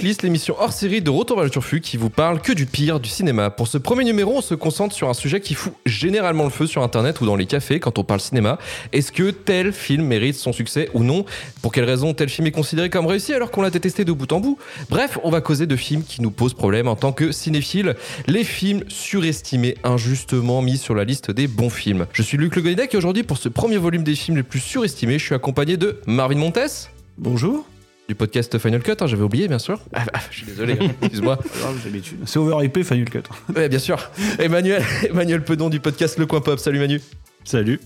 Shitlist, l'émission hors série de Retour vers le Turfu qui vous parle que du pire du cinéma. Pour ce premier numéro, on se concentre sur un sujet qui fout généralement le feu sur internet ou dans les cafés quand on parle cinéma. Est-ce que tel film mérite son succès ou non? Pour quelle raison tel film est considéré comme réussi alors qu'on l'a détesté de bout en bout? Bref, on va causer de films qui nous posent problème en tant que cinéphiles, les films surestimés, injustement mis sur la liste des bons films. Je suis Luc Le et aujourd'hui pour ce premier volume des films les plus surestimés, je suis accompagné de Marvin Montes Bonjour. Du podcast Final Cut, hein, j'avais oublié bien sûr. Ah, ah, je suis désolé, excuse-moi. C'est overhypé Final Cut. Ouais, bien sûr. Emmanuel, Emmanuel Pedon du podcast Le Coin Pop. Salut Manu. Salut.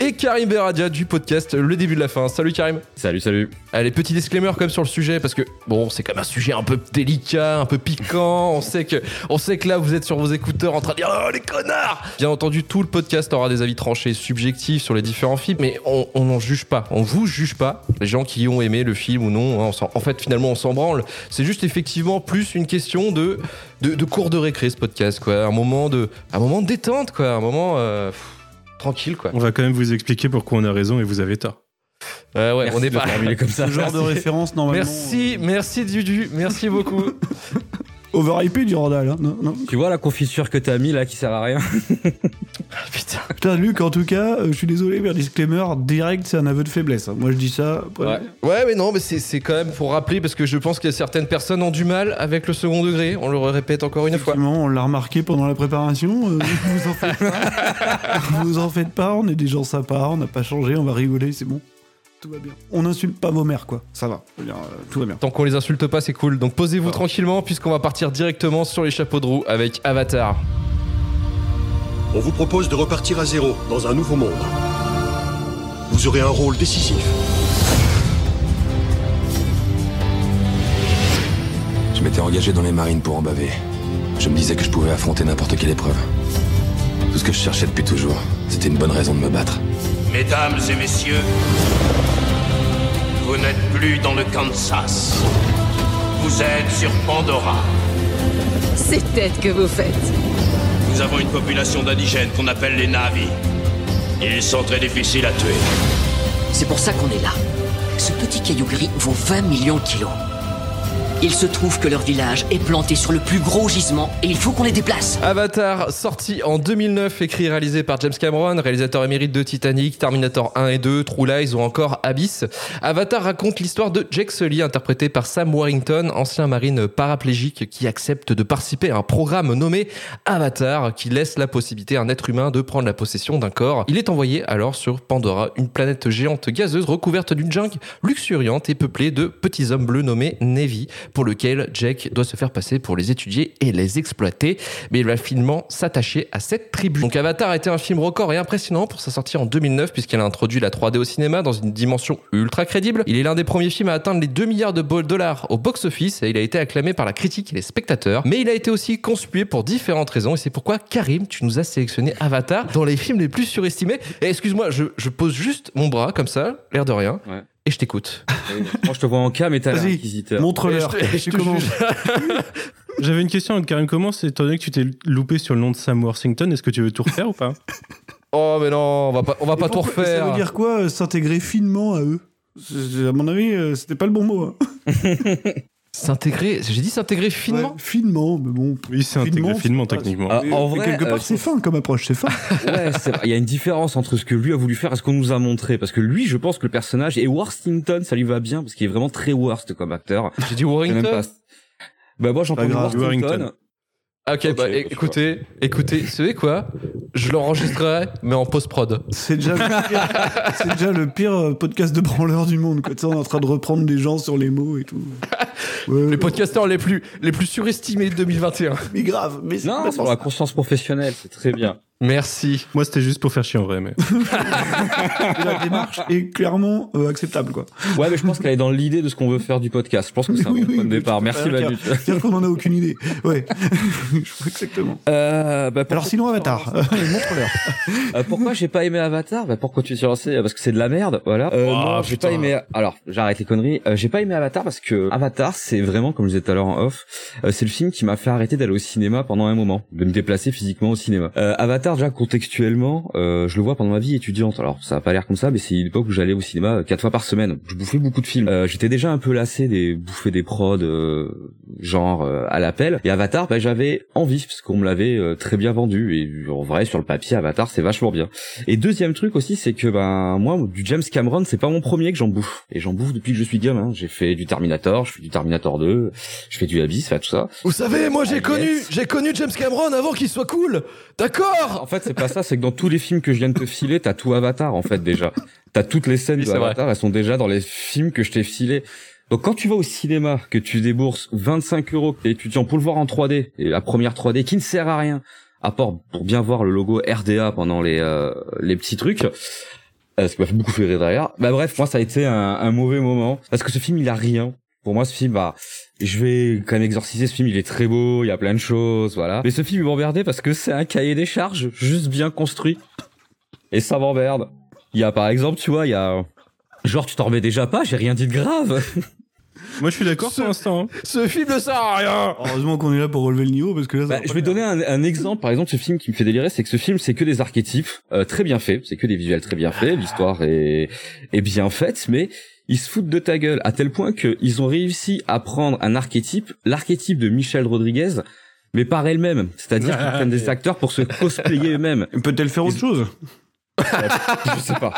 Et Karim Beradia du podcast Le Début de la Fin. Salut Karim. Salut, salut. Allez, petit disclaimer quand même sur le sujet parce que bon, c'est quand même un sujet un peu délicat, un peu piquant. On sait que, on sait que là vous êtes sur vos écouteurs en train de dire oh les connards. Bien entendu, tout le podcast aura des avis tranchés, subjectifs sur les différents films, mais on n'en juge pas, on vous juge pas. Les gens qui ont aimé le film ou non, hein, on en fait finalement on s'en branle. C'est juste effectivement plus une question de de, de cours de récré ce podcast quoi, un moment de un moment de détente quoi, un moment euh, pff, tranquille quoi. On va quand même vous expliquer pourquoi on a raison et vous avez tort. Ouais, Merci on est pas. comme ça. Ce genre de référence, normalement. Merci, merci Dudu, merci beaucoup. Overhypé du Randall. Hein. Non, non. Tu vois la confiture que t'as mis là qui sert à rien Putain. Putain, Luc, en tout cas, euh, je suis désolé, mais un disclaimer direct, c'est un aveu de faiblesse. hein. Moi, je dis ça. après- Ouais. Ouais, mais non, mais c'est c'est quand même pour rappeler parce que je pense que certaines personnes ont du mal avec le second degré. On le répète encore une fois. Effectivement, on l'a remarqué pendant la préparation. euh, vous en faites pas. vous en faites pas. On est des gens sympas. On n'a pas changé. On va rigoler. C'est bon. Tout va bien. On n'insulte pas vos mères, quoi. Ça va. Dire, euh, tout va bien. Tant qu'on les insulte pas, c'est cool. Donc posez-vous Ah. tranquillement puisqu'on va partir directement sur les chapeaux de roue avec Avatar. On vous propose de repartir à zéro dans un nouveau monde. Vous aurez un rôle décisif. Je m'étais engagé dans les marines pour en baver. Je me disais que je pouvais affronter n'importe quelle épreuve. Tout ce que je cherchais depuis toujours, c'était une bonne raison de me battre. Mesdames et messieurs, vous n'êtes plus dans le Kansas. Vous êtes sur Pandora. Ces têtes que vous faites. Nous avons une population d'indigènes qu'on appelle les Navis. Ils sont très difficiles à tuer. C'est pour ça qu'on est là. Ce petit caillou gris vaut 20 millions de kilos. Il se trouve que leur village est planté sur le plus gros gisement et il faut qu'on les déplace. Avatar, sorti en 2009, écrit et réalisé par James Cameron, réalisateur émérite de Titanic, Terminator 1 et 2, True Lies ou encore Abyss. Avatar raconte l'histoire de Jake Sully, interprété par Sam Warrington, ancien marine paraplégique qui accepte de participer à un programme nommé Avatar, qui laisse la possibilité à un être humain de prendre la possession d'un corps. Il est envoyé alors sur Pandora, une planète géante gazeuse recouverte d'une jungle luxuriante et peuplée de petits hommes bleus nommés Navy, pour lequel Jake doit se faire passer pour les étudier et les exploiter, mais il va finalement s'attacher à cette tribu. Donc Avatar a été un film record et impressionnant pour sa sortie en 2009 puisqu'elle a introduit la 3D au cinéma dans une dimension ultra crédible. Il est l'un des premiers films à atteindre les 2 milliards de dollars au box-office et il a été acclamé par la critique et les spectateurs, mais il a été aussi conspué pour différentes raisons et c'est pourquoi Karim, tu nous as sélectionné Avatar dans les films les plus surestimés. Et excuse-moi, je, je pose juste mon bras comme ça, l'air de rien, Ouais. Et je t'écoute. Moi je te vois en cam et t'as l'air Vas-y, inquisiteur. montre-leur. J'avais une question, Karim. Comment c'est étant donné que tu t'es loupé sur le nom de Sam Worthington? Est-ce que tu veux tout refaire ou pas? Oh mais non, on va pas, on va Et pas tout refaire. Ça veut dire quoi, euh, s'intégrer finement à eux? À mon avis, euh, c'était pas le bon mot. hein. S'intégrer, j'ai dit s'intégrer finement. Ouais, finement, mais bon. Oui, c'est intégré Finement, techniquement. Ah, en vrai, quelque euh, part, je c'est fin comme approche, c'est fin. Ouais. Il y a une différence entre ce que lui a voulu faire et ce qu'on nous a montré. Parce que lui, je pense que le personnage et Worthington, ça lui va bien parce qu'il est vraiment très worst comme acteur. J'ai dit Warrington. pas. Bah moi j'entends. Worthington. Warrington. Ah, ok, Ok, bah écoutez, écoutez, vous savez quoi? Je l'enregistrerai, mais en post-prod. C'est déjà, le pire- c'est déjà le pire euh, podcast de branleur du monde. Quoi. Tu sais, on est en train de reprendre des gens sur les mots et tout. Ouais, Les podcasteurs les plus, les plus surestimés de 2021. mais grave. Mais c'est Non, pas sur ça. la conscience professionnelle, c'est très bien. Merci. Moi, c'était juste pour faire chier en vrai, mais. la démarche est clairement euh, acceptable. Quoi. Ouais, mais je pense qu'elle est dans l'idée de ce qu'on veut faire du podcast. Je pense que c'est un Oui, bon oui, point de départ. Merci. Manu. C'est-à-dire qu'on en a aucune idée. Ouais. Exactement. Euh, bah, Alors sinon, Avatar, euh, montre-leur. Euh, pourquoi j'ai pas aimé Avatar? Bah, Pourquoi tu es lancé Parce que c'est de la merde, voilà. Euh, Oh, non, j'ai pas aimé. Alors, j'arrête les conneries. Euh, j'ai pas aimé Avatar parce que Avatar, c'est vraiment, comme je disais tout à l'heure en off, euh, c'est le film qui m'a fait arrêter d'aller au cinéma pendant un moment, de me déplacer physiquement au cinéma. Euh, Avatar Avatar déjà contextuellement, euh, je le vois pendant ma vie étudiante. Alors ça a pas l'air comme ça, mais c'est une époque où j'allais au cinéma quatre fois par semaine. Je bouffais beaucoup de films. Euh, J'étais déjà un peu lassé des bouffer des prods euh, genre euh, à l'appel. Et Avatar, bah, j'avais envie parce qu'on me l'avait euh, très bien vendu. Et en vrai, sur le papier, Avatar, c'est vachement bien. Et deuxième truc aussi, c'est que ben moi, du James Cameron, c'est pas mon premier que j'en bouffe. Et j'en bouffe depuis que je suis gamin. J'ai fait du Terminator, je fais du Terminator 2, je fais du Abyss, enfin tout ça. Vous savez, moi j'ai connu, j'ai connu James Cameron avant qu'il soit cool. D'accord. En fait, c'est pas ça, c'est que dans tous les films que je viens de te filer, t'as tout Avatar, en fait, déjà. T'as toutes les scènes Oui, de vrai. Avatar, elles sont déjà dans les films que je t'ai filés. Donc quand tu vas au cinéma, que tu débourses 25 euros et tu tiens pour le voir en 3D, et la première 3D qui ne sert à rien, à part pour bien voir le logo RDA pendant les, euh, les petits trucs, euh, ce qui m'a fait beaucoup fait rire derrière. Bah bref, moi ça a été un, un mauvais moment, parce que ce film il a rien. Pour moi, ce film, bah, je vais quand même exorciser ce film. Il est très beau, il y a plein de choses, voilà. Mais ce film, il m'emmerdait parce que c'est un cahier des charges juste bien construit. Et ça m'emmerde. Il y a, par exemple, tu vois, il y a, genre, tu t'en remets déjà pas, j'ai rien dit de grave. Moi, je suis d'accord pour l'instant. hein. Ce film ne sert à rien. Heureusement qu'on est là pour relever le niveau parce que là, ça Bah, va je vais donner un, un exemple, par exemple, ce film qui me fait délirer, c'est que ce film, c'est que des archétypes euh, très bien faits, c'est que des visuels très bien faits, l'histoire est, est bien faite, mais ils se foutent de ta gueule à tel point que ils ont réussi à prendre un archétype, l'archétype de Michel Rodriguez, mais par elle-même, c'est-à-dire qu'ils prennent des acteurs pour se cosplayer eux-mêmes. Peut-elle faire autre chose Je sais pas.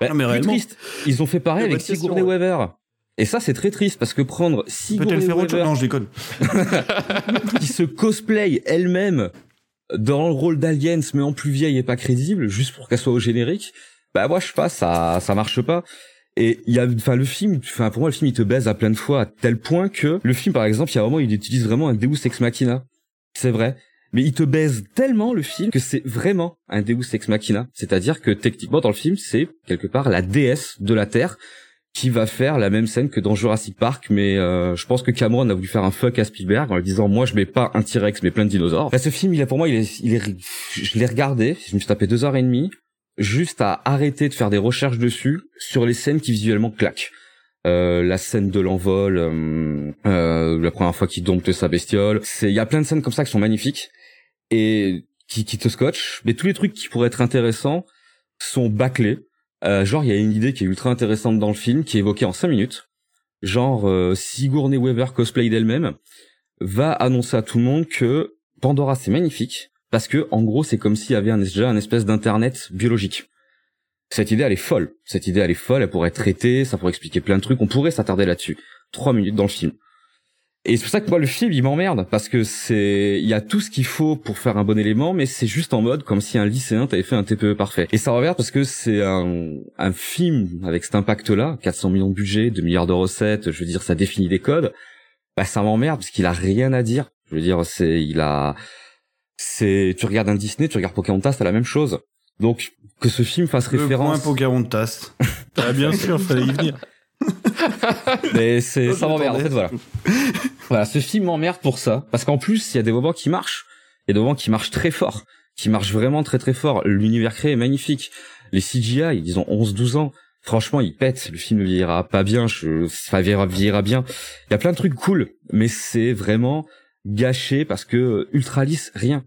Bah, Non, mais plus réellement. triste, ils ont fait pareil avec Sigourney ouais. Weaver. Et ça, c'est très triste parce que prendre Peut-elle Sigourney faire autre chose Weaver Non, je déconne. qui se cosplay elle-même dans le rôle d'Aliens, mais en plus vieille et pas crédible, juste pour qu'elle soit au générique, bah moi je sais pas, ça ça marche pas. Et il y a, enfin le film, enfin pour moi le film il te baise à plein de fois à tel point que le film par exemple, il y a un moment il utilise vraiment un Deus ex machina, c'est vrai. Mais il te baise tellement le film que c'est vraiment un Deus ex machina. C'est-à-dire que techniquement dans le film c'est quelque part la déesse de la Terre qui va faire la même scène que dans Jurassic Park, mais euh, je pense que Cameron a voulu faire un fuck à Spielberg en lui disant moi je mets pas un T-Rex mais plein de dinosaures. Là, ce film, il est pour moi, il est, il est, je l'ai regardé, je me suis tapé deux heures et demie juste à arrêter de faire des recherches dessus sur les scènes qui visuellement claquent. Euh, la scène de l'envol, euh, euh, la première fois qu'il dompte sa bestiole, il y a plein de scènes comme ça qui sont magnifiques et qui, qui te scotchent, mais tous les trucs qui pourraient être intéressants sont bâclés. Genre, il y a une idée qui est ultra intéressante dans le film, qui est évoquée en 5 minutes. Genre, Sigourney Weaver cosplay d'elle-même va annoncer à tout le monde que Pandora c'est magnifique parce que en gros c'est comme s'il y avait déjà un espèce d'internet biologique. Cette idée elle est folle. Cette idée elle est folle. Elle pourrait être traitée, ça pourrait expliquer plein de trucs. On pourrait s'attarder là-dessus. Trois minutes dans le film. Et c'est pour ça que moi le film il m'emmerde parce que c'est il y a tout ce qu'il faut pour faire un bon élément mais c'est juste en mode comme si un lycéen t'avait fait un TPE parfait. Et ça revient parce que c'est un, un film avec cet impact là, 400 millions de budget, 2 milliards de recettes, je veux dire ça définit des codes. Bah ça m'emmerde parce qu'il a rien à dire. Je veux dire c'est il a c'est tu regardes un Disney, tu regardes Pocahontas, c'est la même chose. Donc que ce film fasse Le point référence Pocahontas. Ah, bien sûr, fallait y venir. Mais c'est, ça m'emmerde, en fait, voilà. voilà, ce film m'emmerde pour ça. Parce qu'en plus, il y a des moments qui marchent. Il y a des moments qui marchent très fort. Qui marchent vraiment très très fort. L'univers créé est magnifique. Les CGI, ils ont 11-12 ans. Franchement, ils pètent. Le film ne vieillira pas bien. Je, ça vieillira, vieillira bien. Il y a plein de trucs cool. Mais c'est vraiment gâché parce que ultra lisse, rien.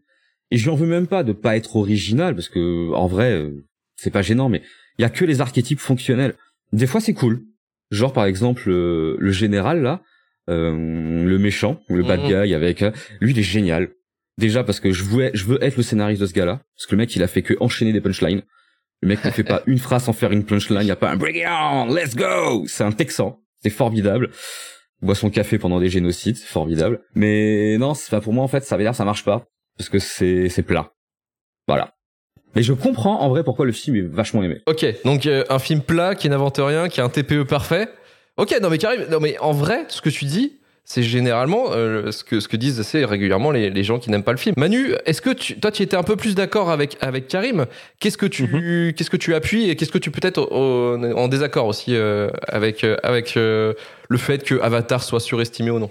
Et je lui en veux même pas de pas être original parce que, en vrai, euh, c'est pas gênant, mais il y a que les archétypes fonctionnels. Des fois, c'est cool. Genre par exemple euh, le général là, euh, le méchant, le bad Mhm. guy avec euh, lui il est génial. Déjà parce que je veux je veux être le scénariste de ce gars-là parce que le mec il a fait que enchaîner des punchlines. Le mec ne fait pas une phrase sans faire une punchline, il y a pas un bring it on, let's go. C'est un Texan, c'est formidable. Il boit son café pendant des génocides, formidable. Mais non, c'est pas pour moi en fait, ça veut dire ça marche pas parce que c'est c'est plat. Voilà. Mais je comprends en vrai pourquoi le film est vachement aimé. Ok, donc euh, un film plat qui n'invente rien, qui a un TPE parfait. Ok, non mais Karim, non mais en vrai, ce que tu dis, c'est généralement euh, ce, que, ce que disent assez régulièrement les, les gens qui n'aiment pas le film. Manu, est-ce que tu, toi tu étais un peu plus d'accord avec, avec Karim Qu'est-ce que tu qu'est-ce que tu appuies et qu'est-ce que tu peux être au- au- en désaccord aussi euh, avec, euh, avec euh, le fait que Avatar soit surestimé ou non?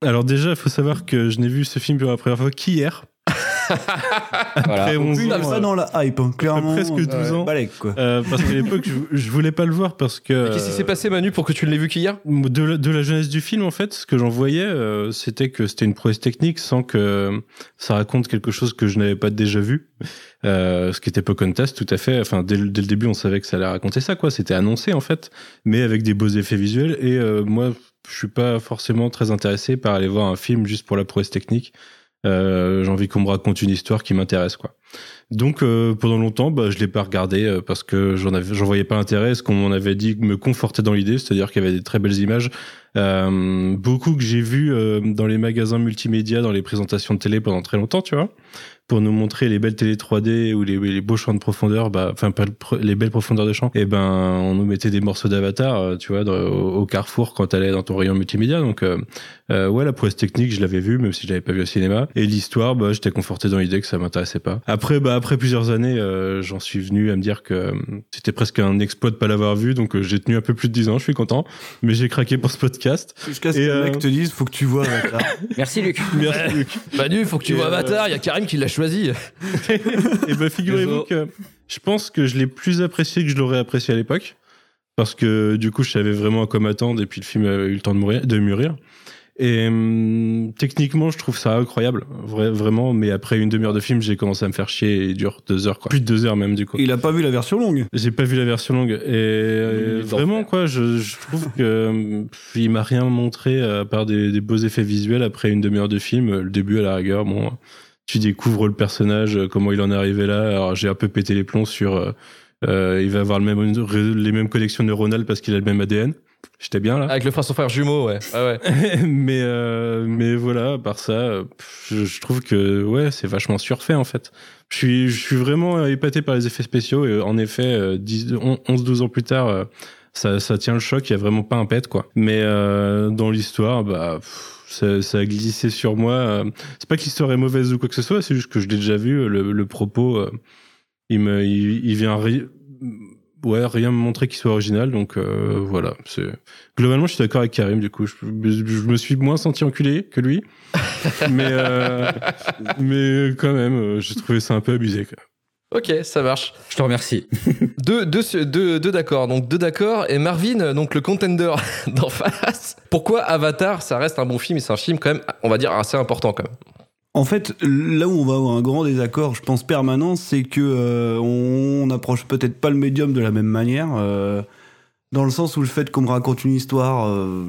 Alors déjà, il faut savoir que je n'ai vu ce film pour la première fois qu'hier. Voilà. Après 11 Lui, il est ans, pas dans la hype, hein, clairement. presque 12 ans. Balèque, quoi. euh, parce qu'à l'époque, je, je voulais pas le voir parce que. Qu'est-ce qui s'est passé, Manu, pour que tu ne l'aies vu qu'hier? De la, de la jeunesse du film, en fait, ce que j'en voyais, euh, c'était que c'était une prouesse technique sans que ça raconte quelque chose que je n'avais pas déjà vu. Euh, ce qui était Pocahontas, tout à fait. Enfin, dès, le- dès le début, on savait que ça allait raconter ça, quoi. C'était annoncé, en fait, mais avec des beaux effets visuels. Et euh, moi, je suis pas forcément très intéressé par aller voir un film juste pour la prouesse technique. Euh, J'ai envie qu'on me raconte une histoire qui m'intéresse, quoi. Donc euh, pendant longtemps, bah, je l'ai pas regardé euh, parce que j'en avais, j'en voyais pas intérêt. Ce qu'on m'en avait dit me confortait dans l'idée, c'est-à-dire qu'il y avait des très belles images, euh, beaucoup que j'ai vu euh, dans les magasins multimédia, dans les présentations de télé pendant très longtemps, tu vois, pour nous montrer les belles télé 3D ou les, les beaux champs de profondeur, bah, enfin pas les belles profondeurs de champ. Et ben, on nous mettait des morceaux d'Avatar, euh, tu vois, dans- au, au Carrefour quand t'allais dans ton rayon multimédia. Donc euh, euh, ouais, la prouesse technique, je l'avais vu, même si je l'avais pas vu au cinéma. Et l'histoire, bah, j'étais conforté dans l'idée que ça m'intéressait pas. Après, bah, après plusieurs années, euh, j'en suis venu à me dire que c'était presque un exploit de pas l'avoir vu, donc euh, j'ai tenu un peu plus de 10 ans, je suis content. Mais j'ai craqué pour ce podcast. Jusqu'à ce que euh, le mec te dise, faut que tu vois Avatar. Merci Luc. Merci Luc. Manu, faut que tu Et, vois euh, Avatar, il y a Karim qui l'a choisi. Et ben figurez-vous que je pense que je l'ai plus apprécié que je l'aurais apprécié à l'époque. Parce que du coup, je savais vraiment à quoi m'attendre et puis le film a eu le temps de mourir. De mûrir. Et hum, techniquement, je trouve ça incroyable, Vra- vraiment. Mais après une demi-heure de film, j'ai commencé à me faire chier et il dure deux heures, quoi. Plus de deux heures même, du coup. Il a pas vu la version longue. J'ai pas vu la version longue. Et euh, vraiment, quoi, je, je trouve que hum, il m'a rien montré à part des, des beaux effets visuels après une demi-heure de film. Le début, à la rigueur, bon, tu découvres le personnage, euh, comment il en est arrivé là. Alors, j'ai un peu pété les plombs sur. euh, euh, il va avoir le même, les mêmes connexions neuronales parce qu'il a le même ADN. J'étais bien là. Avec le frère, son frère jumeau, ouais. Ah ouais. mais euh, mais voilà, à part ça, je, je trouve que ouais, c'est vachement surfait en fait. Je suis je suis vraiment euh, épaté par les effets spéciaux et en effet, euh, 10 on- 11-12 ans plus tard, ça ça tient le choc. Il y a vraiment pas un pet quoi. Mais euh, dans l'histoire, bah pff, ça, ça a glissé sur moi. euh. C'est pas que l'histoire est mauvaise ou quoi que ce soit, c'est juste que je l'ai déjà vu. Le, le propos, euh, il me il, il vient ri- ouais rien me montrer qu'il soit original. Donc euh, voilà, Globalement, je suis d'accord avec Karim, du coup. Je, je me suis moins senti enculé que lui. mais, euh, mais quand même, euh, j'ai trouvé ça un peu abusé. Quoi. Ok, ça marche. Je te remercie. Deux, deux, deux, deux d'accord. Donc deux d'accord. Et Marvin, donc le contender d'en face. Pourquoi Avatar, ça reste un bon film et c'est un film quand même, on va dire, assez important quand même. En fait, là où on va avoir un grand désaccord, je pense permanent, c'est que euh, on n'approche peut-être pas le médium de la même manière, euh, dans le sens où le fait qu'on me raconte une histoire euh,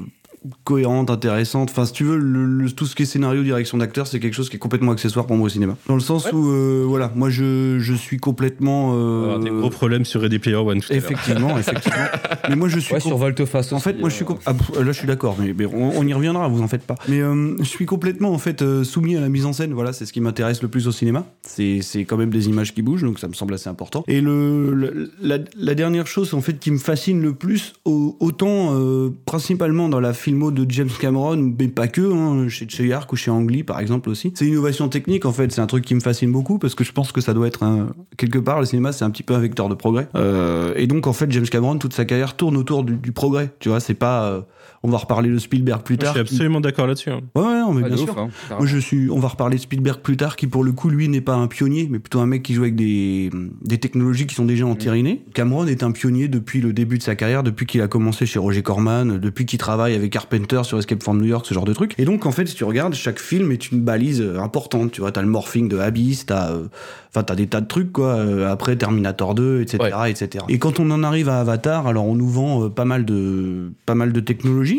cohérente, intéressante, enfin si tu veux, le- le- tout ce qui est scénario, direction d'acteur, c'est quelque chose qui est complètement accessoire pour moi au cinéma. Dans le sens Ouais. où, euh, voilà, moi je, je suis complètement... Euh, des gros problèmes sur Ready Player One tout à effectivement, effectivement. Mais moi je suis... Ouais, sur Volte-Face en aussi, fait, moi, je suis euh, ah, pff, là, je suis d'accord, mais, mais on, on y reviendra, vous en faites pas. Mais euh, je suis complètement en fait euh, soumis à la mise en scène. Voilà, c'est ce qui m'intéresse le plus au cinéma. C'est c'est quand même des images qui bougent, donc ça me semble assez important. Et le, le- la, la dernière chose en fait qui me fascine le plus, au- autant euh, principalement dans la filmo de James Cameron, mais pas que, hein, chez Treyarch ou chez Ang Lee par exemple aussi. C'est l'innovation technique en fait. C'est un truc qui me fascine beaucoup parce que je pense que ça doit être un, quelque part le cinéma, c'est un petit peu un vecteur de progrès. Euh, et donc en fait, James Cameron, toute sa carrière tourne autour du, du progrès. Tu vois, c'est pas. euh, on va reparler de Spielberg plus Je tard. suis qui- absolument d'accord là-dessus. hein. Ouais, ouais, non, mais bien ouf, sûr. hein, Moi, je suis. On va reparler de Spielberg plus tard, qui pour le coup, lui, n'est pas un pionnier, mais plutôt un mec qui joue avec des, des technologies qui sont déjà entérinées. Cameron est un pionnier depuis le début de sa carrière, depuis qu'il a commencé chez Roger Corman, depuis qu'il travaille avec Carpenter sur Escape from New York, ce genre de truc. Et donc, en fait, si tu regardes, chaque film est une balise euh, importante. Tu vois, t'as le morphing de Abyss, t'as, euh, enfin, t'as des tas de trucs, quoi. Euh, après Terminator 2, etc., Ouais. etc. Et quand on en arrive à Avatar, alors on nous vend euh, pas mal de, pas mal de technologies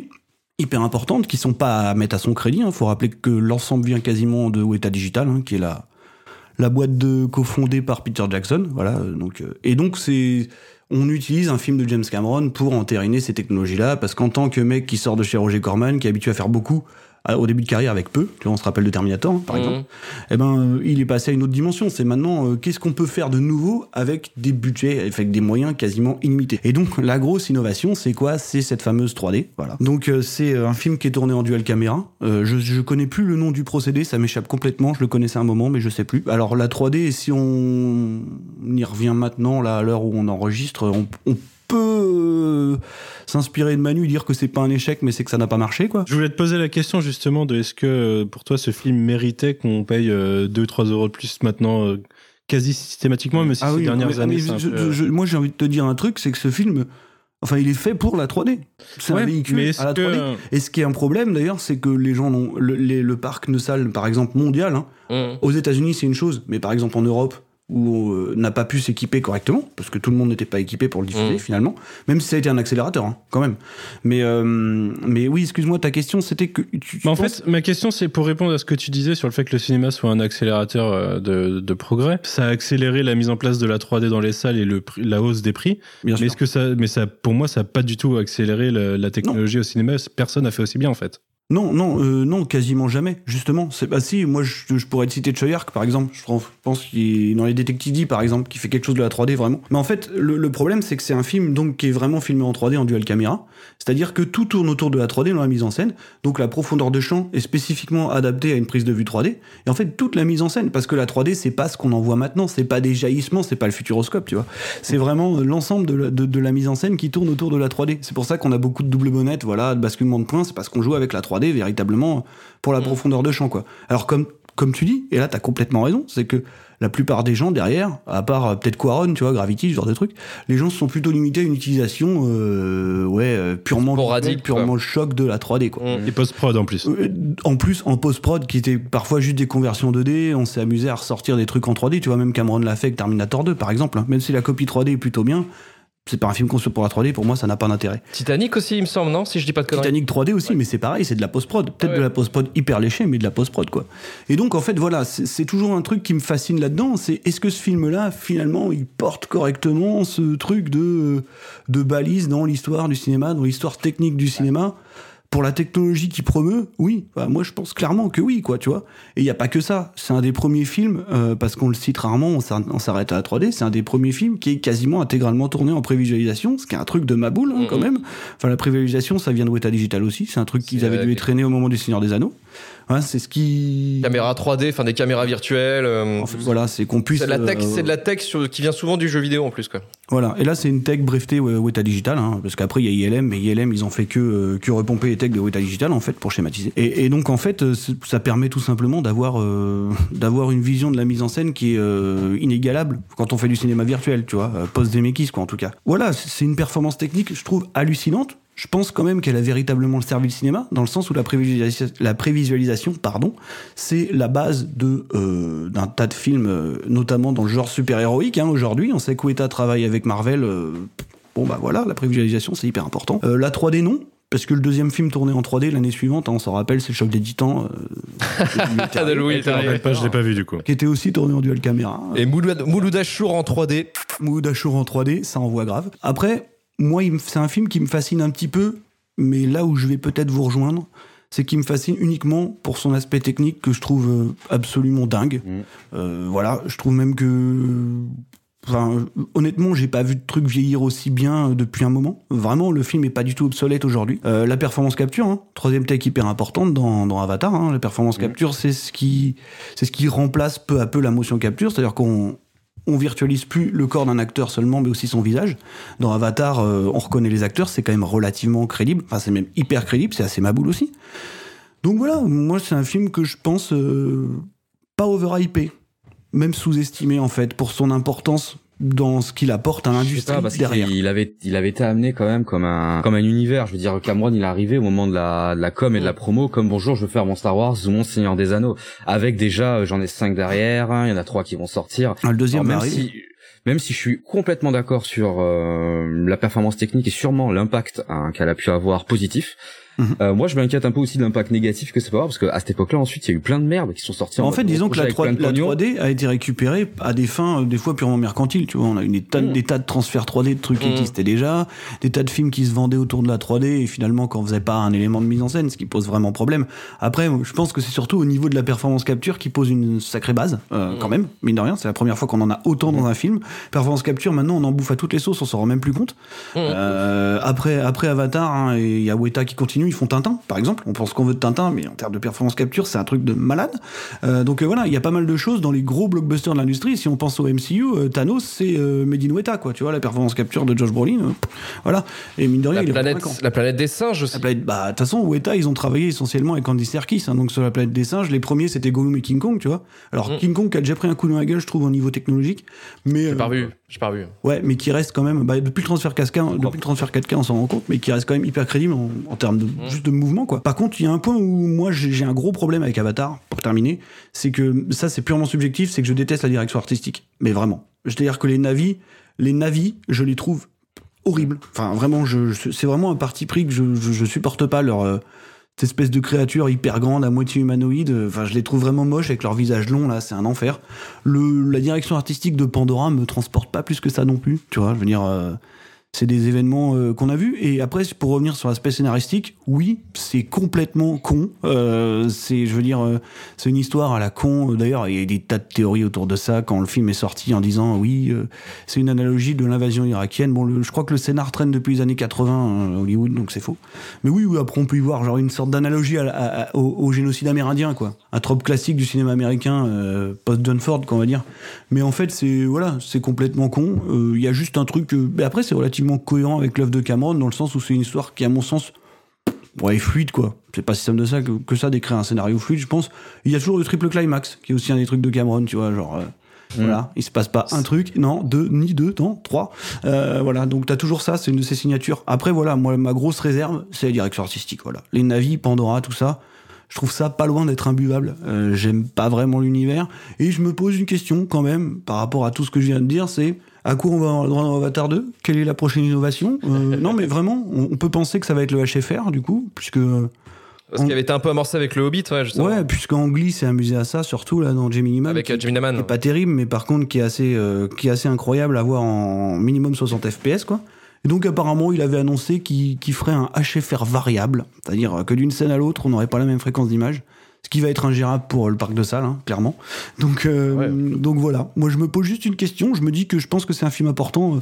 hyper importantes qui sont pas à mettre à son crédit. Il faut rappeler que l'ensemble vient quasiment de Weta Digital, hein, qui est la, la boîte de cofondée par Peter Jackson. Voilà. euh, Donc, euh, et donc c'est on utilise un film de James Cameron pour entériner ces technologies-là, parce qu'en tant que mec qui sort de chez Roger Corman, qui est habitué à faire beaucoup au début de carrière avec peu, tu vois, on se rappelle de Terminator, hein, par Mhm. exemple, eh ben, euh, il est passé à une autre dimension. C'est maintenant, euh, qu'est-ce qu'on peut faire de nouveau avec des budgets, avec des moyens quasiment illimités? Et donc, la grosse innovation, c'est quoi? C'est cette fameuse 3D. Voilà. Donc, euh, c'est un film qui est tourné en dual caméra. Euh, je, je connais plus le nom du procédé, ça m'échappe complètement. Je le connaissais un moment, mais je sais plus. Alors, la 3D, si on y revient maintenant, là, à l'heure où on enregistre, on, on peu euh, s'inspirer de Manu, dire que c'est pas un échec, mais c'est que ça n'a pas marché, quoi. Je voulais te poser la question justement de est-ce que euh, pour toi ce film méritait qu'on paye 2-3 euros de plus maintenant euh, quasi systématiquement, mais si Ah ces oui, dernières mais- années. mais c'est un je- peu- je- moi j'ai envie de te dire un truc, c'est que ce film, enfin, il est fait pour la 3D. C'est Ouais, un véhicule mais à la que- 3D. Et ce qui est un problème d'ailleurs, c'est que les gens le, les- le parc de salles, par exemple mondial, hein, Mmh. aux États-Unis c'est une chose, mais par exemple en Europe où euh, n'a pas pu s'équiper correctement parce que tout le monde n'était pas équipé pour le diffuser Mm. finalement, même si ça a été un accélérateur hein, quand même. Mais euh, mais oui, excuse-moi, ta question c'était que tu, en penses- fait, ma question, c'est pour répondre à ce que tu disais sur le fait que le cinéma soit un accélérateur euh, de, de progrès. Ça a accéléré la mise en place de la 3D dans les salles et le la hausse des prix. bien Mais sûr. est-ce que ça, mais ça, pour moi, ça a pas du tout accéléré la, la technologie au cinéma. Personne n'a fait aussi bien en fait. Non, non, euh, non, quasiment jamais. Justement, c'est bah si. Moi, je, pourrais te citer Choyark, par exemple. Je pense- qu'il dans les Détectives D, par exemple, qui fait quelque chose de la 3D vraiment. Mais en fait, le, problème, c'est que c'est un film donc qui est vraiment filmé en 3D en dual caméra. C'est-à-dire que tout tourne autour de la 3D dans la mise en scène. Donc la profondeur de champ est spécifiquement adaptée à une prise de vue 3D. Et en fait, toute la mise en scène, parce que la 3D, c'est pas ce qu'on en voit maintenant. C'est pas des jaillissements, c'est pas le futuroscope, tu vois. C'est vraiment l'ensemble de, la- de, de la mise en scène qui tourne autour de la 3D. C'est pour ça qu'on a beaucoup de double bonnettes, voilà, de basculement de points. C'est parce qu'on joue avec la 3D véritablement pour la Mm. profondeur de champ, quoi. Alors comme comme tu dis, et là t'as complètement raison, c'est que la plupart des gens derrière, à part euh, peut-être Quaron, tu vois, Gravity, ce genre de truc, les gens se sont plutôt limités à une utilisation, euh, ouais, euh, purement Sporadique, purement choc de la 3D, quoi. Mmh. Et post-prod en plus. En plus, en post-prod, qui était parfois juste des conversions 2D, on s'est amusé à ressortir des trucs en 3D. Tu vois, même Cameron l'a fait avec Terminator 2, par exemple. hein. Même si la copie 3D est plutôt bien, c'est pas un film conçu pour la 3D, pour moi, ça n'a pas d'intérêt. Titanic aussi, il me semble, non Si je dis pas de conneries. Titanic 3D aussi, mais c'est pareil, c'est de la post-prod. Peut-être Ouais. de la post-prod hyper léchée, mais de la post-prod, quoi. Et donc, en fait, voilà, c'est toujours un truc qui me fascine là-dedans. C'est est-ce que ce film-là, finalement, il porte correctement ce truc de, de balise dans l'histoire du cinéma, dans l'histoire technique du cinéma? Pour la technologie qui promeut, oui. Enfin, moi, je pense clairement que oui, quoi, tu vois. Et il n'y a pas que ça. C'est un des premiers films, euh, parce qu'on le cite rarement, on s'ar- on s'arrête à la 3D, c'est un des premiers films qui est quasiment intégralement tourné en prévisualisation, ce qui est un truc de ma boule, hein, quand même. Enfin, la prévisualisation, ça vient de Weta Digital aussi. C'est un truc qu'ils avaient dû traîner au moment du Seigneur des Anneaux. Hein, c'est ce qui. Caméra 3D, enfin des caméras virtuelles. euh, En fait, voilà, c'est qu'on puisse. c'est de la tech, euh, de la tech sur- qui vient souvent du jeu vidéo en plus quoi. Voilà, et là c'est une tech brevetée Weta Digital, hein, parce qu'après il y a ILM, mais ILM ils ont fait que, euh, que repomper les techs de Weta Digital en fait pour schématiser. Et, et donc en fait ça permet tout simplement d'avoir d'avoir une vision de la mise en scène qui est inégalable quand on fait du cinéma virtuel, tu vois, euh, post Zemeckis quoi en tout cas. Voilà, c'est une performance technique je trouve hallucinante. Je pense quand même qu'elle a véritablement servi le cinéma, dans le sens où la prévisualisation, la prévisualisation pardon, c'est la base de euh, d'un tas de films, euh, notamment dans le genre super-héroïque. Hein, Aujourd'hui, on sait que Weta travaille avec Marvel. euh, bon, bah voilà, la prévisualisation, c'est hyper important. Euh, la 3D, non. Parce que le deuxième film tourné en 3D l'année suivante, hein, on s'en rappelle, c'est le choc des titans. euh, de Louis Je me rappelle pas, je l'ai pas vu du coup. qui était aussi tourné en dual caméra. Et Mouloud Mouloud Achour en 3D. Mood Achour en 3D, ça envoie grave. Après, moi, c'est un film qui me fascine un petit peu, mais là où je vais peut-être vous rejoindre, c'est qu'il me fascine uniquement pour son aspect technique que je trouve euh, absolument dingue. Mm. Euh, voilà, je trouve même que. Enfin, honnêtement, j'ai pas vu de truc vieillir aussi bien euh, depuis un moment. Vraiment, le film est pas du tout obsolète aujourd'hui. Euh, la performance capture, hein, troisième tech hyper importante dans, dans Avatar. Hein, la performance capture, c'est ce qui, c'est ce qui remplace peu à peu la motion capture, c'est-à-dire qu'on on virtualise plus le corps d'un acteur seulement, mais aussi son visage. Dans Avatar, euh, on reconnaît les acteurs, c'est quand même relativement crédible. Enfin, c'est même hyper crédible, c'est assez maboule aussi. Donc voilà, moi, c'est un film que je pense euh, pas overhypé, même sous-estimé en fait, pour son importance dans ce qu'il apporte à l'industrie pas, parce derrière. qu'il avait, il avait été amené quand même comme un, comme un univers. Je veux dire, Cameron, il est arrivé au moment de la, de la com et de la promo, comme bonjour, je veux faire mon Star Wars ou mon Seigneur des Anneaux. Avec déjà, euh, j'en ai cinq derrière, hein, il y en a trois qui vont sortir. Ah, le deuxième Alors, même si, même si je suis complètement d'accord sur euh, la performance technique et sûrement l'impact hein, qu'elle a pu avoir positif, Mhm. euh, moi je m'inquiète un peu aussi de l'impact négatif que ça peut avoir parce qu'à cette époque-là ensuite il y a eu plein de merdes qui sont sorties. En mode fait, disons que la, avec 3, plein de la pognon. 3D a été récupérée à des fins euh, des fois purement mercantiles. Tu vois, on a eu des tas, Mm. des tas de transferts 3D de trucs qui Mm. existaient déjà, des tas de films qui se vendaient autour de la 3D et finalement qu'on faisait pas un élément de mise en scène, ce qui pose vraiment problème. Après, je pense que c'est surtout au niveau de la performance capture qui pose une sacrée base, euh, Mm. quand même, mine de rien. C'est la première fois qu'on en a autant dans un film. Performance capture, maintenant, on en bouffe à toutes les sauces, on s'en rend même plus compte. Euh, après, après Avatar, hein, il y a Weta qui continue ils font Tintin, par exemple. On pense qu'on veut de Tintin, mais en termes de performance capture, c'est un truc de malade. Euh, donc euh, voilà, il y a pas mal de choses dans les gros blockbusters de l'industrie. Si on pense au MCU, euh, Thanos, c'est Made in Weta, quoi. Tu vois, la performance capture de Josh Brolin, voilà. Et mine de rien, La il planète, la planète des singes aussi. La planète- bah, de toute façon, Weta, ils ont travaillé essentiellement avec Andy Serkis. hein, donc, sur la planète des singes, les premiers, c'était Gollum et King Kong, tu vois. Alors, Mm. King Kong qui a déjà pris un coup dans la gueule, je trouve, au niveau technologique. Mais, J'ai pas vu. J'ai pas vu. Ouais, mais qui reste quand même, bah, depuis le transfert 4K, depuis le transfert 4K, on s'en rend compte, mais qui reste quand même hyper crédible en, en termes de, juste de mouvement, quoi. Par contre, il y a un point où moi, j'ai un gros problème avec Avatar, pour terminer, c'est que, ça, c'est purement subjectif, c'est que je déteste la direction artistique. Mais vraiment. C'est-à-dire que les navis, les navis, je les trouve horribles. Enfin, vraiment, c'est vraiment un parti pris que je, supporte pas leur, euh, espèce de créature hyper grande, à moitié humanoïde. Enfin, je les trouve vraiment moches avec leur visage long, là, c'est un enfer. La direction artistique de Pandora me transporte pas plus que ça non plus. Tu vois, je veux dire, euh, c'est des événements euh, qu'on a vus. Et après, pour revenir sur l'aspect scénaristique, oui, c'est complètement con. Euh, c'est, je veux dire, euh, c'est une histoire à la con. D'ailleurs, il y a des tas de théories autour de ça quand le film est sorti en disant oui, c'est une analogie de l'invasion irakienne. Bon, je crois que le scénar traîne depuis les années 80 à Hollywood, donc c'est faux. Mais oui, après on peut y voir genre une sorte d'analogie au, génocide amérindien, quoi. Un trope classique du cinéma américain euh, post-John Ford, qu'on va dire. Mais en fait, c'est voilà, c'est complètement con. Il y a juste un truc. mais après, c'est relativement cohérent avec l'œuvre de Cameron dans le sens où c'est une histoire qui, à mon sens, ouais, est fluide, quoi. C'est pas si simple de ça que, que ça d'écrire un scénario fluide, je pense. Il y a toujours le triple climax, qui est aussi un des trucs de Cameron, tu vois, genre. euh, Voilà, il se passe pas un truc, non, deux, ni deux, non, trois. Euh, voilà, donc t'as toujours ça, c'est une de ses signatures. Après, voilà, moi, ma grosse réserve, c'est la direction artistique, voilà. Les navis, Pandora, tout ça, je trouve ça pas loin d'être imbuvable. Euh, J'aime pas vraiment l'univers. Et je me pose une question, quand même, par rapport à tout ce que je viens de dire, c'est à quoi on va avoir le droit dans Avatar 2 Quelle est la prochaine innovation? Euh, Non, mais vraiment, on, on peut penser que ça va être le HFR, du coup, puisque... Parce qu'il avait été un peu amorcé avec le Hobbit, ouais, justement. Ouais, puisqu'Ang Lee s'est amusé à ça, surtout là dans Gemini Man. Avec qui- euh, qui est pas terrible, mais par contre qui est assez, euh, qui est assez incroyable à voir en minimum 60 FPS, quoi. Et donc apparemment, il avait annoncé qu'il qu'il ferait un HFR variable, c'est-à-dire que d'une scène à l'autre, on n'aurait pas la même fréquence d'image, ce qui va être ingérable pour le parc de salle, hein, clairement. Donc, euh, donc voilà. Moi, je me pose juste une question. Je me dis que je pense que c'est un film important euh,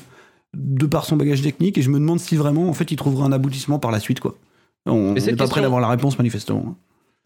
de par son bagage technique, et je me demande si vraiment, en fait, il trouvera un aboutissement par la suite, quoi. On n'est pas prêt d'avoir la réponse manifestement.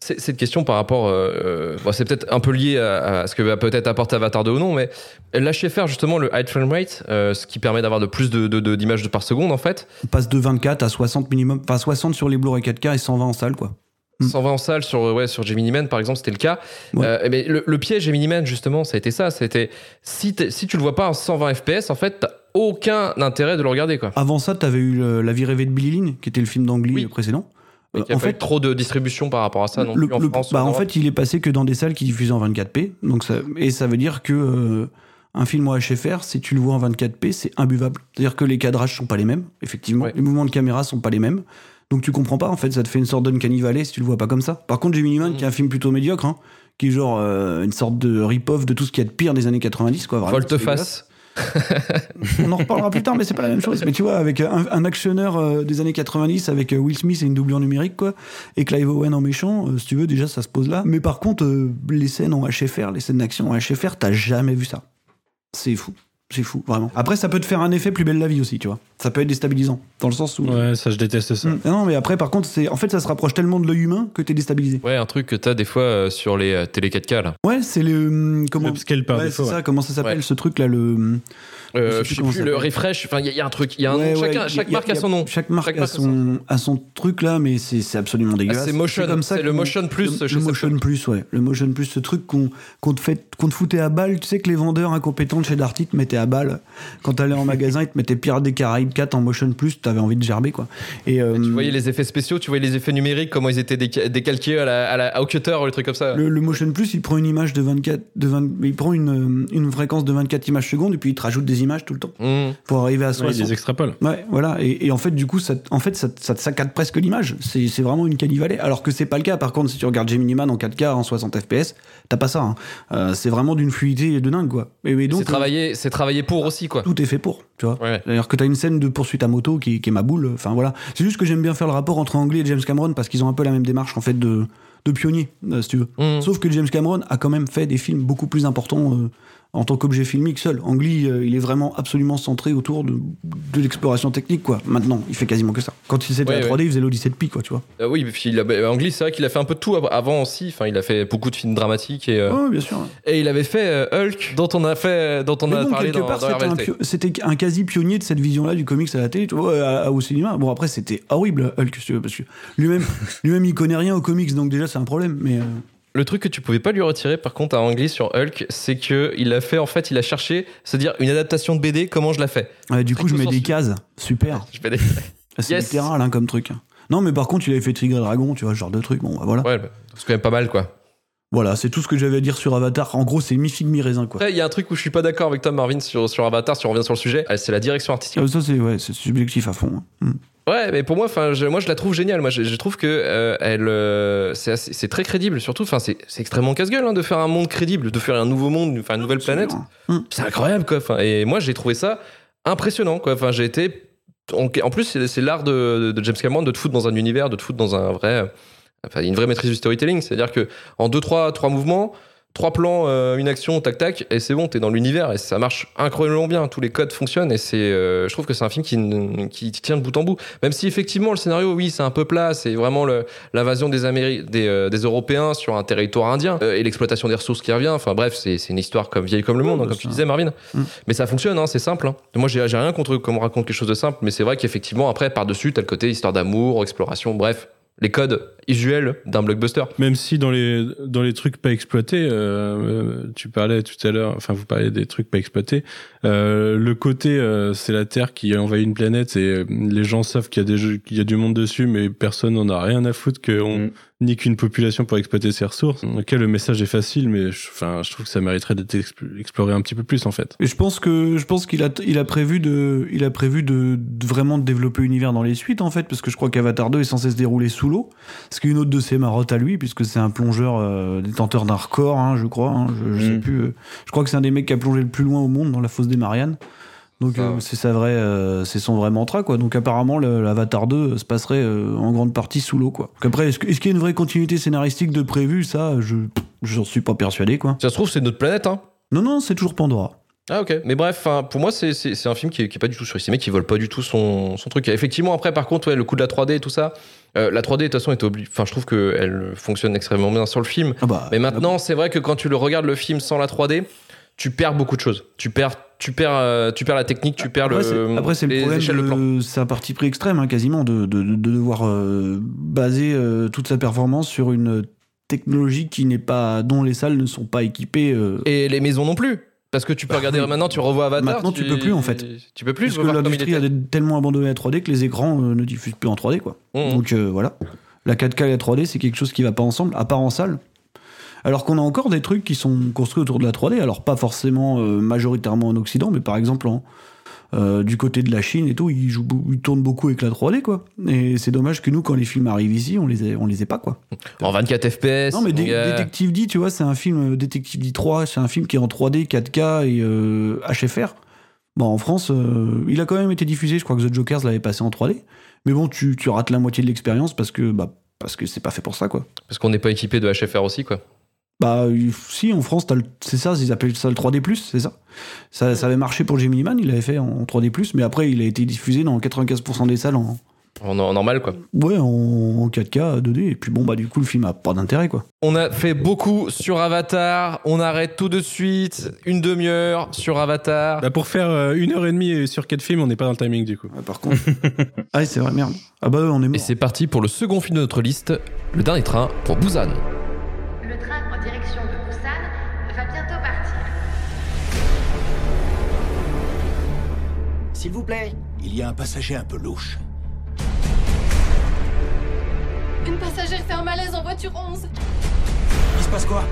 C'est- Cette question par rapport, euh, bon, c'est peut-être un peu lié à, à ce que va peut-être apporter Avatar 2 ou non, mais lâcher faire justement le high frame rate, euh, ce qui permet d'avoir de plus de, de- de- d'images par seconde en fait. On passe de 24 à 60 minimum, enfin 60 sur les Blu-ray 4K et 120 en salle, quoi. Mm. 120 en salle sur ouais sur Gemini Man par exemple c'était le cas Ouais. Euh, mais le, le piège Gemini Man justement ça a été ça c'était si, si tu le vois pas en 120 fps en fait t'as aucun intérêt de le regarder quoi Avant ça, tu avais eu le- La vie rêvée de Billy Lynn, qui était le film d'Angly Oui. précédent. Euh, en fait, trop de distribution par rapport à ça non le- plus en France bah, en fait, il est passé que dans des salles qui diffusent en 24p. Donc ça, et ça veut dire que euh, un film en HFR, si tu le vois en 24p, c'est imbuvable. C'est-à-dire que les cadrages sont pas les mêmes, effectivement. Ouais. Les mouvements de caméra sont pas les mêmes. Donc tu comprends pas, en fait, ça te fait une sorte d'Uncanny Valley si tu le vois pas comme ça. Par contre, Gemini Man, Mm. qui est un film plutôt médiocre, hein, qui est genre euh, une sorte de rip-off de tout ce qu'il y a de pire des années 90, quoi. Volte-face on en reparlera plus tard, mais c'est pas la même chose. Mais tu vois, avec un, un actionneur euh, des années 90, avec euh, Will Smith et une doublure numérique, quoi, et Clive Owen en méchant, euh, si tu veux, déjà ça se pose là. Mais par contre, euh, les scènes en HFR, les scènes d'action en HFR, t'as jamais vu ça. C'est fou. C'est fou, vraiment. Après, ça peut te faire un effet plus belle la vie aussi, tu vois. Ça peut être déstabilisant, dans le sens où. Ouais, ça, je déteste ça. Mm. Non, mais après, par contre, c'est en fait, ça se rapproche tellement de l'œil humain que t'es déstabilisé. ouais un truc que t'as des fois euh, sur les euh, télé 4K là Ouais, c'est le. hum, Comment. Le scale par Ouais, défaut. c'est ça, comment ça s'appelle Ouais. ce truc là, le. Euh, Je sais plus le refresh enfin il y, a- il y a un truc il y a un Ouais, chaque y a- marque a son nom Chaque marque Chaque a marque a son, a son truc là, mais c'est absolument Ah, dégueulasse. c'est motion comme ça le motion plus le, le motion plus, ouais. Le motion plus, ce truc qu'on qu'on te, fait- qu'on te foutait à balle. Tu sais que les vendeurs incompétents de chez Darty te mettaient à balle. Quand t'allais en magasin, ils te mettaient Pirates des Caraïbes 4 en motion plus, t'avais envie de gerber, quoi. Et, euh, tu voyais les effets spéciaux tu voyais les effets numériques comment ils étaient déca- décalqués à la, à la- au cutter ou les trucs comme ça le, le motion plus, il prend une image de 24, de 20, il prend une, euh, une fréquence de 24 images secondes et puis il te rajoute des images tout le temps Mmh. pour arriver à Ouais, 60. il les extrapole. Ouais, voilà. Et, et en fait, du coup, ça, en fait, ça, ça te saccade presque l'image. C'est c'est vraiment une canivalée. Alors que c'est pas le cas. Par contre, si tu regardes Gemini Man en 4K, en 60 FPS, t'as pas ça. hein. Euh, c'est vraiment d'une fluidité de dingue, quoi. Et, et donc, c'est travaillé c'est travaillé pour aussi quoi euh, tout est fait pour, tu vois. Ouais. D'ailleurs, que t'as une scène de poursuite à moto qui, qui est ma boule. Enfin, voilà. C'est juste que j'aime bien faire le rapport entre Anglais et James Cameron parce qu'ils ont un peu la même démarche, en fait, de, de pionnier, euh, si tu veux. Mmh. Sauf que James Cameron a quand même fait des films beaucoup plus importants euh, en tant qu'objet filmique seul. Ang Lee, euh, il est vraiment absolument centré autour de, de l'exploration technique, quoi. Maintenant, il fait quasiment que ça. Quand il Ouais, la 3D, il faisait l'Odyssée de Pi, quoi, tu vois. Euh, oui, puis il a, Ang Lee, c'est vrai qu'il a fait un peu de tout av- avant aussi. Enfin, il a fait beaucoup de films dramatiques et, euh, bien sûr. et il avait fait Hulk, dont on a fait, dont on Mais a bon, parlé dans, part, dans c'était un, quasi pionnier de cette vision-là du comics à la télé, tu vois, au cinéma. Bon, après, c'était horrible, Hulk, si tu veux, parce que lui-même, lui-même, il connaît rien aux comics, donc déjà, c'est un problème. Mais Le truc que tu pouvais pas lui retirer par contre à Ang Lee sur Hulk, c'est que il a fait en fait, il a cherché, se dire une adaptation de BD, comment je la fais? Ouais, du coup, je mets des cases. Super. Je des... C'est Yes. littéral, hein, comme truc. Non, mais par contre, il avait fait et Dragon, tu vois, ce genre de truc. Bon, bah, voilà. Ouais, bah, c'est quand même pas mal quoi. Voilà, c'est tout ce que j'avais à dire sur Avatar. En gros, c'est mi-figue, mi-raisin, quoi. Après, il y a un truc où je suis pas d'accord avec Tom Marvin sur, sur Avatar, si on revient sur le sujet, euh, c'est la direction artistique. Ah, ça, c'est ouais, c'est subjectif à fond. hein. Hmm. Ouais, mais pour moi, enfin, moi, je la trouve géniale. Moi, je, je trouve que euh, elle, euh, c'est très crédible. Surtout, enfin, c'est extrêmement casse-gueule hein, de faire un monde crédible, de faire un nouveau monde, enfin, une nouvelle planète. Hmm. C'est incroyable, quoi. Enfin, et moi, j'ai trouvé ça impressionnant, quoi. Enfin, j'ai été. En, en plus, c'est c'est l'art de, de James Cameron de te foutre dans un univers, de te foutre dans un vrai. Enfin, une vraie maîtrise du storytelling. C'est-à-dire que en deux, trois, trois mouvements, trois plans, euh, une action, tac tac, et c'est bon, t'es dans l'univers et ça marche incroyablement bien. Tous les codes fonctionnent et c'est, euh, je trouve que c'est un film qui, qui tient de bout en bout. Même si effectivement le scénario, oui, c'est un peu plat, c'est vraiment l'invasion des, Améri- des, euh, des Européens sur un territoire indien euh, et l'exploitation des ressources qui revient. Enfin bref, c'est c'est une histoire comme vieille comme le monde, hein, comme tu disais, Marvin. Mm. Mais ça fonctionne, hein, c'est simple. hein. Moi, j'ai rien contre comment on raconte quelque chose de simple, mais c'est vrai qu'effectivement après par dessus, t'as le côté histoire d'amour, exploration, bref. Les codes usuels d'un blockbuster. Même si dans les dans les trucs pas exploités, euh, euh, tu parlais tout à l'heure, enfin vous parlez des trucs pas exploités. euh, le côté euh, c'est la Terre qui envahit une planète et les gens savent qu'il y a des jeux, qu'il y a du monde dessus, mais personne n'en a rien à foutre qu'on Mm. Nique une population pour exploiter ses ressources. Ok, le message est facile, mais je, enfin je trouve que ça mériterait d'être expl- exploré un petit peu plus en fait. Et je pense que je pense qu'il a il a prévu de il a prévu de, de vraiment de développer l'univers dans les suites en fait parce que je crois qu'Avatar 2 est censé se dérouler sous l'eau. Ce qui est une autre de ses marottes à lui puisque c'est un plongeur euh, détenteur d'un record hein, je crois hein, je, je sais Mm. plus euh, je crois que c'est un des mecs qui a plongé le plus loin au monde dans la fosse des Mariannes. Donc euh, ouais. c'est sa vraie euh, c'est son vrai mantra quoi. Donc apparemment l'Avatar 2 se passerait euh, en grande partie sous l'eau quoi. Donc après est-ce qu'il y a une vraie continuité scénaristique de prévu? Ça je j'en suis pas persuadé quoi. Ça se trouve, c'est notre planète, hein. Non non, c'est toujours Pandora. Ah ok, mais bref, pour moi c'est c'est- c'est un film qui est, qui est pas du tout surestimé, qui vole pas du tout son, son truc. Et effectivement après par contre ouais, le coup de la 3D et tout ça, euh, la 3D de toute façon est enfin je trouve qu'elle fonctionne extrêmement bien sur le film. Ah bah Mais maintenant c'est vrai que quand tu le regardes le film sans la 3D, tu perds beaucoup de choses. Tu perds, tu perds, euh, tu perds la technique, tu perds Après, le, Après, c'est le problème. C'est un parti pris extrême, hein, quasiment, de, de, de devoir euh, baser euh, toute sa performance sur une technologie qui n'est pas, dont les salles ne sont pas équipées. euh, Et les maisons non plus. Parce que tu peux Bah regarder oui. maintenant, tu revois Avatar. Maintenant, tu peux plus, en fait. Tu peux plus. comme il l'industrie a tellement abandonné la 3D que les écrans ne diffusent plus en 3D, quoi. Mmh. Donc voilà. La 4K et la 3D, c'est quelque chose qui va pas ensemble, à part en salle. Alors qu'on a encore des trucs qui sont construits autour de la 3D, alors pas forcément euh, majoritairement en Occident, mais par exemple en, euh, du côté de la Chine et tout, ils, jouent, ils tournent beaucoup avec la 3D, quoi. Et c'est dommage que nous, quand les films arrivent ici, on les ait, on les ait pas, quoi. En 24 FPS. Non, mais Dé- gars. Détective D, tu vois, c'est un film, euh, Détective D 3, c'est un film qui est en 3D, 4K et euh, HFR. Bon, en France, euh, il a quand même été diffusé, je crois que The Jokers l'avait passé en 3D. Mais bon, tu, tu rates la moitié de l'expérience parce que, bah, parce que c'est pas fait pour ça, quoi. Parce qu'on n'est pas équipé de HFR aussi, quoi. Bah, si, en France, t'as le- c'est ça, ils appellent ça le 3D, c'est ça. ça Ça avait marché pour Gemini Man, il l'avait fait en 3D, mais après, il a été diffusé dans 95% des salles en, En, en normal, quoi. ouais, en, en 4K, 2D, et puis bon, bah, du coup, le film a pas d'intérêt, quoi. On a fait beaucoup sur Avatar. On arrête tout de suite. Une demi-heure sur Avatar. Bah, pour faire euh, une heure et demie sur quatre films, on n'est pas dans le timing du coup. Ouais, par contre. ah, ouais, c'est vrai, merde. Ah, bah, ouais, on est Et mort. c'est parti pour le second film de notre liste, Le Dernier Train pour Busan. S'il vous plaît, il y a un passager un peu louche. Une passagère fait un malaise en voiture 11. Il se passe quoi?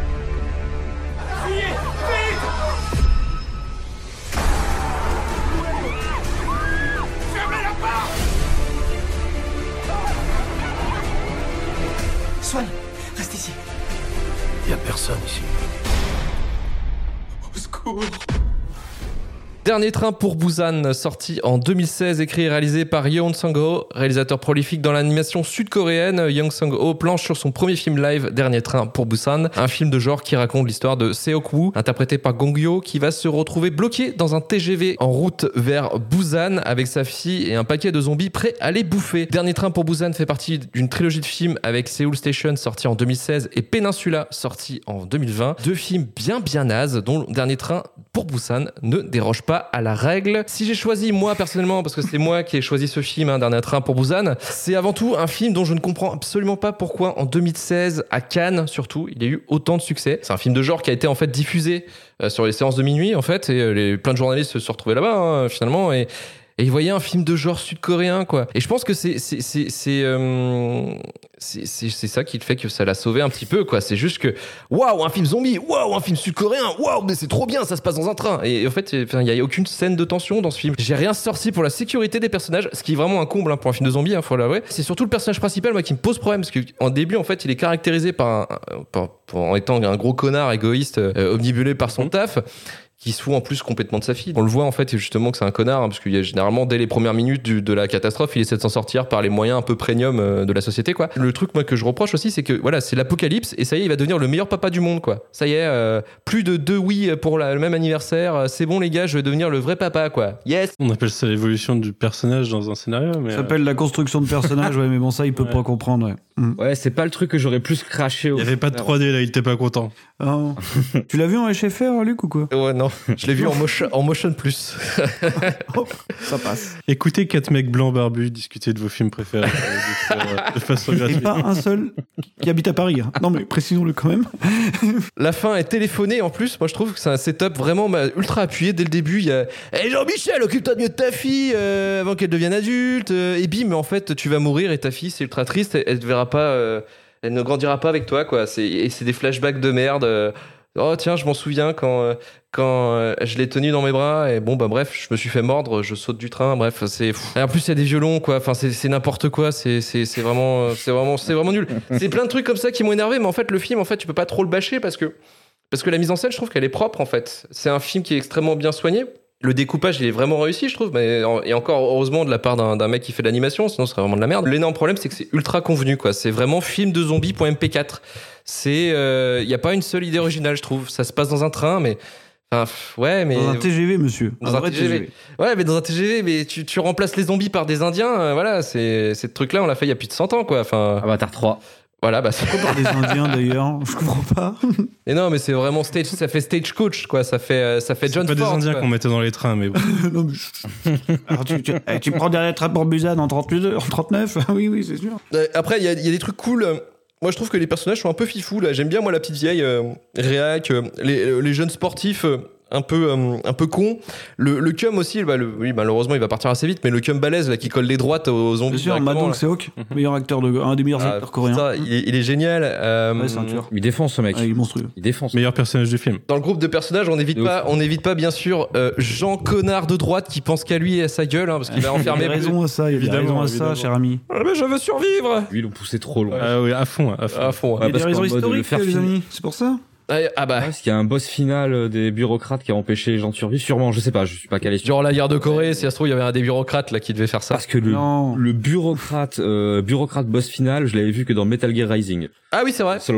Soigne, reste ici. Il y a personne ici. Au secours. Dernier train pour Busan, sorti en 2016, écrit et réalisé par Yeon Sang-ho, réalisateur prolifique dans l'animation sud-coréenne. Yeon Sang-ho planche sur son premier film live, Dernier train pour Busan, un film de genre qui raconte l'histoire de Seok-woo, interprété par Gong-yo, qui va se retrouver bloqué dans un TGV en route vers Busan avec sa fille et un paquet de zombies prêts à les bouffer. Dernier train pour Busan fait partie d'une trilogie de films avec Seoul Station sorti en 2016 et Peninsula sorti en 2020. Deux films bien bien nazes dont Dernier train pour Busan ne déroge pas à la règle. Si j'ai choisi moi personnellement, parce que c'est moi qui ai choisi ce film, hein, Dernier train pour Busan, c'est avant tout un film dont je ne comprends absolument pas pourquoi en 2016 à Cannes surtout, il y a eu autant de succès. C'est un film de genre qui a été en fait diffusé euh, sur les séances de minuit en fait, et euh, les, plein de journalistes se sont retrouvés là-bas hein, finalement et et ils voyaient un film de genre sud-coréen quoi et je pense que c'est c'est c'est euh, c'est ça qui fait que ça l'a sauvé un petit peu quoi. C'est juste que waouh un film zombie waouh un film sud-coréen waouh mais c'est trop bien ça se passe dans un train. Et en fait il y a aucune scène de tension dans ce film. J'ai rien sorti pour la sécurité des personnages ce qui est vraiment un comble hein, pour un film de zombie hein, faut l'avouer. C'est surtout le personnage principal moi qui me pose problème parce qu'en début en fait il est caractérisé par, un, par- par- en étant un gros connard égoïste euh, omnibulé par son taf qui se fout en plus complètement de sa fille. On le voit en fait justement que c'est un connard hein, parce qu'il y a généralement dès les premières minutes du- de la catastrophe, il essaie de s'en sortir par les moyens un peu premium euh, de la société quoi. Le truc moi que je reproche aussi c'est que voilà c'est l'apocalypse et ça y est il va devenir le meilleur papa du monde quoi. Ça y est euh, plus de deux oui pour la- le même anniversaire, euh, c'est bon les gars je vais devenir le vrai papa quoi. Yes. On appelle ça l'évolution du personnage dans un scénario, mais. Ça euh, s'appelle la construction de personnage, ouais, mais bon, ça, il peut Ouais. pas comprendre, ouais. Mm. Ouais, c'est pas le truc que j'aurais plus craché au Il n'y avait pas de 3D là, il était pas content. Ah. tu l'as vu en HFR, Luc, ou quoi? Ouais non, je l'ai vu en motion, en motion plus. Ça passe. Écoutez quatre mecs blancs barbus discuter de vos films préférés euh, de, de façon Et gratuite. pas un seul qui habite à Paris. hein. Non, mais précisons-le quand même. La fin est téléphonée en plus. Moi, je trouve que c'est un setup vraiment bah, ultra appuyé dès le début. Il y a hey Jean-Michel, occupe-toi mieux de ta fille euh, avant qu'elle devienne adulte. euh, et bim, en fait, tu vas mourir et ta fille, c'est ultra triste. Elle, te verra pas, euh, elle ne grandira pas avec toi, quoi. C'est, et c'est des flashbacks de merde. euh, Oh tiens, je m'en souviens quand euh, quand euh, je l'ai tenu dans mes bras et bon bah bref, je me suis fait mordre, je saute du train, bref, c'est en plus il y a des violons quoi, enfin c'est n'importe quoi, c'est vraiment euh, c'est vraiment c'est vraiment nul. C'est plein de trucs comme ça qui m'ont énervé mais en fait le film en fait, tu peux pas trop le bâcher parce que parce que la mise en scène, je trouve qu'elle est propre en fait. C'est un film qui est extrêmement bien soigné. Le découpage, il est vraiment réussi, je trouve. Mais, et encore heureusement de la part d'un mec qui fait de l'animation, sinon ce serait vraiment de la merde. L'énorme problème, c'est que c'est ultra convenu, quoi. C'est vraiment film de zombie.mp4. C'est, il y a pas une seule idée originale, je trouve. Ça se passe dans un train, mais, ouais, mais Dans un TGV, monsieur. Dans un vrai TGV. Ouais, mais dans un TGV, mais tu, tu remplaces les zombies par des Indiens, euh, voilà, c'est, ces trucs-là, on l'a fait il y a plus de 100 ans, quoi. Enfin, Avatar 3. voilà, bah, c'est Par des Indiens, d'ailleurs? Je comprends pas. Et non, mais c'est vraiment stage, ça fait stagecoach, quoi. Ça fait, euh, ça fait C'est John pas des Indiens qu'on mettait dans les trains, mais bon. non, mais je- Alors, tu, tu, eh, tu prends derrière train pour Busan en 38, en 39 Oui, oui, c'est sûr. Euh, Après, il y a, il y a des trucs cool. Moi, je trouve que les personnages sont un peu fifous. Là, j'aime bien moi la petite vieille euh, réac, euh, euh, les jeunes sportifs. Un peu euh, un peu con le, le cum aussi bah, le- oui malheureusement il va partir assez vite mais le cum balèze là qui colle les droites aux zombies Bien sûr, Madong. Seok, meilleur acteur de, un des meilleurs Ah, acteurs coréens. il, est, il est génial euh, Ouais, c'est un tueur. Il défonce ce mec. Ah, il est monstrueux. Il défonce. Meilleur personnage du film. dans le groupe de personnages, on n'évite pas, ouf. on n'évite pas bien sûr euh, Jean Connard de droite qui pense qu'à lui et à sa gueule, hein, parce qu'il va Il a enfermer. raison à ça, il a Évidemment, raison à ça, évidemment. cher ami. Ah, mais je veux survivre. Lui, ils l'ont poussé trop loin. Ah oui, à fond, à fond. À fond. Il y a des raisons historiques, les amis. C'est pour ça Ah, ah bah. Est-ce qu'il y a un boss final euh, des bureaucrates qui a empêché les gens de survivre Sûrement, je sais pas, je suis pas calé. Genre la guerre de Corée, si ça se trouve, il y avait un des bureaucrates là qui devait faire ça. Parce que le, Non. le bureaucrate, euh, bureaucrate boss final, je l'avais vu que dans Metal Gear Rising. Ah oui, c'est vrai, c'est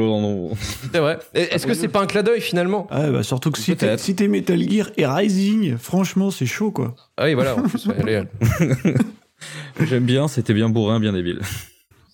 vrai. Est-ce que c'est pas un clin d'œil finalement? Ah, bah, surtout que si t'es si Metal Gear et Rising, franchement, c'est chaud, quoi. Ah oui, voilà. En plus, ouais, allez. J'aime bien, c'était bien bourrin, bien débile.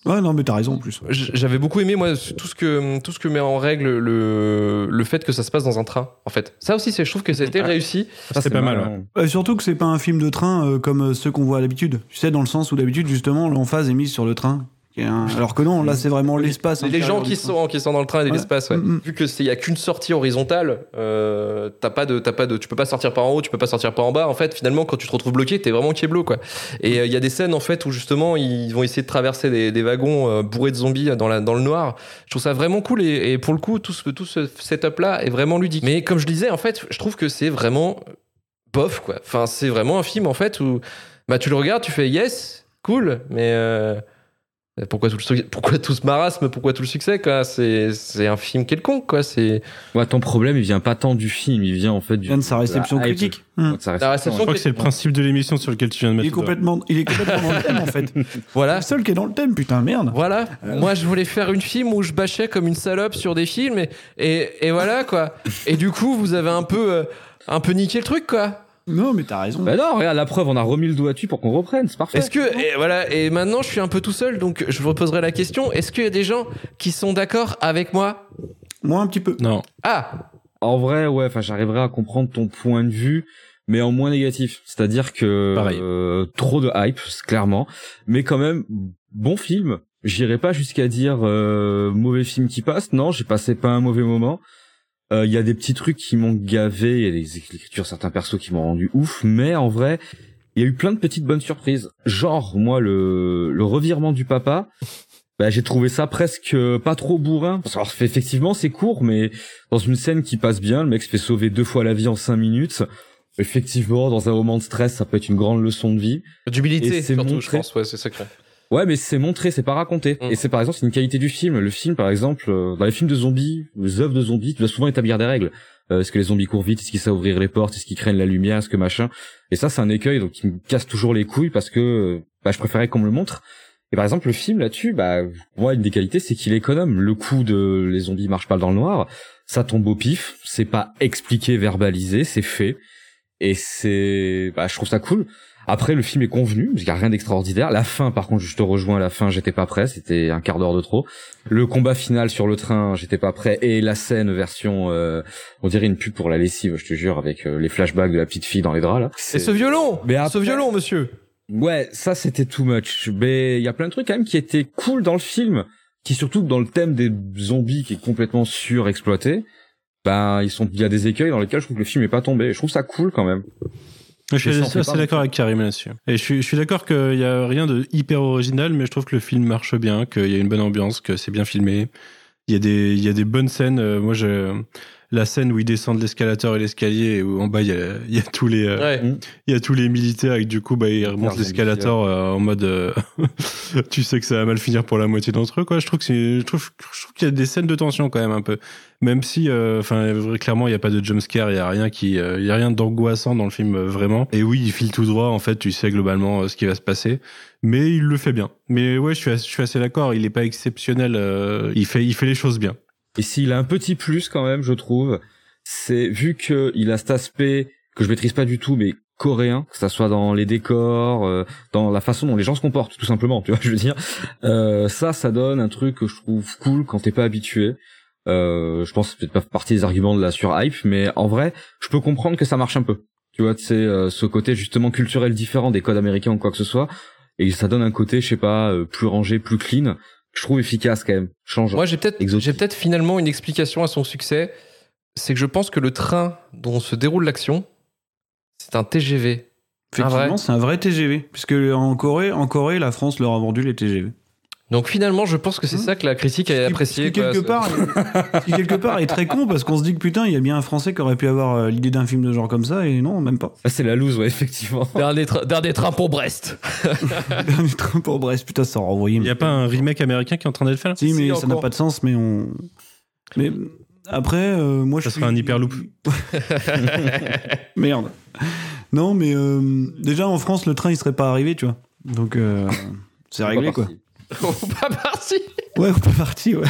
Ouais, non, mais t'as raison en plus. J'avais beaucoup aimé moi tout ce que tout ce que met en règle le le fait que ça se passe dans un train. En fait, ça aussi, c'est je trouve que ça a été réussi. Ça, c'est pas mal. Euh, surtout que c'est pas un film de train euh, comme euh, ceux qu'on voit à l'habitude. Tu sais, dans le sens où d'habitude, justement, l'emphase est mise sur le train. Un- Alors que non, là, c'est vraiment l'espace. Les gens qui sont qui sont dans le train et Ouais. l'espace, ouais. Mm, mm. vu que c'est il y a qu'une sortie horizontale, euh, t'as pas de t'as pas de tu peux pas sortir par en haut, tu peux pas sortir par en bas. En fait, finalement, quand tu te retrouves bloqué, t'es vraiment keblo quoi. Et euh, il y a des scènes en fait où justement ils vont essayer de traverser des, des wagons euh, bourrés de zombies dans la dans le noir. Je trouve ça vraiment cool et, et pour le coup tout ce tout ce setup là est vraiment ludique. Mais comme je disais en fait, je trouve que c'est vraiment bof quoi. Enfin, c'est vraiment un film en fait où bah tu le regardes, tu fais yes, cool, mais euh, Pourquoi tout, le, pourquoi tout ce marasme Pourquoi tout le succès quoi? C'est c'est un film quelconque quoi. C'est Ouais, ton problème, il vient pas tant du film, il vient en fait du. Vient de sa réception critique. Ouais, de sa La réception, réception Je crois que c'est le principe de l'émission sur lequel tu viens de Il mettre. est le doigt. complètement, il est complètement dans le thème en fait. voilà. Le seul qui est dans le thème, putain, merde. Voilà, moi je voulais faire une film où je bâchais comme une salope sur des films et, et, et voilà quoi. Et du coup, vous avez un peu, euh, un peu niqué le truc quoi. Non, mais t'as raison. Bah non, regarde, la preuve, on a remis le doigt dessus pour qu'on reprenne, c'est parfait. Est-ce que, et voilà, et maintenant je suis un peu tout seul donc je vous reposerai la question est-ce qu'il y a des gens qui sont d'accord avec moi? Moi, un petit peu. Non. Ah En vrai, ouais, enfin, j'arriverai à comprendre ton point de vue, mais en moins négatif. C'est-à-dire que Pareil. euh, trop de hype, c'est clairement, mais quand même bon film. J'irai pas jusqu'à dire euh, mauvais film qui passe. Non, j'ai passé pas un mauvais moment. Euh, Il y a des petits trucs qui m'ont gavé, il y a des écritures, certains persos qui m'ont rendu ouf, mais en vrai, il y a eu plein de petites bonnes surprises. Genre, moi, le, le revirement du papa, bah, j'ai trouvé ça presque euh, pas trop bourrin. Parce que, alors, effectivement, c'est court, mais dans une scène qui passe bien, le mec se fait sauver deux fois la vie en cinq minutes. Effectivement, dans un moment de stress, ça peut être une grande leçon de vie. D'humilité surtout, je pense, ouais, c'est sacré. Ouais, mais c'est montré, c'est pas raconté. Mm. Et c'est par exemple, c'est une qualité du film. Le film, par exemple, euh, dans les films de zombies, les œuvres de zombies, tu dois souvent établir des règles. Euh, est-ce que les zombies courent vite? Est-ce qu'ils savent ouvrir les portes? Est-ce qu'ils craignent la lumière? Est-ce que machin? Et ça, c'est un écueil donc qui me casse toujours les couilles parce que euh, bah, je préférais qu'on me le montre. Et par exemple, le film là-dessus, bah, moi, une des qualités, c'est qu'il est économe. Le coup de les zombies marchent pas dans le noir, ça tombe au pif. C'est pas expliqué, verbalisé, c'est fait. Et c'est, bah, je trouve ça cool. Après, le film est convenu, il y a rien d'extraordinaire. La fin, par contre, je te rejoins, la fin, j'étais pas prêt, c'était un quart d'heure de trop. Le combat final sur le train, j'étais pas prêt. Et la scène version, euh, on dirait une pub pour la lessive, je te jure, avec euh, les flashbacks de la petite fille dans les draps, là. Et ce violon Mais Ce après- violon, monsieur Ouais, ça c'était too much. Mais il y a plein de trucs quand même qui étaient cool dans le film, qui surtout dans le thème des zombies qui est complètement surexploité, ben ils sont il y a des écueils dans lesquels je trouve que le film est pas tombé. Je trouve ça cool quand même. Je suis assez, d'accord avec Karim là-dessus. Et je suis, je suis d'accord qu'il y a rien de hyper original, mais je trouve que le film marche bien, qu'il y a une bonne ambiance, que c'est bien filmé. Il y a des, il y a des bonnes scènes. Euh, Moi, je, la scène où ils descendent l'escalator et l'escalier, et où en bas il y a, il y a tous les, euh, Ouais. il y a tous les militaires et que du coup bah ils remontent l'escalator euh, en mode, euh, tu sais que ça va mal finir pour la moitié d'entre eux quoi. Je trouve que c'est, je trouve, je trouve qu'il y a des scènes de tension quand même un peu, même si, euh, enfin clairement il y a pas de jumpscare, il y a rien qui, euh, il y a rien d'angoissant dans le film euh, vraiment. Et oui, il file tout droit en fait, tu sais globalement euh, ce qui va se passer, mais il le fait bien. Mais ouais, je suis, assez- je suis assez d'accord. Il est pas exceptionnel, euh, il fait, il fait les choses bien. Et s'il a un petit plus quand même, je trouve, c'est vu que il a cet aspect que je maîtrise pas du tout, mais coréen, que ça soit dans les décors, euh, dans la façon dont les gens se comportent, tout simplement, tu vois, je veux dire. Euh, ça, ça donne un truc que je trouve cool quand t'es pas habitué. Euh, je pense que c'est peut-être pas partie des arguments de la surhype, mais en vrai, je peux comprendre que ça marche un peu. Tu vois, c'est euh, ce côté justement culturel différent des codes américains ou quoi que ce soit, et ça donne un côté, je sais pas, euh, plus rangé, plus clean. Je trouve efficace quand même, changeant. Moi, j'ai peut-être, Exotique. j'ai peut-être finalement une explication à son succès. C'est que je pense que le train dont se déroule l'action, c'est un TGV. Effectivement, c'est un vrai TGV. Puisque en Corée, en Corée, la France leur a vendu les TGV. Donc finalement, je pense que c'est ça que la critique a apprécié. ce qui, quoi. quelque part, ce qui, quelque part est très con parce qu'on se dit que putain, il y a bien un Français qui aurait pu avoir euh, l'idée d'un film de genre comme ça et non, même pas. Ah, c'est la loose, ouais, effectivement. Dernier, tra- dernier train pour Brest. Dernier train pour Brest, putain, ça aura envoyé. Il y a pas un remake américain qui est en train d'être fait là Si, mais Si, ça n'a pas de sens, mais on. Mais après, euh, moi je Ça suis. sera un hyperloop. Merde. Non, mais euh, déjà en France, le train il serait pas arrivé, tu vois. Donc euh, c'est réglé quoi. On pas parti. Ouais, on peut partir, ouais.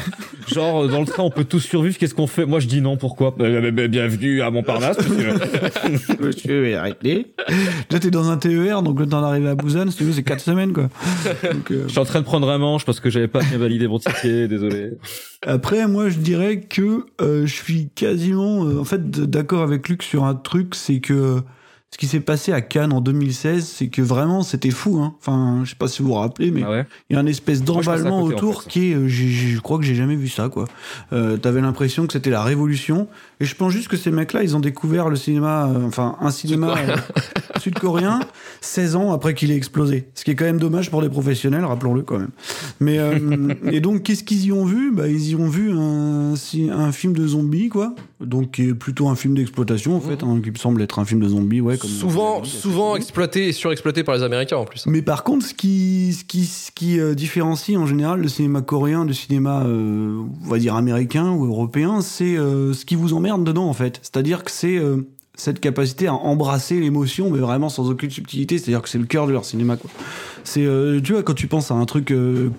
Genre, euh, dans le train, on peut tous survivre, qu'est-ce qu'on fait? Moi, je dis non, pourquoi? Euh, bah, bah, Bienvenue à Montparnasse, monsieur. Monsieur est arrêté. Déjà, t'es dans un TER, donc le temps d'arriver à Busan, si tu veux, c'est 4 semaines quoi. Donc, euh, Je suis en train de prendre un manche parce que j'avais pas bien validé mon ticket, désolé. Après, moi, je dirais que euh, je suis quasiment, euh, en fait, d'accord avec Luc sur un truc, c'est que ce qui s'est passé à Cannes en 2016, c'est que vraiment, c'était fou. Hein. Enfin, je sais pas si vous vous rappelez, mais Ah ouais il y a un espèce d'emballement en autour fait. qui est, euh, je crois que j'ai jamais vu ça, quoi. Euh, T'avais l'impression que c'était la révolution, et je pense juste que ces mecs-là, ils ont découvert le cinéma, euh, enfin, un cinéma euh, sud-coréen 16 ans après qu'il ait explosé. Ce qui est quand même dommage pour des professionnels, rappelons-le quand même. Mais euh, et donc qu'est-ce qu'ils y ont vu? Bah ils y ont vu un, film de zombies quoi. Donc qui est plutôt un film d'exploitation en fait, hein, qui me semble être un film de zombies ouais. comme Souvent, souvent exploité et surexploité par les Américains en plus. Mais par contre, ce qui, ce qui, ce qui euh, différencie en général le cinéma coréen du cinéma, euh, on va dire américain ou européen, c'est euh, ce qui vous emmerde dedans en fait. C'est-à-dire que c'est euh, cette capacité à embrasser l'émotion, mais vraiment sans aucune subtilité. C'est-à-dire que c'est le cœur de leur cinéma. Quoi. C'est, euh, tu vois, quand tu penses à un truc, euh,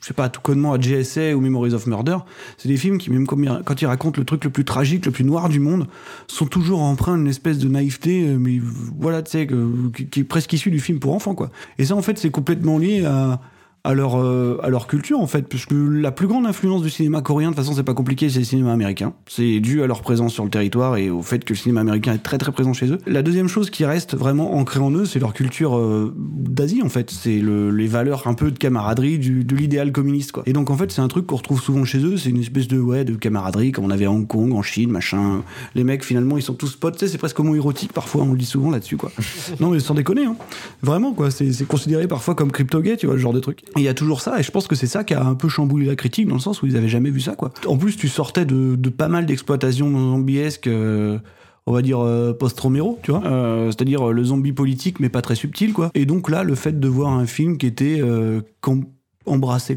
je sais pas, tout connement à JSA ou Memories of Murder, c'est des films qui, même quand ils racontent le truc le plus tragique, le plus noir du monde, sont toujours empreints d'une espèce de naïveté, mais voilà, tu sais, qui, qui est presque issu du film pour enfants, quoi. Et ça, en fait, c'est complètement lié à, à leur, euh, à leur culture, en fait, parce que la plus grande influence du cinéma coréen, de toute façon, c'est pas compliqué, c'est le cinéma américain. C'est dû à leur présence sur le territoire et au fait que le cinéma américain est très très présent chez eux. La deuxième chose qui reste vraiment ancrée en eux, c'est leur culture euh, d'Asie, en fait. C'est le, les valeurs un peu de camaraderie, du, de l'idéal communiste, quoi. Et donc, en fait, c'est un truc qu'on retrouve souvent chez eux, c'est une espèce de, ouais, de camaraderie, comme on avait à Hong Kong, en Chine, machin. Les mecs, finalement, ils sont tous potes, tu sais, c'est presque homo-érotique, parfois, on le dit souvent là-dessus, quoi. non, mais sans déconner, hein. Vraiment, quoi. C'est c'est considéré parfois comme crypto-gay, tu vois, le genre de truc. Et il y a toujours ça, et je pense que c'est ça qui a un peu chamboulé la critique, dans le sens où ils avaient jamais vu ça, quoi. En plus, tu sortais de, pas mal d'exploitations zombiesques. euh, on va dire euh, post-Romero, tu vois, Euh, c'est-à-dire le zombie politique, mais pas très subtil, quoi. Et donc là, le fait de voir un film qui était com-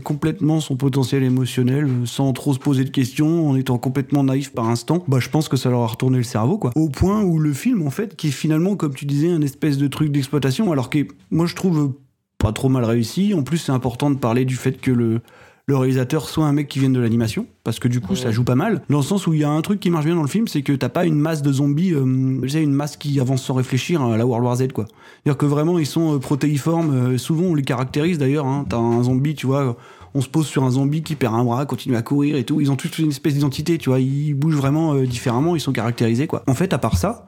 complètement son potentiel émotionnel, sans trop se poser de questions, en étant complètement naïf par instant, bah je pense que ça leur a retourné le cerveau, quoi. Au point où le film, en fait, qui est finalement, comme tu disais, un espèce de truc d'exploitation, alors que moi je trouve pas trop mal réussi. En plus, c'est important de parler du fait que le le réalisateur soit un mec qui vienne de l'animation, parce que du coup ça joue pas mal, dans le sens où il y a un truc qui marche bien dans le film, c'est que t'as pas une masse de zombies, euh, une masse qui avance sans réfléchir à la World War Z, quoi. C'est-à-dire que vraiment ils sont euh, protéiformes, euh, souvent on les caractérise d'ailleurs, hein. t'as un zombie, tu vois, on se pose sur un zombie qui perd un bras, continue à courir et tout, ils ont tous une espèce d'identité, tu vois, ils bougent vraiment euh, différemment, ils sont caractérisés, quoi. En fait, à part ça,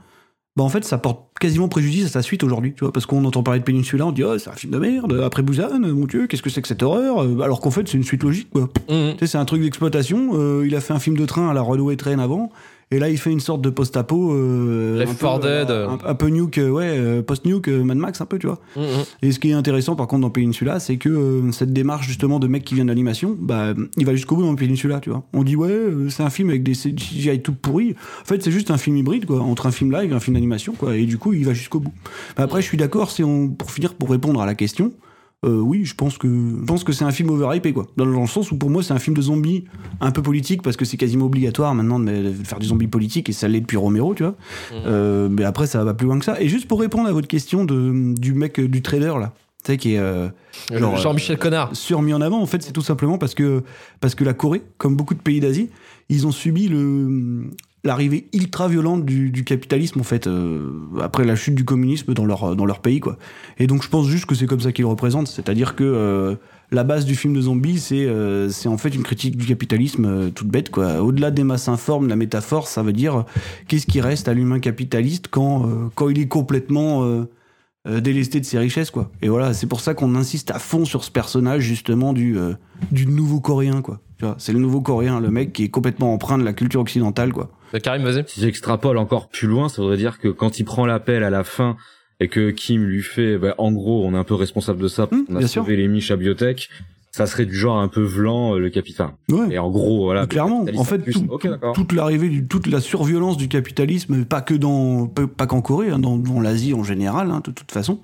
bah en fait ça porte quasiment préjudice à sa suite aujourd'hui tu vois parce qu'on entend parler de Peninsula on dit oh c'est un film de merde après Busan mon dieu qu'est-ce que c'est que cette horreur Euh, alors qu'en fait c'est une suite logique quoi. Tu sais c'est un truc d'exploitation euh, il a fait un film de train à la Runaway Train avant et là il fait une sorte de post-apo euh, Left un peu, 4 Dead. euh, un, un peu nuke euh, ouais euh, post-nuke Mad Max un peu tu vois Mhm. et ce qui est intéressant par contre dans Peninsula, c'est que euh, cette démarche justement de mec qui vient de l'animation, bah il va jusqu'au bout dans Peninsula, tu vois. On dit ouais, c'est un film avec des CGI tout pourris. En fait, c'est juste un film hybride quoi, entre un film live et un film d'animation quoi. Et du coup, il va jusqu'au bout. Bah, après, je suis d'accord, on pour finir pour répondre à la question. Euh, oui, je pense que je pense que c'est un film overhypé quoi. Dans, dans le sens où pour moi c'est un film de zombies un peu politique parce que c'est quasiment obligatoire maintenant de, faire du zombie politique et ça l'est depuis Romero, tu vois. Euh, mais après ça va plus loin que ça. Et juste pour répondre à votre question de, du mec euh, du trader là, tu sais qui est euh, genre, euh, Jean-Michel Connard. surmis en avant en fait c'est tout simplement parce que parce que la Corée comme beaucoup de pays d'Asie ils ont subi le l'arrivée ultra violente du, capitalisme en fait euh, après la chute du communisme dans leur dans leur pays quoi. Et donc je pense juste que c'est comme ça qu'ils représentent. C'est-à-dire que euh, la base du film de zombies c'est euh, c'est en fait une critique du capitalisme toute bête quoi. Au-delà des masses informes la métaphore ça veut dire qu'est-ce qui reste à l'humain capitaliste quand quand il est complètement délesté de ses richesses quoi. Et voilà c'est pour ça qu'on insiste à fond sur ce personnage justement du du nouveau coréen quoi. C'est le nouveau coréen le mec qui est complètement empreint de la culture occidentale quoi Karim, vas-y. Si j'extrapole encore plus loin, ça voudrait dire que quand il prend l'appel à la fin et que Kim lui fait, bah, en gros, on est un peu responsable de ça, parce Mmh, qu'on a sauvé les miches à biotech, ça serait du genre un peu Vlan, euh, le capitaine. ouais Et en gros, voilà. Mais clairement, en fait, tout- toute l'arrivée, du- toute la surviolence du capitalisme, pas que dans, pas pas qu'en Corée, hein, dans, dans l'Asie en général, hein, de toute façon,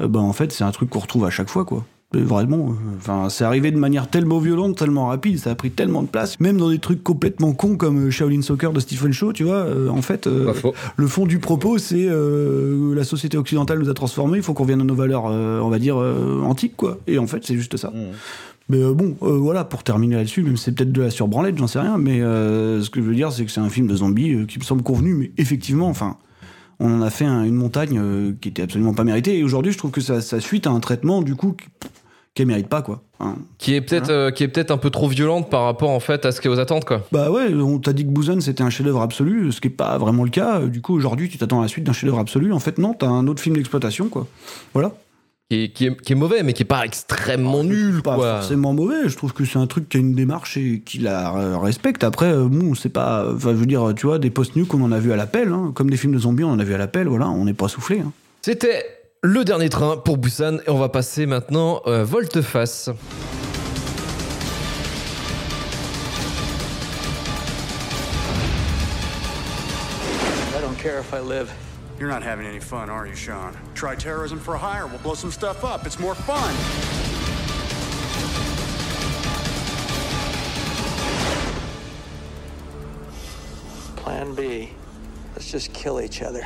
euh, ben en fait, c'est un truc qu'on retrouve à chaque fois, quoi. Vraiment, enfin, c'est arrivé de manière tellement violente, tellement rapide, ça a pris tellement de place, même dans des trucs complètement cons comme euh, Shaolin Soccer de Stephen Shaw, tu vois. euh, en fait, euh, le fond du propos, c'est euh, la société occidentale nous a transformés, il faut qu'on revienne à nos valeurs, euh, on va dire, euh, antiques, quoi. Et en fait, c'est juste ça. Mmh. Mais bon, euh, voilà, pour terminer là-dessus, même si c'est peut-être de la surbranlette, j'en sais rien, mais euh, ce que je veux dire, c'est que c'est un film de zombies qui me semble convenu, mais effectivement, enfin, on en a fait un- une montagne euh, qui était absolument pas méritée, et aujourd'hui, je trouve que ça, ça suite à un traitement, du coup, qu'elle mérite pas, quoi. Hein. Qui est peut-être euh, qui est peut-être un peu trop violente par rapport en fait à ce qui est aux attentes quoi. Bah ouais, on t'a dit que Busan c'était un chef-d'œuvre absolu, ce qui est pas vraiment le cas. Du coup, aujourd'hui, tu t'attends à la suite d'un chef-d'œuvre absolu. En fait, non, t'as un autre film d'exploitation, quoi. Voilà. Qui est, qui est, qui est mauvais mais qui est pas extrêmement nul pas quoi. forcément mauvais. Je trouve que c'est un truc qui a une démarche et qui la euh, respecte. Après, euh, bon, c'est pas. Enfin, je veux dire, tu vois, des post-nuke, on en a vu à l'appel. Hein. Comme des films de zombies, on en a vu à l'appel. Voilà, on n'est pas soufflé. Hein. C'était le dernier train pour Busan et on va passer maintenant euh, volte-face. I don't care if I live You're not having any fun, are you, Sean? Try terrorism for hire. We'll blow some stuff up. It's more fun. Plan B. Let's just kill each other.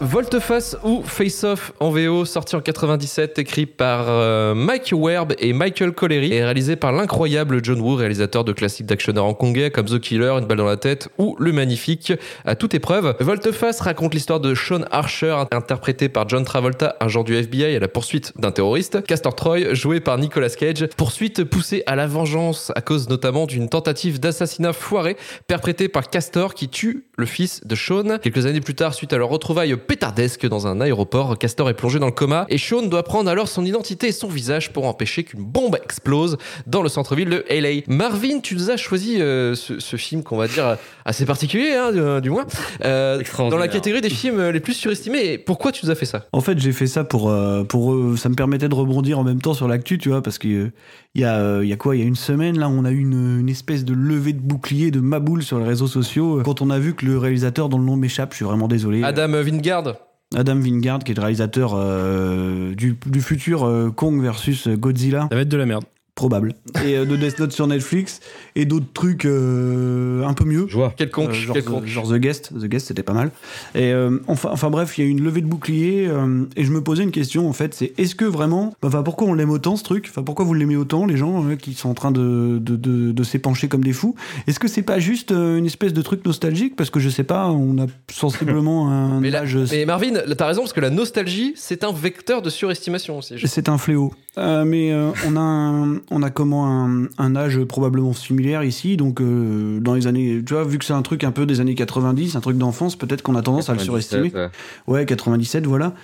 Volteface ou Face Off en VO, sorti en 97, écrit par euh, Mike Werb et Michael Collery, et réalisé par l'incroyable John Woo, réalisateur de classiques d'actionneurs hongkongais comme The Killer, Une balle dans la tête ou Le Magnifique, à toute épreuve. Volteface raconte l'histoire de Sean Archer, interprété par John Travolta, agent du FBI à la poursuite d'un terroriste. Castor Troy, joué par Nicolas Cage, poursuite poussée à la vengeance à cause notamment d'une tentative d'assassinat foirée perprétée par Castor qui tue le fils de Sean. Quelques années plus tard, suite à leur retrouvailles pétardesque dans un aéroport. Castor est plongé dans le coma et Sean doit prendre alors son identité et son visage pour empêcher qu'une bombe explose dans le centre-ville de LA. Marvin, tu nous as choisi euh, ce, ce film qu'on va dire assez particulier, hein, du, du moins, euh, dans la catégorie des films les plus surestimés. Et pourquoi tu nous as fait ça? En fait, j'ai fait ça pour, euh, pour ça me permettait de rebondir en même temps sur l'actu, tu vois, parce que il y a, il y a quoi? Il y a une semaine, là, on a eu une, une espèce de levée de bouclier de maboule sur les réseaux sociaux quand on a vu que le réalisateur dont le nom m'échappe, je suis vraiment désolé. Adam Wingard Adam Wingard, qui est le réalisateur euh, du, du futur euh, Kong versus Godzilla. Ça va être de la merde. Probable. Et euh, de Death Note sur Netflix. Et d'autres trucs euh, un peu mieux. Je vois. Quelconque, Euh, genre, quelconque. The, genre The Guest. The Guest, c'était pas mal. Et euh, enfin, enfin bref, il y a eu une levée de bouclier. euh, et je me posais une question, en fait, c'est est-ce que vraiment... Enfin, pourquoi on l'aime autant, ce truc? Enfin, pourquoi vous l'aimez autant, les gens euh, qui sont en train de, de, de, de s'épancher comme des fous? Est-ce que c'est pas juste euh, une espèce de truc nostalgique? Parce que je sais pas, on a sensiblement un Mais, là, âge... mais Marvin, t'as raison, parce que la nostalgie, c'est un vecteur de surestimation aussi. Je- C'est un fléau. Euh, mais euh, on a un, on a comment un, un âge probablement similaire ici, donc euh, dans les années, tu vois, vu que c'est un truc un peu des années 90, un truc d'enfance, peut-être qu'on a tendance à le 97, surestimer. ouais. Ouais, 97, voilà.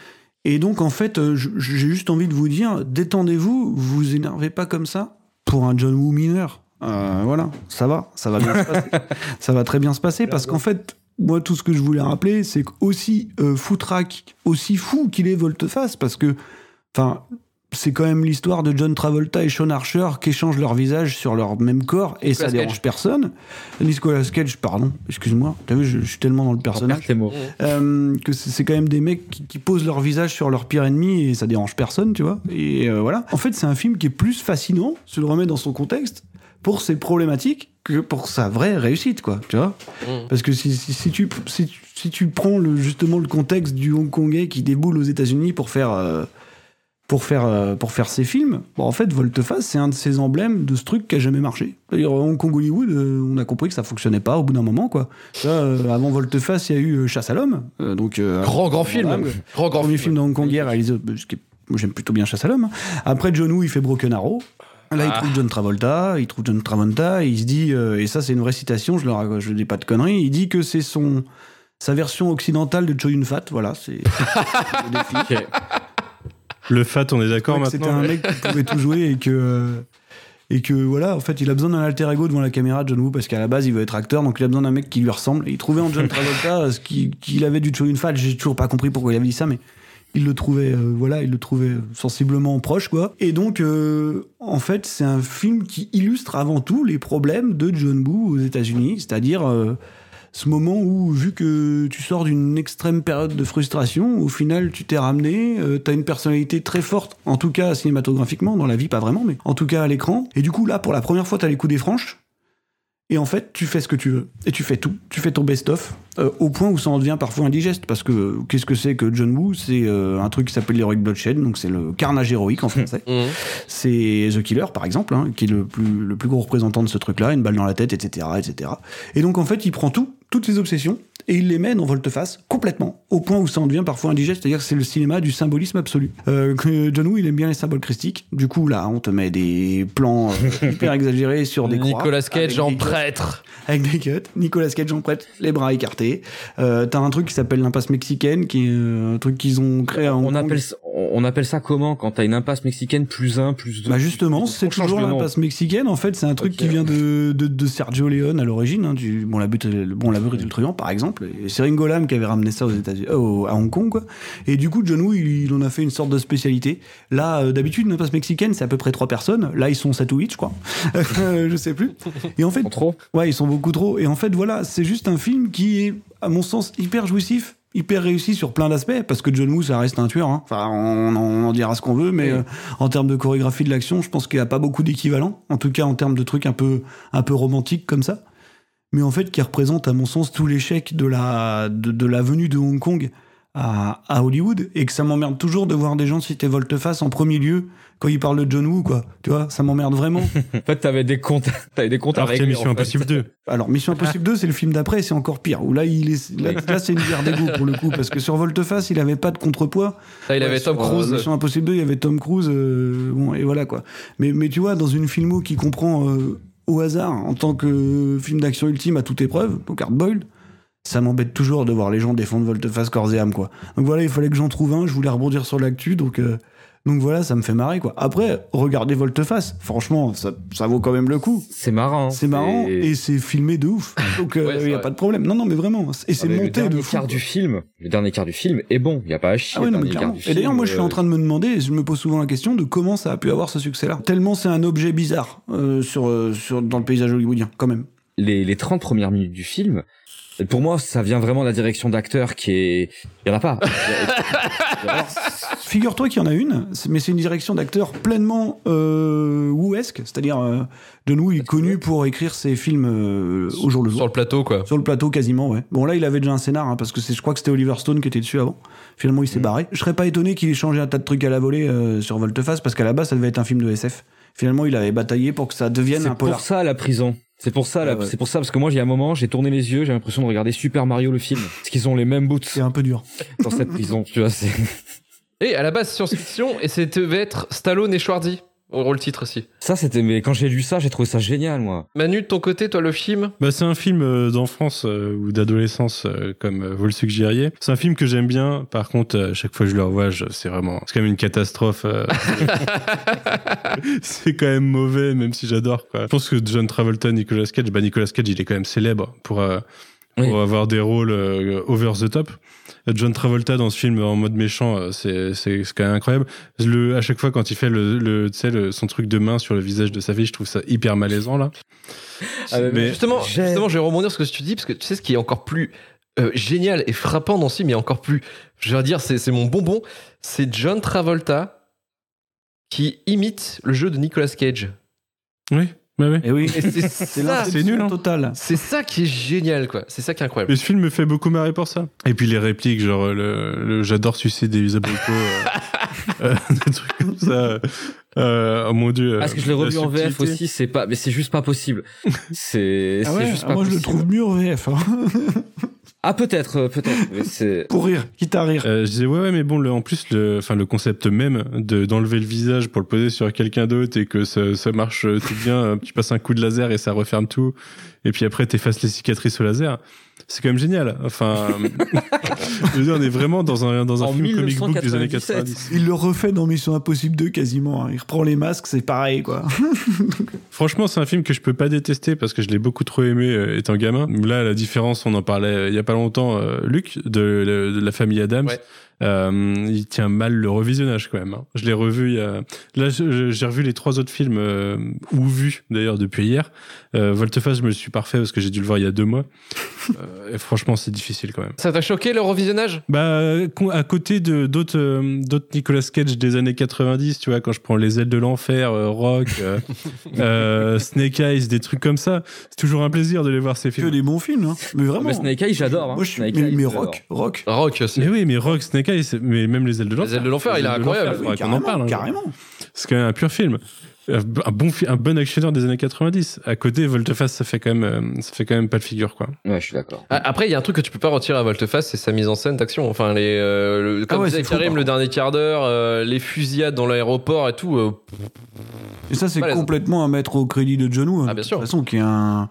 Et donc en fait, euh, j'ai juste envie de vous dire, détendez-vous, vous énervez pas comme ça pour un John Woo mineur. Euh, voilà, ça va, ça va bien se passer. Ça va très bien se passer parce qu'en fait, moi, tout ce que je voulais rappeler, c'est qu'aussi euh, foutraque, aussi fou qu'il est Volteface, parce que, enfin, c'est quand même l'histoire de John Travolta et Sean Archer qui échangent leur visage sur leur même corps et Nicolas ça dérange personne. Nicolas Cage, pardon, excuse-moi, t'as vu, je, je suis tellement dans le personnage. Perds tes mots. Euh, que c'est quand même des mecs qui, qui posent leur visage sur leur pire ennemi et ça dérange personne, tu vois. Et euh, voilà. En fait, c'est un film qui est plus fascinant, si tu le remets dans son contexte, pour ses problématiques que pour sa vraie réussite, quoi, tu vois. Mm. Parce que si, si, si tu, si, tu- si tu prends le, justement le contexte du Hongkongais qui déboule aux États-Unis pour faire. euh, pour faire, euh, pour faire ses films, bon, en fait, Volteface, c'est un de ces emblèmes de ce truc qui a jamais marché. C'est-à-dire, Hong Kong Hollywood, euh, on a compris que ça fonctionnait pas au bout d'un moment, quoi. Euh, avant Volteface, il y a eu Chasse à l'homme, euh, donc euh, Grand, grand film. Grand, grand premier film. film de Hong réalisé, ce qui est- moi j'aime plutôt bien Chasse à l'homme. Après John Woo, il fait Broken Arrow. Là, il Ah. trouve John Travolta, il trouve John Travolta, et il se dit, et ça c'est une vraie citation, je ne je dis pas de conneries, il dit que c'est son sa version occidentale de Choi Yun Fat, voilà, c'est le fat, on est d'accord que C'était maintenant un mec qui pouvait tout jouer et que et que voilà, en fait, il a besoin d'un alter ego devant la caméra, John Woo, parce qu'à la base, il veut être acteur, donc il a besoin d'un mec qui lui ressemble. Et il trouvait en John Travolta ce qui- qu'il avait du Yun Fat. J'ai toujours pas compris pourquoi il avait dit ça, mais il le trouvait, euh, voilà, il le trouvait sensiblement proche, quoi. Et donc, euh, en fait, c'est un film qui illustre avant tout les problèmes de John Woo aux États-Unis, c'est-à-dire euh, ce moment où, vu que tu sors d'une extrême période de frustration, au final, tu t'es ramené, euh, t'as une personnalité très forte, en tout cas cinématographiquement, dans la vie pas vraiment, mais en tout cas à l'écran. Et du coup, là, pour la première fois, t'as les coups des franches. Et en fait, tu fais ce que tu veux. Et tu fais tout. Tu fais ton best-of. euh, au point où ça en devient parfois indigeste. Parce que euh, qu'est-ce que c'est que John Woo? C'est euh, un truc qui s'appelle l'Heroic Bloodshed. Donc c'est le carnage héroïque en français. Mhm. C'est The Killer, par exemple, hein, qui est le plus, le plus gros représentant de ce truc-là. Une balle dans la tête, etc., etc. Et donc, en fait, il prend tout, toutes ses obsessions, et il les met dans volte-face complètement, au point où ça en devient parfois indigeste, c'est-à-dire que c'est le cinéma du symbolisme absolu. Euh, John Woo, il aime bien les symboles christiques. Du coup, là, on te met des plans euh, hyper exagérés sur des croix. Nicolas Cage en prêtre. Avec des cuts. Nicolas Cage en prêtre, les bras écartés. Euh, T'as un truc qui s'appelle l'impasse mexicaine, qui est euh, un truc qu'ils ont créé à Hong On Kong. appelle, ça- on, appelle ça comment quand t'as une impasse mexicaine plus un plus deux? Bah justement, c'est toujours l'impasse mexicaine. En fait, c'est un truc qui vient de, de, de Sergio Leone à l'origine. Hein, du bon la but, bon la brute et le truand par exemple. Et c'est Ringo Lam qui avait ramené ça aux États-Unis, euh, à Hong Kong quoi. Et du coup, John Woo, il, il en a fait une sorte de spécialité. Là, euh, d'habitude, une impasse mexicaine, c'est à peu près trois personnes. Là, ils sont 7 ou 8 je crois. Euh, je sais plus. Et en fait, trop. Ouais, ils sont beaucoup trop. Et en fait, voilà, c'est juste un film qui est, à mon sens, hyper jouissif, hyper réussi sur plein d'aspects, parce que John Woo, ça reste un tueur. hein. Enfin, on, en- on en dira ce qu'on veut, mais Oui. euh, en termes de chorégraphie de l'action, je pense qu'il n'y a pas beaucoup d'équivalent. En tout cas, en termes de trucs un peu, un peu romantiques comme ça. Mais en fait, qui représente, à mon sens, tout l'échec de la, de, de la venue de Hong Kong à, à Hollywood. Et que ça m'emmerde toujours de voir des gens citer volte-face en premier lieu quand ils parlent de John Woo, quoi. Tu vois, ça m'emmerde vraiment. En fait, t'avais des comptes, t'avais des comptes Alors à qu'il y a régler, Mission en fait. Impossible 2. Alors, Mission Impossible 2, c'est le film d'après, c'est encore pire. Où là, il est, là, là, c'est une guerre d'ego pour le coup, parce que sur Volteface, il avait pas de contrepoids. Là, il Ouais, avait Tom sur, euh, Cruise. Mission Impossible 2, il y avait Tom Cruise, euh, bon, et voilà quoi. Mais, mais tu vois, dans une filmo qui comprend euh, au hasard, en tant que film d'action ultime à toute épreuve, donc Hard Boiled, ça m'embête toujours de voir les gens défendre Volteface corps et quoi. Donc voilà, il fallait que j'en trouve un, je voulais rebondir sur l'actu, donc. euh, donc voilà, ça me fait marrer quoi. Après, regardez Volteface, franchement, ça, ça vaut quand même le coup. C'est marrant. C'est marrant et c'est filmé de ouf. Donc il Ouais, c'est y a vrai. pas de problème. Non non, mais vraiment, et c'est Ah, mais le monté de dernier fou. quart du film, le dernier quart du film est bon. Il y a pas à chier. Ah ouais, non, mais clairement. Et d'ailleurs, moi, je suis en euh, train de me demander, et je me pose souvent la question de comment ça a pu avoir ce succès-là. Tellement c'est un objet bizarre euh, sur, euh, sur, dans le paysage hollywoodien, quand même. les, les 30 premières minutes du film, pour moi, ça vient vraiment de la direction d'acteur qui est... Il y en a pas. Figure-toi qu'il y en a une, c'est- mais c'est une direction d'acteur pleinement euh, Woo-esque, c'est-à-dire euh, John Woo est connu pour écrire ses films euh, au jour le jour. Sur le plateau, quoi. Sur le plateau, quasiment, ouais. Bon, là, il avait déjà un scénar, hein, parce que c'est, je crois que c'était Oliver Stone qui était dessus avant. Finalement, il s'est barré. Je serais pas étonné qu'il ait changé un tas de trucs à la volée euh, sur Volteface, parce qu'à la base, ça devait être un film de SF. Finalement, il avait bataillé pour que ça devienne C'est un polar. pour ça la prison. C'est pour ça, Ah ouais. c'est pour ça parce que moi, il y a un moment, j'ai tourné les yeux, j'ai l'impression de regarder Super Mario le film, parce qu'ils ont les mêmes boots C'est un peu dur. dans cette prison. Tu vois, c'est. Et à la base, science-fiction, et c'était devait être Stallone et Schwarzy au rôle titre aussi. Ça, c'était. Mais quand j'ai lu ça, j'ai trouvé ça génial, moi. Manu, de ton côté, toi, le film Bah, c'est un film euh, d'enfance euh, ou d'adolescence, euh, comme euh, vous le suggériez. C'est un film que j'aime bien. Par contre, euh, chaque fois que je le revois, je- c'est vraiment, c'est quand même une catastrophe. euh. c'est quand même mauvais, même si j'adore. Quoi. Je pense que John Travolta, Nicolas Cage, bah Nicolas Cage, il est quand même célèbre pour euh, pour Oui. avoir des rôles euh, over the top. John Travolta dans ce film en mode méchant, euh, c'est c'est c'est quand même incroyable. Le, à chaque fois quand il fait le, le, tu sais, le- son truc de main sur le visage de sa fille, je trouve ça hyper malaisant là. Ah, mais- Mais- justement, justement, je vais rebondir sur ce que tu dis, parce que tu sais ce qui est encore plus euh, génial et frappant dans ce film, et encore plus, je vais dire, c'est c'est mon bonbon, c'est John Travolta qui imite le jeu de Nicolas Cage. Oui, bah oui. Et oui. Et c'est C'est ça, c'est nul, hein. total. c'est ça qui est génial, quoi. C'est ça qui est incroyable. Mais ce film me fait beaucoup marrer pour ça. Et puis les répliques, genre le, le- j'adore sucer des abricots, euh, euh, des trucs comme ça. Euh, oh mon dieu. Parce que je l'ai la revu en VF aussi, c'est pas, mais c'est juste pas possible. C'est, Ah c'est ouais, juste ah, pas moi, je le trouve mieux en VF. hein. Ah, peut-être, euh, peut-être, mais c'est. Pour rire, quitte à rire. Euh, je disais ouais ouais mais bon le, en plus le enfin le concept même de d'enlever le visage pour le poser sur quelqu'un d'autre et que ça, ça marche euh, tout bien tu passes un coup de laser et ça referme tout et puis après t'effaces les cicatrices au laser c'est quand même génial enfin je veux dire on est vraiment dans un dans un En film comic book des années 1997. 90 Il le refait dans Mission Impossible 2 quasiment. hein. Il reprend les masques, c'est pareil quoi. Franchement, c'est un film que je peux pas détester parce que je l'ai beaucoup trop aimé euh, étant gamin. Là, la différence, on en parlait euh, il y a pas longtemps, euh, Luc, de, de- de la famille Adams. Ouais. Euh, il tient mal le revisionnage quand même. hein. Je l'ai revu il y a... Là, j'ai revu les trois autres films, euh, ou vus d'ailleurs depuis hier. Euh, Volteface, je me le suis parfait parce que j'ai dû le voir il y a deux mois. Euh, et franchement, c'est difficile quand même. Ça t'a choqué le revisionnage Bah, à côté de d'autres euh, d'autres Nicolas Cage des années 90, tu vois, quand je prends les ailes de l'enfer, euh, Rock, euh, euh, Snake Eyes, des trucs comme ça, c'est toujours un plaisir de les voir ces Que films. des bons films, hein. Mais vraiment. Mais Snake Eyes, j'adore. Hein. Moi, je suis. Snake Mais, Eyes, mais rock, rock. Rock, c'est. Mais oui, mais Rock, Snake Eyes, mais même les ailes de l'enfer. ailes de l'enfer, il est Les incroyable. qu'on en parle. hein. carrément. C'est quand même un pur film. Un bon, un bon actionneur des années 90. À côté, Volteface, ça fait quand même, euh, ça fait quand même pas de figure, quoi. Ouais, je suis d'accord. Ah, Après, il y a un truc que tu peux pas retirer à Volteface, c'est sa mise en scène d'action. Enfin, les, euh, le- comme Ah ouais, fou, le dernier quart d'heure, euh, les fusillades dans l'aéroport et tout. euh, Et ça, c'est complètement à mettre au crédit de John Woo. hein, Ah, bien de sûr. toute façon, qui est un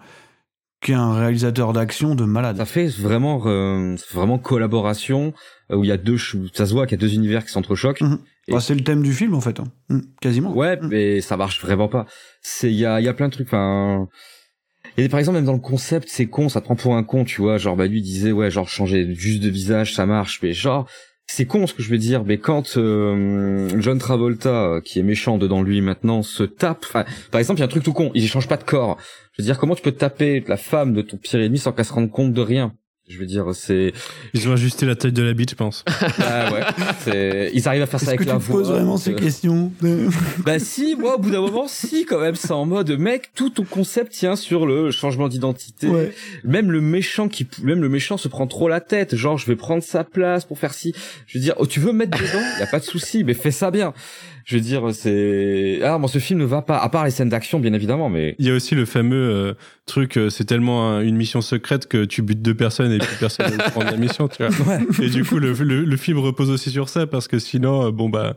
qui est un réalisateur d'action de malade. Ça fait vraiment, euh, vraiment collaboration euh, où il y a deux, ça se voit qu'il y a deux univers qui s'entrechoquent. Mhm. Et- Bah, c'est le thème du film en fait, hein. Mm, quasiment. Ouais, mais ça marche vraiment pas. C'est, il y a, il y a plein de trucs. Enfin, et par exemple même dans le concept, c'est con, ça te prend pour un con, tu vois. Genre bah lui disait ouais, genre changer juste de visage, ça marche. Mais genre c'est con ce que je veux dire. Mais quand euh, John Travolta, euh, qui est méchant dedans lui maintenant, se tape. par exemple, il y a un truc tout con, il change pas de corps. Je veux dire, comment tu peux taper la femme de ton pire ennemi sans qu'elle se rende compte de rien? Je veux dire, c'est Ils ont ajusté la taille de la bite, je pense. ah ouais, c'est ils arrivent à faire ça avec que la tu voix. poses vraiment ces euh, questions bah si, moi au bout d'un moment, si quand même, c'est en mode mec, tout ton concept tient sur le changement d'identité. Ouais. Même le méchant qui, même le méchant se prend trop la tête, genre je vais prendre sa place pour faire ci. Je veux dire, oh tu veux me mettre dedans, y a pas de souci, mais fais ça bien. Je veux dire, c'est ah bon, ce film ne va pas, à part les scènes d'action bien évidemment, mais Il y a aussi le fameux euh, truc, euh, c'est tellement un- une mission secrète que tu butes deux personnes et puis personne ne prend la mission, tu vois. Et du coup, le, le, le film repose aussi sur ça parce que sinon, euh, bon bah,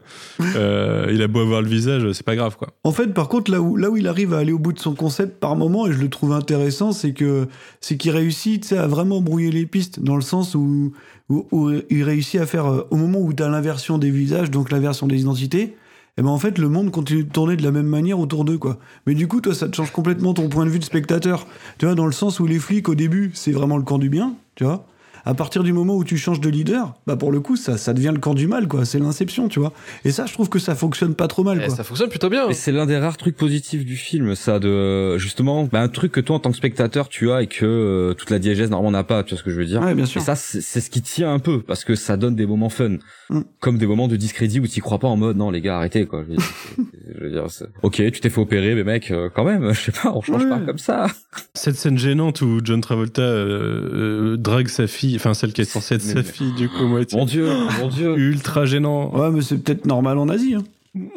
euh, il a beau avoir le visage, c'est pas grave quoi. En fait, par contre, là où, là où il arrive à aller au bout de son concept par moment, et je le trouve intéressant, c'est que c'est qu'il réussit tu sais, à vraiment brouiller les pistes, dans le sens où, où, où il réussit à faire, euh, au moment où tu as l'inversion des visages, donc l'inversion des identités, et ben en fait, le monde continue de tourner de la même manière autour d'eux, quoi. Mais du coup, toi, ça te change complètement ton point de vue de spectateur. Tu vois, dans le sens où les flics, au début, c'est vraiment le camp du bien, tu vois. À partir du moment où tu changes de leader, bah pour le coup, ça, ça devient le camp du mal, quoi. C'est l'inception, tu vois. Et ça, je trouve que ça fonctionne pas trop mal, Eh, quoi. ça fonctionne plutôt bien. Mais c'est l'un des rares trucs positifs du film, ça, de justement, bah, un truc que toi en tant que spectateur tu as et que euh, toute la diégèse normalement n'a pas, tu vois ce que je veux dire Ouais, bien sûr. Et ça, c'est ce qui tient un peu parce que ça donne des moments fun, Mm. comme des moments de discrédit où t'y crois pas en mode non les gars arrêtez quoi. Je veux dire, c'est- je veux dire, c'est- ok, tu t'es fait opérer, mais mec, euh, quand même, je sais pas, on change Ouais. pas comme ça. Cette scène gênante où John Travolta euh, euh, drague sa fille, enfin celle qui est censée être sa fille du coup, moitié. Mon dieu, mon dieu. Ultra gênant. Ouais, mais c'est peut-être normal en Asie. Hein.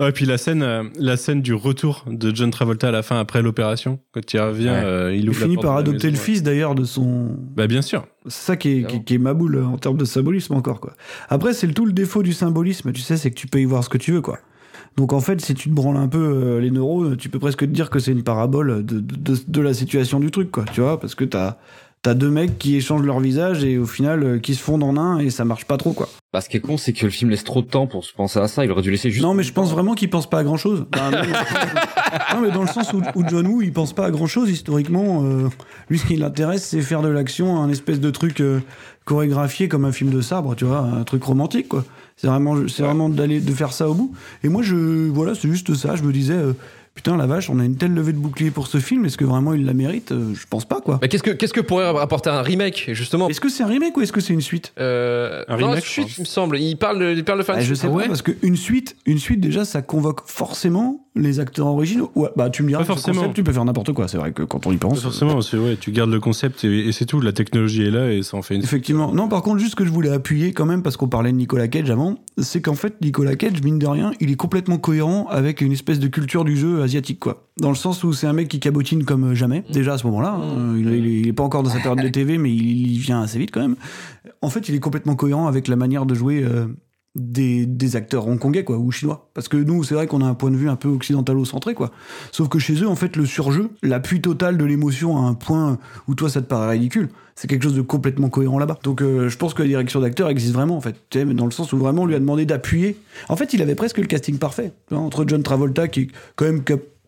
Ouais, et puis la scène, euh, la scène du retour de John Travolta à la fin après l'opération, quand il revient, Ouais. euh, il Il ouvre la finit porte par adopter le fils d'ailleurs de son. Bah bien sûr. C'est ça qui est, qui, qui est ma boule euh, en termes de symbolisme encore quoi. Après c'est le tout le défaut du symbolisme, tu sais, c'est que tu peux y voir ce que tu veux quoi. Donc en fait, si tu te branles un peu euh, les neurones, tu peux presque te dire que c'est une parabole de, de, de- de la situation du truc quoi, tu vois, parce que t'as t'as deux mecs qui échangent leur visage et au final euh, qui se fondent en un et ça marche pas trop quoi. Bah, ce qui est con, c'est que le film laisse trop de temps pour se penser à ça. Il aurait dû laisser juste. Non, mais je pense vraiment qu'il pense pas à grand chose. non, mais dans le sens où, où John Woo, il pense pas à grand chose historiquement. euh, lui, ce qui l'intéresse, c'est faire de l'action un espèce de truc euh, chorégraphié comme un film de sabre, tu vois, un truc romantique, quoi. C'est vraiment, c'est vraiment d'aller, de faire ça au bout. Et moi, je, voilà, c'est juste ça. Je me disais, euh, putain, la vache, on a une telle levée de bouclier pour ce film. Est-ce que vraiment il la mérite Euh, Je pense pas, quoi. Mais qu'est-ce que qu'est-ce que pourrait apporter un remake justement Est-ce que c'est un remake ou est-ce que c'est une suite euh, Un non, remake, suite, je pense. il me semble. Il parle de, il parle de fan Ah, je suite. sais Ah pas, ouais parce qu'une suite, une suite, déjà, ça convoque forcément les acteurs originaux. Ouais, bah, tu me diras, Pas forcément. concept, tu peux faire n'importe quoi. C'est vrai que quand on y pense. Forcément, c'est ouais, tu gardes le concept et, et c'est tout. La technologie est là et ça en fait une. Effectivement. Non, par contre, juste ce que je voulais appuyer quand même, parce qu'on parlait de Nicolas Cage avant, c'est qu'en fait, Nicolas Cage, mine de rien, il est complètement cohérent avec une espèce de culture du jeu asiatique, quoi. Dans le sens où c'est un mec qui cabotine comme jamais, déjà à ce moment-là. hein. Il, est- il il est pas encore dans sa période de TV, mais il y vient assez vite quand même. En fait, il est complètement cohérent avec la manière de jouer euh, des, des acteurs hongkongais, quoi, ou chinois. Parce que nous, c'est vrai qu'on a un point de vue un peu occidentalo-centré, quoi. Sauf que chez eux, en fait, le surjeu, l'appui total de l'émotion à un point où toi, ça te paraît ridicule, c'est quelque chose de complètement cohérent là-bas. Donc euh, je pense que la direction d'acteur existe vraiment, en fait. Dans le sens où vraiment on lui a demandé d'appuyer. En fait, il avait presque le casting parfait. Entre John Travolta, qui est quand même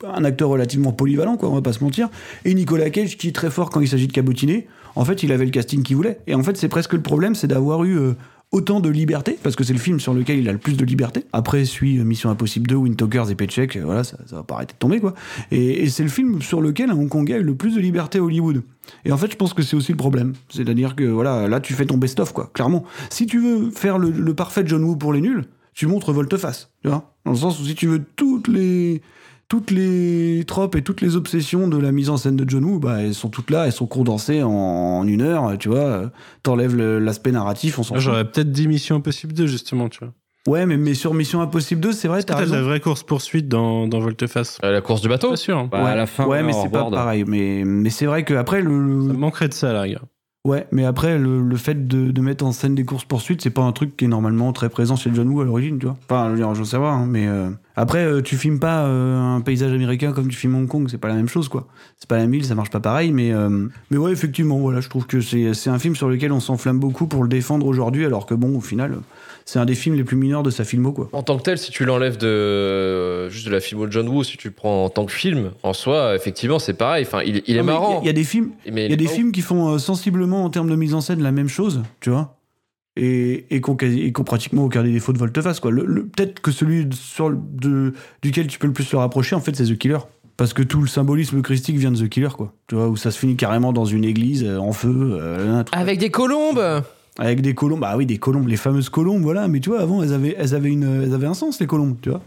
un acteur relativement polyvalent, quoi, on va pas se mentir, et Nicolas Cage, qui est très fort quand il s'agit de cabotiner. En fait, il avait le casting qu'il voulait. Et en fait, c'est presque le problème, c'est d'avoir eu... euh, autant de liberté, parce que c'est le film sur lequel il a le plus de liberté. Après suit euh, Mission Impossible 2, Wind Talkers et Paycheck, euh, voilà, ça, ça va pas arrêter de tomber, quoi. Et, et c'est le film sur lequel un Hongkongais a eu le plus de liberté à Hollywood. Et en fait, je pense que c'est aussi le problème. C'est-à-dire que, voilà, là, tu fais ton best-of, quoi, clairement. Si tu veux faire le, le parfait John Woo pour les nuls, tu montres volte-face, tu vois. Dans le sens où si tu veux toutes les toutes les tropes et toutes les obsessions de la mise en scène de John Woo, bah, elles sont toutes là, elles sont condensées en, en une heure, tu vois. T'enlèves le- l'aspect narratif, on s'en. J'aurais peut-être dit Mission Impossible 2 justement, tu vois. Ouais, mais, mais sur Mission Impossible 2, c'est vrai, t'as raison. la vraie course poursuite dans dans Volteface. Euh, la course du bateau. Pas sûr. Bah, ouais, à la fin, ouais, mais c'est pas pareil. Mais, mais c'est vrai que après le, Ça manquerait de ça, là, gars. Ouais, mais après, le, fait de, mettre en scène des courses-poursuites, c'est pas un truc qui est normalement très présent chez John Woo à l'origine, tu vois. Enfin, je veux sais pas, hein, mais euh, après, euh, tu filmes pas euh, un paysage américain comme tu filmes Hong Kong, c'est pas la même chose, quoi. C'est pas la même ville, ça marche pas pareil, mais, mais ouais, effectivement, voilà, je trouve que c'est un film sur lequel on s'enflamme beaucoup pour le défendre aujourd'hui, alors que bon, au final, c'est un des films les plus mineurs de sa filmo, quoi. En tant que tel, si tu l'enlèves de euh, juste de la filmo de John Woo, si tu le prends en tant que film, en soi, effectivement, c'est pareil. Enfin, il, il est Non, marrant. Il y, a des films, il y a des films qui font euh, sensiblement en termes de mise en scène la même chose, tu vois, et, et ont pratiquement aucun des défauts de volte-face, quoi. Le, le- Peut-être que celui de- sur le- de, duquel tu peux le plus le rapprocher, en fait, c'est The Killer. Parce que tout le symbolisme christique vient de The Killer, quoi. Tu vois, où ça se finit carrément dans une église, euh, en feu, euh, un truc Avec des colombes avec des colombes, bah oui, des colombes, les fameuses colombes, voilà. Mais tu vois, avant, elles avaient, elles avaient, une, elles avaient un sens, les colombes, tu vois.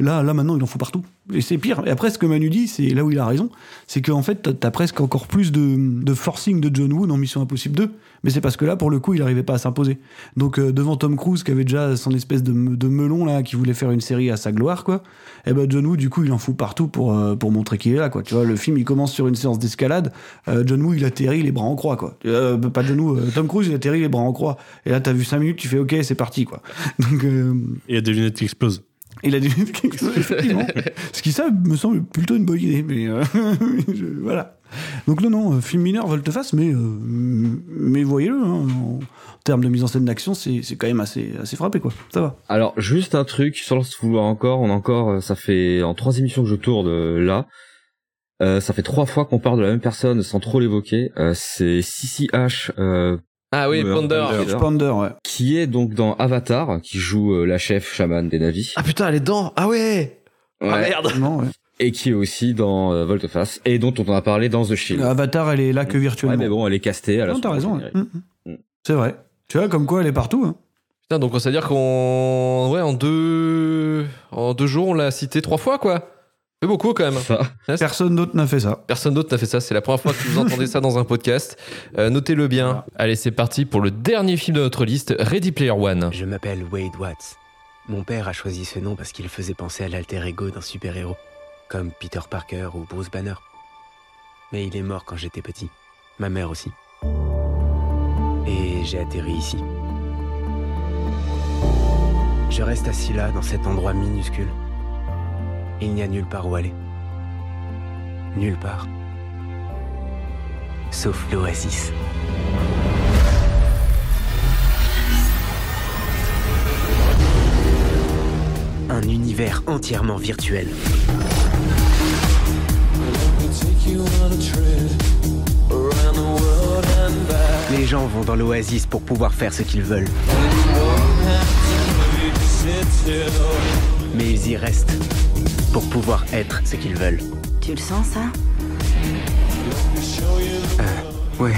Là, là, maintenant, il en faut partout. Et c'est pire. Et après, ce que Manu dit, c'est là où il a raison, c'est qu'en fait, t'as- presque encore plus de, de forcing de John Woo dans Mission Impossible 2. Mais c'est parce que là, pour le coup, il n'arrivait pas à s'imposer. Donc, euh, devant Tom Cruise, qui avait déjà son espèce de, me- de melon, là, qui voulait faire une série à sa gloire, quoi. Et ben, John Woo, du coup, il en fout partout pour, euh, pour montrer qu'il est là, quoi. Tu vois, le film, il commence sur une séance d'escalade. Euh, John Woo, il atterrit les bras en croix, quoi. Euh, pas John Woo, Tom Cruise, il atterrit les bras en croix. Et là, t'as vu 5 minutes, tu fais OK, c'est parti, quoi. Donc, Et il y a des lunettes qui explosent. Il a dit effectivement. Ce qui, ça, me semble plutôt une bonne idée. Mais euh, je- voilà. Donc, non, non, euh, film mineur, volte-face, mais, euh, mais voyez-le, hein, en termes de mise en scène d'action, c'est c'est quand même assez, assez frappé, quoi. Ça va. Alors juste un truc sur le vouloir encore, on a encore, euh, ça fait en trois émissions que je tourne euh, là. Euh, ça fait trois fois qu'on parle de la même personne sans trop l'évoquer. Euh, c'est Sissy H. Ah oui, Ponder. Ponder, ouais. qui est donc dans Avatar, qui joue euh, la chef chamane des navis. Ah putain, elle est dedans Ah ouais Ah Ouais. merde Non, ouais. Et qui est aussi dans euh, Volteface et dont on a parlé dans The Shield. Avatar, elle est là que Ouais, virtuellement. mais bon, elle est castée. Elle a non, t'as raison. ouais. Mm, mm. C'est vrai. Tu vois, comme quoi, elle est partout. Hein. Putain, donc ça veut dire qu'on. Ouais, en deux. En deux jours, on l'a cité trois fois, quoi. C'est beaucoup quand même. Ça. Personne d'autre n'a fait ça. Personne d'autre n'a fait ça. C'est la première fois que vous entendez ça dans un podcast. Euh, Notez-le bien. Allez, c'est parti pour le dernier film de notre liste, Ready Player One. Je m'appelle Wade Watts. Mon père a choisi ce nom parce qu'il faisait penser à l'alter ego d'un super-héros, comme Peter Parker ou Bruce Banner. Mais il est mort quand j'étais petit. Ma mère aussi. Et j'ai atterri ici. Je reste assis là, dans cet endroit minuscule. Il n'y a nulle part où aller. Nulle part. Sauf l'oasis. Un univers entièrement virtuel. Les gens vont dans l'oasis pour pouvoir faire ce qu'ils veulent. Mais ils y restent pour pouvoir être ce qu'ils veulent. Tu le sens ça? Ouais.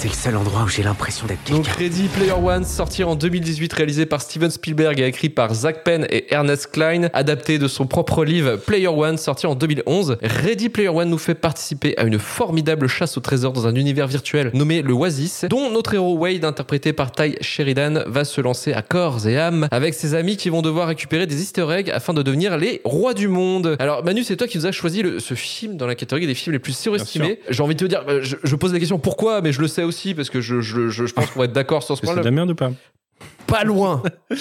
C'est le seul endroit où j'ai l'impression d'être Donc quelqu'un. Ready Player One, sorti en 2018, réalisé par Steven Spielberg et écrit par Zach Penn et Ernest Klein, adapté de son propre livre Player One, sorti en 2011. Ready Player One nous fait participer à une formidable chasse au trésor dans un univers virtuel nommé le Oasis, dont notre héros Wade, interprété par Ty Sheridan, va se lancer à corps et âme avec ses amis qui vont devoir récupérer des easter eggs afin de devenir les rois du monde. Alors Manu, c'est toi qui nous as choisi le- ce film dans la catégorie des films les plus surestimés. J'ai envie de te dire, euh, je, je pose la question pourquoi, mais je le sais aussi parce que je, je, je, je pense qu'on va être d'accord sur ce C'est de point-là. la merde ou pas Pas loin.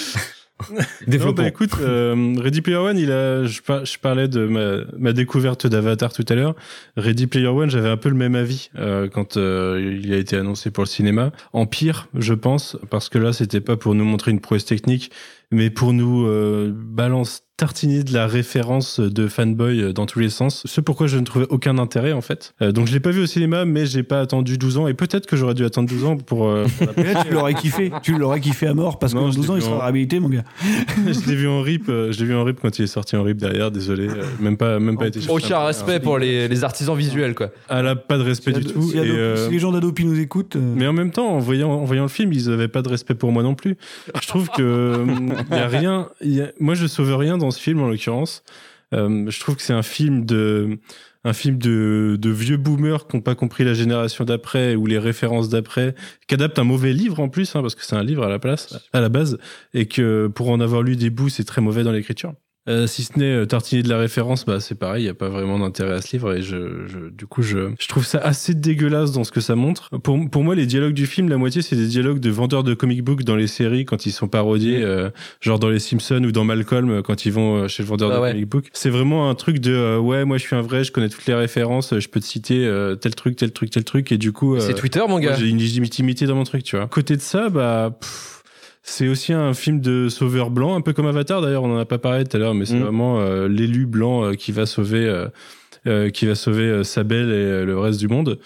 Non, bah écoute, euh, Ready Player One, il a, je, par- je parlais de ma, ma découverte d'Avatar tout à l'heure. Ready Player One, j'avais un peu le même avis euh, quand euh, il a été annoncé pour le cinéma. En pire, je pense, parce que là, c'était pas pour nous montrer une prouesse technique, mais pour nous euh, balance tartiner de la référence de fanboy euh, dans tous les sens. Ce pourquoi je ne trouvais aucun intérêt en fait. Euh, donc je l'ai pas vu au cinéma, mais j'ai pas attendu 12 ans et peut-être que j'aurais dû attendre 12 ans pour. euh, pour là, tu l'aurais kiffé. Tu l'aurais kiffé à mort parce qu'en je 12 l'ai ans, il sera en- réhabilité, mon gars. je l'ai vu en rip, euh, je l'ai vu en rip quand il est sorti en rip derrière, désolé, euh, même pas, même pas été. chercher Aucun un- respect pour les, les artisans visuels, quoi. Ah là, pas de respect du tout. Si, et, euh, si les gens d'Adopi nous écoutent. euh, Mais en même temps, en voyant, en voyant le film, ils avaient pas de respect pour moi non plus. Je trouve que euh, y a rien. y a- moi, je sauve rien dans ce film en l'occurrence. Euh, je trouve que c'est un film de un film de, de vieux boomers qui n'ont pas compris la génération d'après ou les références d'après, qui adapte un mauvais livre en plus, hein, parce que c'est un livre à la place, à la base, et que pour en avoir lu des bouts, c'est très mauvais dans l'écriture. Euh, si ce n'est euh, tartiner de la référence, bah c'est pareil, il y a pas vraiment d'intérêt à ce livre et je, je du coup je, je trouve ça assez dégueulasse dans ce que ça montre. Pour, pour moi, les dialogues du film, la moitié c'est des dialogues de vendeurs de comic book dans les séries quand ils sont parodiés, euh, genre dans les Simpsons ou dans Malcolm euh, quand ils vont chez le vendeur Ah de comic book. C'est vraiment un truc de euh, ouais, moi je suis un vrai, je connais toutes les références, je peux te citer euh, tel truc, tel truc, tel truc et du coup C'est Twitter, mon gars. J'ai une légitimité dans mon truc, tu vois. Côté de ça, bah. pff, c'est aussi un film de sauveur blanc, un peu comme Avatar d'ailleurs, on en a pas parlé tout à l'heure, mais c'est Mm. vraiment euh, l'élu blanc euh, qui va sauver, euh, euh, qui va sauver euh, Sabelle et le reste du monde.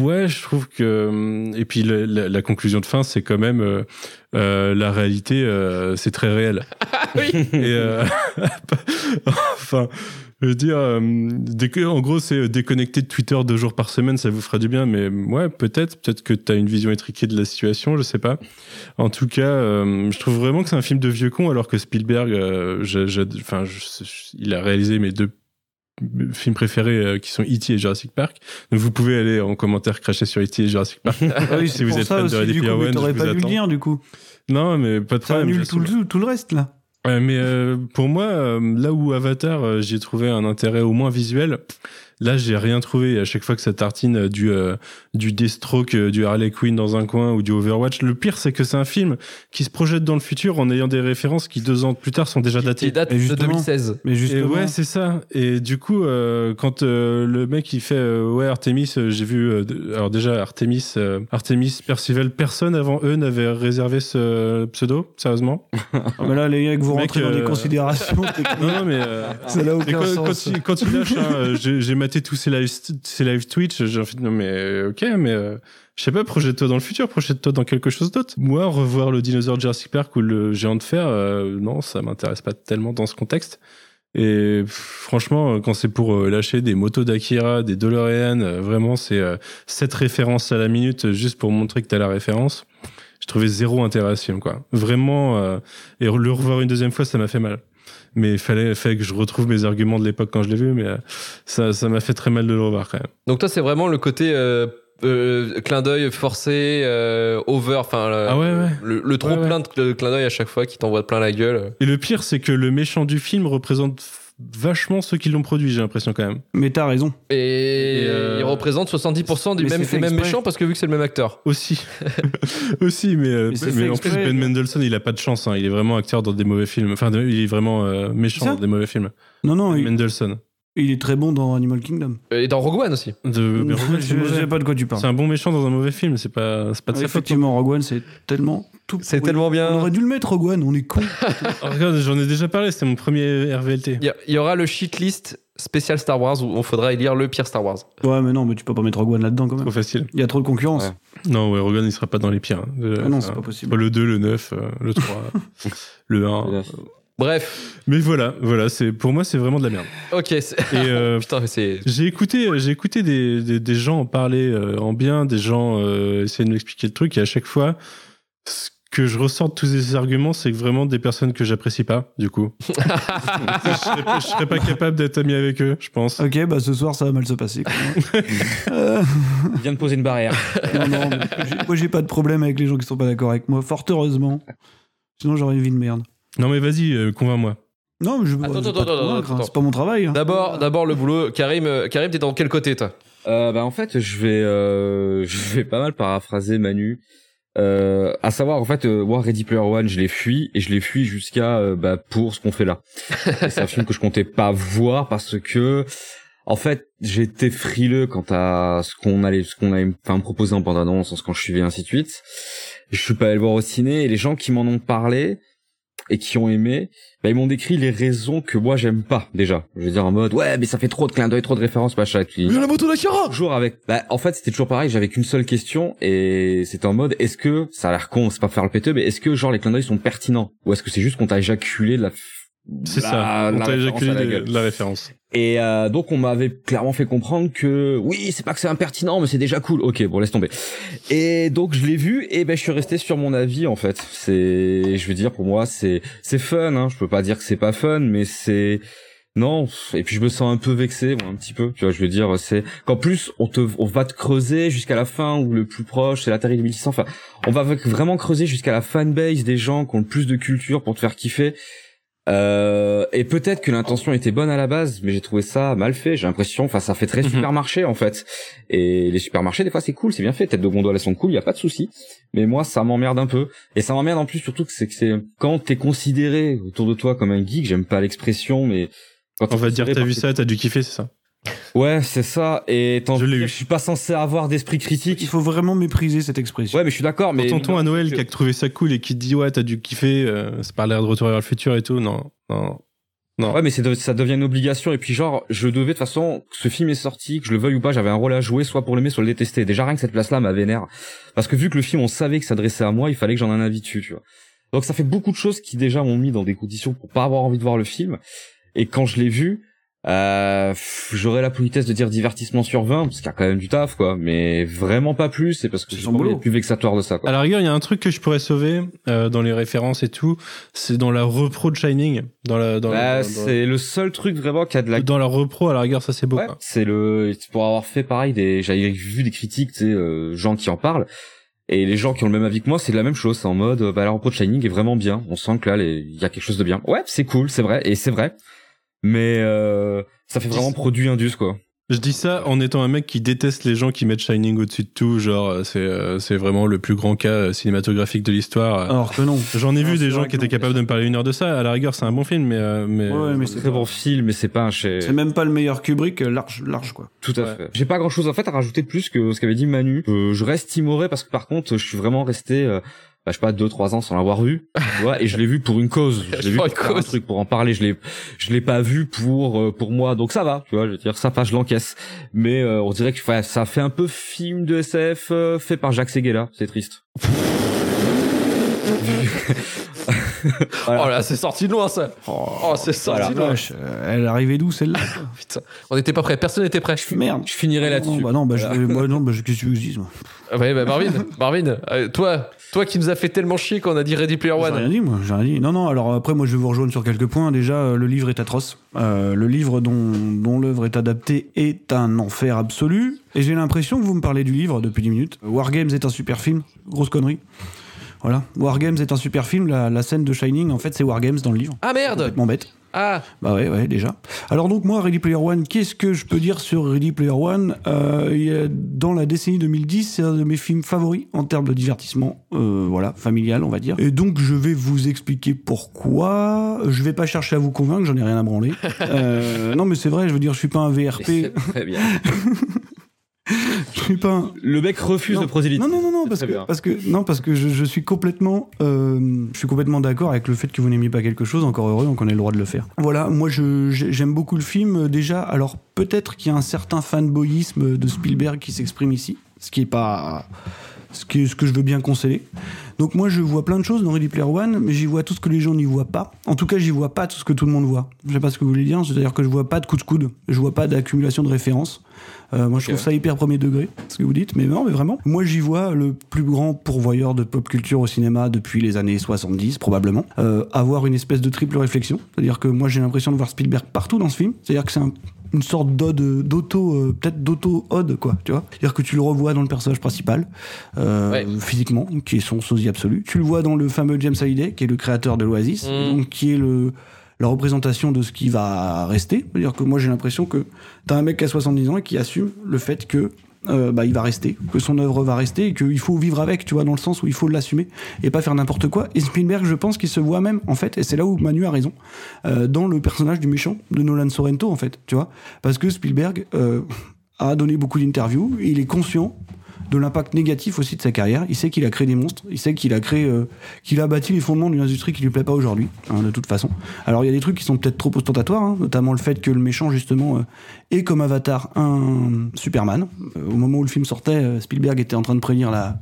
Ouais, je trouve que et puis la, la conclusion de fin, c'est quand même la réalité, c'est très réel. et euh, enfin, je veux dire, euh, en gros, c'est euh, déconnecter de Twitter deux jours par semaine, ça vous fera du bien. Mais ouais, peut-être, peut-être que tu as une vision étriquée de la situation, je sais pas. En tout cas, euh, je trouve vraiment que c'est un film de vieux con, alors que Spielberg, euh, je- je- enfin, je- je- il a réalisé mes deux films préférés euh, qui sont E.T. et Jurassic Park. Donc vous pouvez aller en commentaire cracher sur E.T. et Jurassic Park. Ah oui, si vous êtes ça fan de Ready Player One, je vous pas dû le attends. dire, du coup. Non, mais pas de Ça problème. annule je tout le, tout le reste, là. Mais euh, pour moi, euh, là où Avatar, euh, j'ai trouvé un intérêt au moins visuel, là j'ai rien trouvé. Et à chaque fois que ça tartine euh, du euh, du Deathstroke, euh, du Harley Quinn dans un coin ou du Overwatch, le pire c'est que c'est un film qui se projette dans le futur en ayant des références qui deux ans plus tard sont déjà datées. Qui date Et de justement- 2016. Mais Et justement, ouais, c'est ça. Et du coup, euh, quand euh, le mec il fait euh, ouais Artemis, euh, j'ai vu euh, alors déjà Artemis, euh, Artemis Percival, personne avant eux n'avait réservé ce pseudo, sérieusement. Ah, mais là, les gars, que vous Mec, rentrez dans des considérations. Non, non, mais euh, Ça n'a Et aucun quand, sens. quand il, quand il lâche, hein, j'ai j'ai maté tous ses live, Twitch, j'ai fait non mais euh, ok, mais euh, je sais pas, projette-toi dans le futur, projette-toi dans quelque chose d'autre. Moi, revoir le dinosaure de Jurassic Park ou le géant de fer, euh, non, ça m'intéresse pas tellement dans ce contexte. Et franchement, quand c'est pour lâcher des motos d'Akira, des DeLorean, vraiment, c'est cette référence à la minute juste pour montrer que t'as la référence. Je trouvais zéro intérêt à ce film, quoi. Vraiment, et le revoir une deuxième fois, ça m'a fait mal mais il fallait, fallait que je retrouve mes arguments de l'époque quand je l'ai vu, mais euh, ça ça m'a fait très mal de le revoir quand même. Donc toi, c'est vraiment le côté euh, euh, clin d'œil forcé, euh, over, enfin le, Ah ouais, ouais. le, le trop Ouais, plein de cl- clin d'œil à chaque fois qui t'envoie plein la gueule. Et le pire, c'est que le méchant du film représente vachement ceux qui l'ont produit, j'ai l'impression quand même. Mais t'as raison. Et, Et, euh, il représente 70% des mais mêmes, c'est fait des mêmes méchants parce que vu que c'est le même acteur. Aussi, aussi, mais, euh, Mais en plus. Ben Mendelsohn, il a pas de chance. Hein. Il est vraiment acteur dans des mauvais films. Enfin, il est vraiment euh, méchant dans des mauvais films. Non, non, Ben il, Mendelsohn. Il est très bon dans Animal Kingdom. Et dans Rogue One aussi. De, Rogue One, c'est je sais pas de quoi tu parles. C'est un bon méchant dans un mauvais film. C'est pas, c'est pas de Ouais, sa faute. effectivement, Rogue One, c'est tellement tout. C'est tellement bien. On aurait dû le mettre, Rogue One, on est con. Oh, regarde, j'en ai déjà parlé. C'était mon premier RVLT. Il y, aura le cheat list spécial Star Wars où on faudra élire le pire Star Wars. ouais, mais non, mais tu peux pas mettre Rogue One là-dedans quand Trop même. facile. Il y a trop de concurrence. Ouais. Non, ouais, Rogan, il sera pas dans les pires. hein. Euh, Ah non, c'est enfin, pas possible. Le 2, le 9, euh, le 3, le 1. Bref, Mais voilà, voilà, c'est pour moi c'est vraiment de la merde. ok. Et euh, Putain, mais c'est. j'ai écouté, j'ai écouté des, des, des gens en parler euh, en bien, des gens euh, essayer de m'expliquer le truc, et à chaque fois, ce que je ressors de tous ces arguments, c'est que vraiment des personnes que j'apprécie pas, du coup. je, serais je serais pas capable d'être ami avec eux, je pense. Ok, bah ce soir, ça va mal se passer. Euh, Il vient de poser une barrière. non, non, moi j'ai pas de problème avec les gens qui sont pas d'accord avec moi, fort heureusement. Sinon j'aurais une vie de merde. Non mais vas-y, euh, convainc-moi. Non, mais je Attends, attends, attends, convaincre, hein, attends. c'est pas mon travail. hein. D'abord, d'abord le boulot. Karim, euh, Karim, t'es dans quel côté toi? Euh, bah en fait, je vais, euh, je vais pas mal paraphraser Manu. Euh, à savoir, en fait, euh, moi, Ready Player One, je l'ai fui et je l'ai fui jusqu'à euh, bah, pour ce qu'on fait là. C'est un film que je comptais pas voir parce que, en fait, j'étais frileux quant à ce qu'on allait, ce qu'on allait, me- enfin, me proposer en bande annonce, quand je suivais ainsi de suite. Je suis pas allé le voir au ciné et les gens qui m'en ont parlé et qui ont aimé, bah, ils m'ont décrit les raisons que moi j'aime pas déjà. Je veux dire en mode ouais mais ça fait trop de clins d'œil, trop de références, machin. Et puis- la moto d'Akira toujours avec bah en fait c'était toujours pareil j'avais qu'une seule question et c'était en mode est-ce que ça a l'air con c'est pas faire le péteux mais est-ce que genre les clins d'œil sont pertinents? Ou est-ce que c'est juste qu'on t'a éjaculé de la C'est ça, on la t'a éjaculé la référence. et euh, donc on m'avait clairement fait comprendre que oui c'est pas que c'est impertinent mais c'est déjà cool. Ok bon laisse tomber. Et donc je l'ai vu et ben je suis resté sur mon avis en fait. C'est je veux dire pour moi c'est c'est fun hein. Je peux pas dire que c'est pas fun mais c'est non, et puis je me sens un peu vexé, bon, un petit peu, tu vois, je veux dire, c'est qu'en plus on te, on va te creuser jusqu'à la fin ou le plus proche, c'est l'Atari 2600. Enfin, on va vraiment creuser jusqu'à la fanbase des gens qui ont le plus de culture pour te faire kiffer. Euh, et peut-être que l'intention était bonne à la base, mais j'ai trouvé ça mal fait. J'ai l'impression, enfin, ça fait très Mhm. supermarché en fait. Et les supermarchés, des fois, c'est cool, c'est bien fait. Tête de gondole, elles sont cool, y a pas de souci. Mais moi, ça m'emmerde un peu. Et ça m'emmerde en plus surtout que c'est que c'est quand t'es considéré autour de toi comme un geek. J'aime pas l'expression, mais quand On va dire, t'as vu ça, t'as dû kiffer, c'est ça Ouais, c'est ça. Et tant Je l'ai pis, eu. je suis pas censé avoir d'esprit critique. Il faut vraiment mépriser cette expression. Ouais, mais je suis d'accord. Mais Ton tonton à Noël qui a trouvé ça cool et qui te dit ouais t'as dû kiffer, euh, c'est pas l'air de retour vers le futur et tout. Non, non, non. Ouais, mais de- ça devient une obligation. Et puis genre, je devais de toute façon, que ce film est sorti, que je le veuille ou pas, j'avais un rôle à jouer, soit pour l'aimer, soit le détester. Déjà rien que cette place-là m'a vénère, parce que vu que le film, on savait que s'adressait à moi, il fallait que j'en ai un avis dessus, tu vois. Donc ça fait beaucoup de choses qui déjà m'ont mis dans des conditions pour pas avoir envie de voir le film. Et quand je l'ai vu, euh, j'aurais la politesse de dire divertissement sur 20, parce qu'il y a quand même du taf, quoi. Mais vraiment pas plus, c'est parce que C'est d'être plus vexatoire de ça, quoi. À la rigueur, il y a un truc que je pourrais sauver euh, dans les références et tout, c'est dans la repro de Shining, dans la dans, Bah, dans- c'est le seul truc vraiment qui a de la dans la repro. À la rigueur, ça c'est beau. Ouais, quoi. c'est le pour avoir fait pareil des j'avais vu des critiques tu sais euh, gens qui en parlent et les gens qui ont le même avis que moi c'est de la même chose c'est en mode bah la repro de Shining est vraiment bien on sent que là les- il y a quelque chose de bien ouais c'est cool c'est vrai et c'est vrai mais euh, ça fait vraiment produit indus quoi Je dis ça en étant un mec qui déteste les gens qui mettent Shining au-dessus de tout. Genre, euh, c'est euh, c'est vraiment le plus grand cas euh, cinématographique de l'histoire. Alors que non. J'en ai vu des gens qui étaient capables de me parler une heure de ça. À la rigueur, c'est un bon film, mais euh, mais, Ouais, mais c'est très bon film mais c'est pas un chef C'est même pas le meilleur Kubrick, large, large quoi. tout à fait j'ai pas grand chose en fait à rajouter de plus que ce qu'avait dit Manu Euh, je reste timoré parce que par contre je suis vraiment resté euh, bah, je sais pas deux trois ans sans l'avoir vu tu vois et je l'ai vu pour une cause je l'ai vu Pour faire un cause. truc pour en parler je l'ai je l'ai pas vu pour euh, pour moi donc ça va tu vois je veux dire ça passe je l'encaisse mais euh, on dirait que ouais, ça fait un peu film de SF euh, fait par Jacques Seguela c'est triste Oh là, c'est sorti de loin ça. Oh, c'est sorti Voilà. de loin. Euh, elle arrivait d'où celle-là Putain, on n'était pas prêts. Personne n'était prêt. Merde. je finirai Non, là-dessus bah non, bah, je, moi, non, bah, je- qu'est-ce que je dise, moi? Ah Ouais, bah Marvin, Marvin, euh, toi, toi qui nous a fait tellement chier qu'on a dit Ready Player J'ai One. rien dit, moi, j'ai rien dit. Non, non, alors après, moi, je vais vous rejoindre sur quelques points. Déjà, euh, le livre est atroce. Euh, le livre dont, dont l'œuvre est adaptée est un enfer absolu. Et j'ai l'impression que vous me parlez du livre depuis 10 minutes. War Games est un super film. Grosse connerie. Voilà. War Games est un super film. La, la scène de Shining, en fait, c'est War Games dans le livre. Ah merde Complètement bête. Ah Bah ouais, ouais, déjà. Alors donc moi, Ready Player One, qu'est-ce que je peux dire sur Ready Player One? Euh, Dans la décennie 2010, c'est un de mes films favoris en termes de divertissement, euh, voilà, familial, on va dire. Et donc je vais vous expliquer pourquoi. Je vais pas chercher à vous convaincre, j'en ai rien à branler. Euh, non mais c'est vrai, je veux dire, je suis pas un VRP. très bien Je suis pas un... le mec refuse Non. de prosélytisme Non, non, non, non, parce que, parce que, non, parce que je, je suis complètement, euh, je suis complètement d'accord avec le fait que vous n'aimiez pas quelque chose, encore heureux, donc on a le droit de le faire. Voilà, moi j'aime beaucoup le film, déjà, alors peut-être qu'il y a un certain fanboyisme de Spielberg qui s'exprime ici, ce qui est pas, ce, qui est, ce que je veux bien concéder. Donc moi je vois plein de choses dans Ready Player One, mais j'y vois tout ce que les gens n'y voient pas. En tout cas, j'y vois pas tout ce que tout le monde voit. Je sais pas ce que vous voulez dire, c'est-à-dire que je vois pas de coup de coude, je vois pas d'accumulation de références. Euh, moi, je trouve ça hyper premier degré, ce que vous dites, mais non, mais vraiment. Moi, j'y vois le plus grand pourvoyeur de pop culture au cinéma depuis les années 70, probablement. Euh, avoir une espèce de triple réflexion. C'est-à-dire que moi, j'ai l'impression de voir Spielberg partout dans ce film. C'est-à-dire que c'est un- une sorte d'ode, d'auto, euh, peut-être d'auto-ode, quoi, tu vois. C'est-à-dire que tu le revois dans le personnage principal, euh, Ouais. physiquement, qui est son sosie absolu. Tu le vois dans le fameux James Hallyday, qui est le créateur de l'Oasis, Mm. donc qui est le la représentation de ce qui va rester. C'est-à-dire que moi j'ai l'impression que t'as un mec qui a 70 ans et qui assume le fait que euh, bah, il va rester, que son œuvre va rester et qu'il faut vivre avec, tu vois, dans le sens où il faut l'assumer et pas faire n'importe quoi. Et Spielberg, je pense qu'il se voit même, en fait, et c'est là où Manu a raison, euh, dans le personnage du méchant de Nolan Sorrento, en fait, tu vois. Parce que Spielberg euh, a donné beaucoup d'interviews, il est conscient de l'impact négatif aussi de sa carrière. Il sait qu'il a créé des monstres, il sait qu'il a créé, euh, qu'il a bâti les fondements d'une industrie qui lui plaît pas aujourd'hui, hein, de toute façon. Alors il y a des trucs qui sont peut-être trop ostentatoires, hein, notamment le fait que le méchant justement euh, est comme Avatar un Superman. Euh, au moment où le film sortait, Spielberg était en train de prévenir la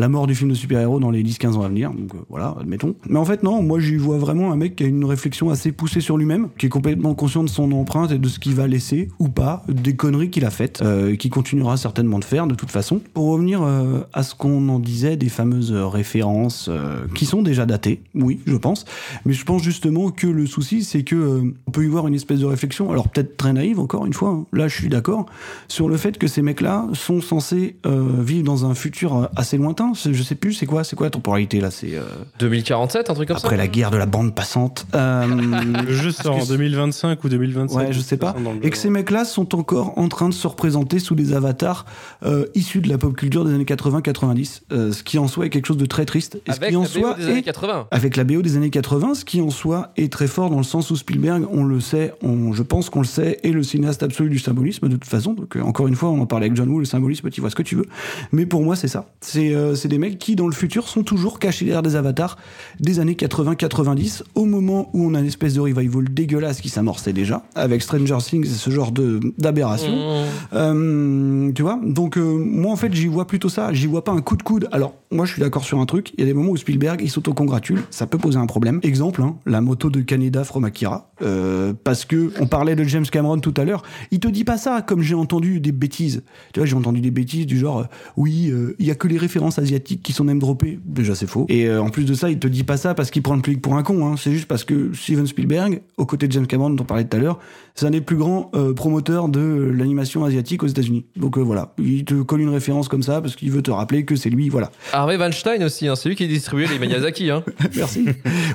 la mort du film de super-héros dans les 10-15 ans à venir. Donc euh, voilà, admettons. Mais en fait, non, moi j'y vois vraiment un mec qui a une réflexion assez poussée sur lui-même, qui est complètement conscient de son empreinte et de ce qu'il va laisser ou pas, des conneries qu'il a faites, euh, et qui continuera certainement de faire de toute façon. Pour revenir euh, à ce qu'on en disait, des fameuses euh, références qui sont déjà datées, oui, je pense. Mais je pense justement que le souci, c'est que on peut y voir une espèce de réflexion, alors peut-être très naïve encore une fois, hein. là je suis d'accord, sur le fait que ces mecs-là sont censés vivre dans un futur assez lointain, Je sais plus, c'est quoi, c'est quoi la temporalité là C'est euh, 2047, un truc comme après ça la guerre de la bande passante. Euh, Le jeu sort en 2025 ou 2027. Ouais, je sais pas. Et que ces mecs-là sont encore en train de se représenter sous des avatars euh, issus de la pop culture des années 80-90, euh, ce qui en soi est quelque chose de très triste. Et ce Avec qui en la BO soi des années est- 80. Avec la BO des années 80, ce qui en soi est très fort dans le sens où Spielberg, on le sait, on, je pense qu'on le sait, est le cinéaste absolu du symbolisme de toute façon. Donc euh, encore une fois, on en parlait avec John Woo, le symbolisme, tu vois ce que tu veux. Mais pour moi, c'est ça. C'est euh, c'est des mecs qui, dans le futur, sont toujours cachés derrière des avatars des années 80-90, au moment où on a une espèce de revival dégueulasse qui s'amorçait déjà, avec Stranger Things et ce genre de d'aberration. Mmh. Euh, tu vois Donc euh, moi en fait j'y vois plutôt ça, j'y vois pas un coup de coude. Alors moi je suis d'accord sur un truc, il y a des moments où Spielberg il s'auto-congratule, ça peut poser un problème. Exemple, hein, la moto de Kaneda from Akira, euh, parce que on parlait de James Cameron tout à l'heure, il te dit pas ça comme j'ai entendu des bêtises. Tu vois j'ai entendu des bêtises du genre oui il y a que les références asiatiques qui sont même droppées, déjà c'est faux. Et euh, en plus de ça il te dit pas ça parce qu'il prend le public pour un con, hein. c'est juste parce que Steven Spielberg, aux côtés de James Cameron dont on parlait tout à l'heure, c'est un des plus grands euh, promoteurs de l'animation asiatique aux États-Unis. Donc euh, voilà, il te colle une référence comme ça parce qu'il veut te rappeler que c'est lui, voilà. Harvey Weinstein aussi, hein, c'est lui qui distribuait les Miyazaki. Hein. Merci.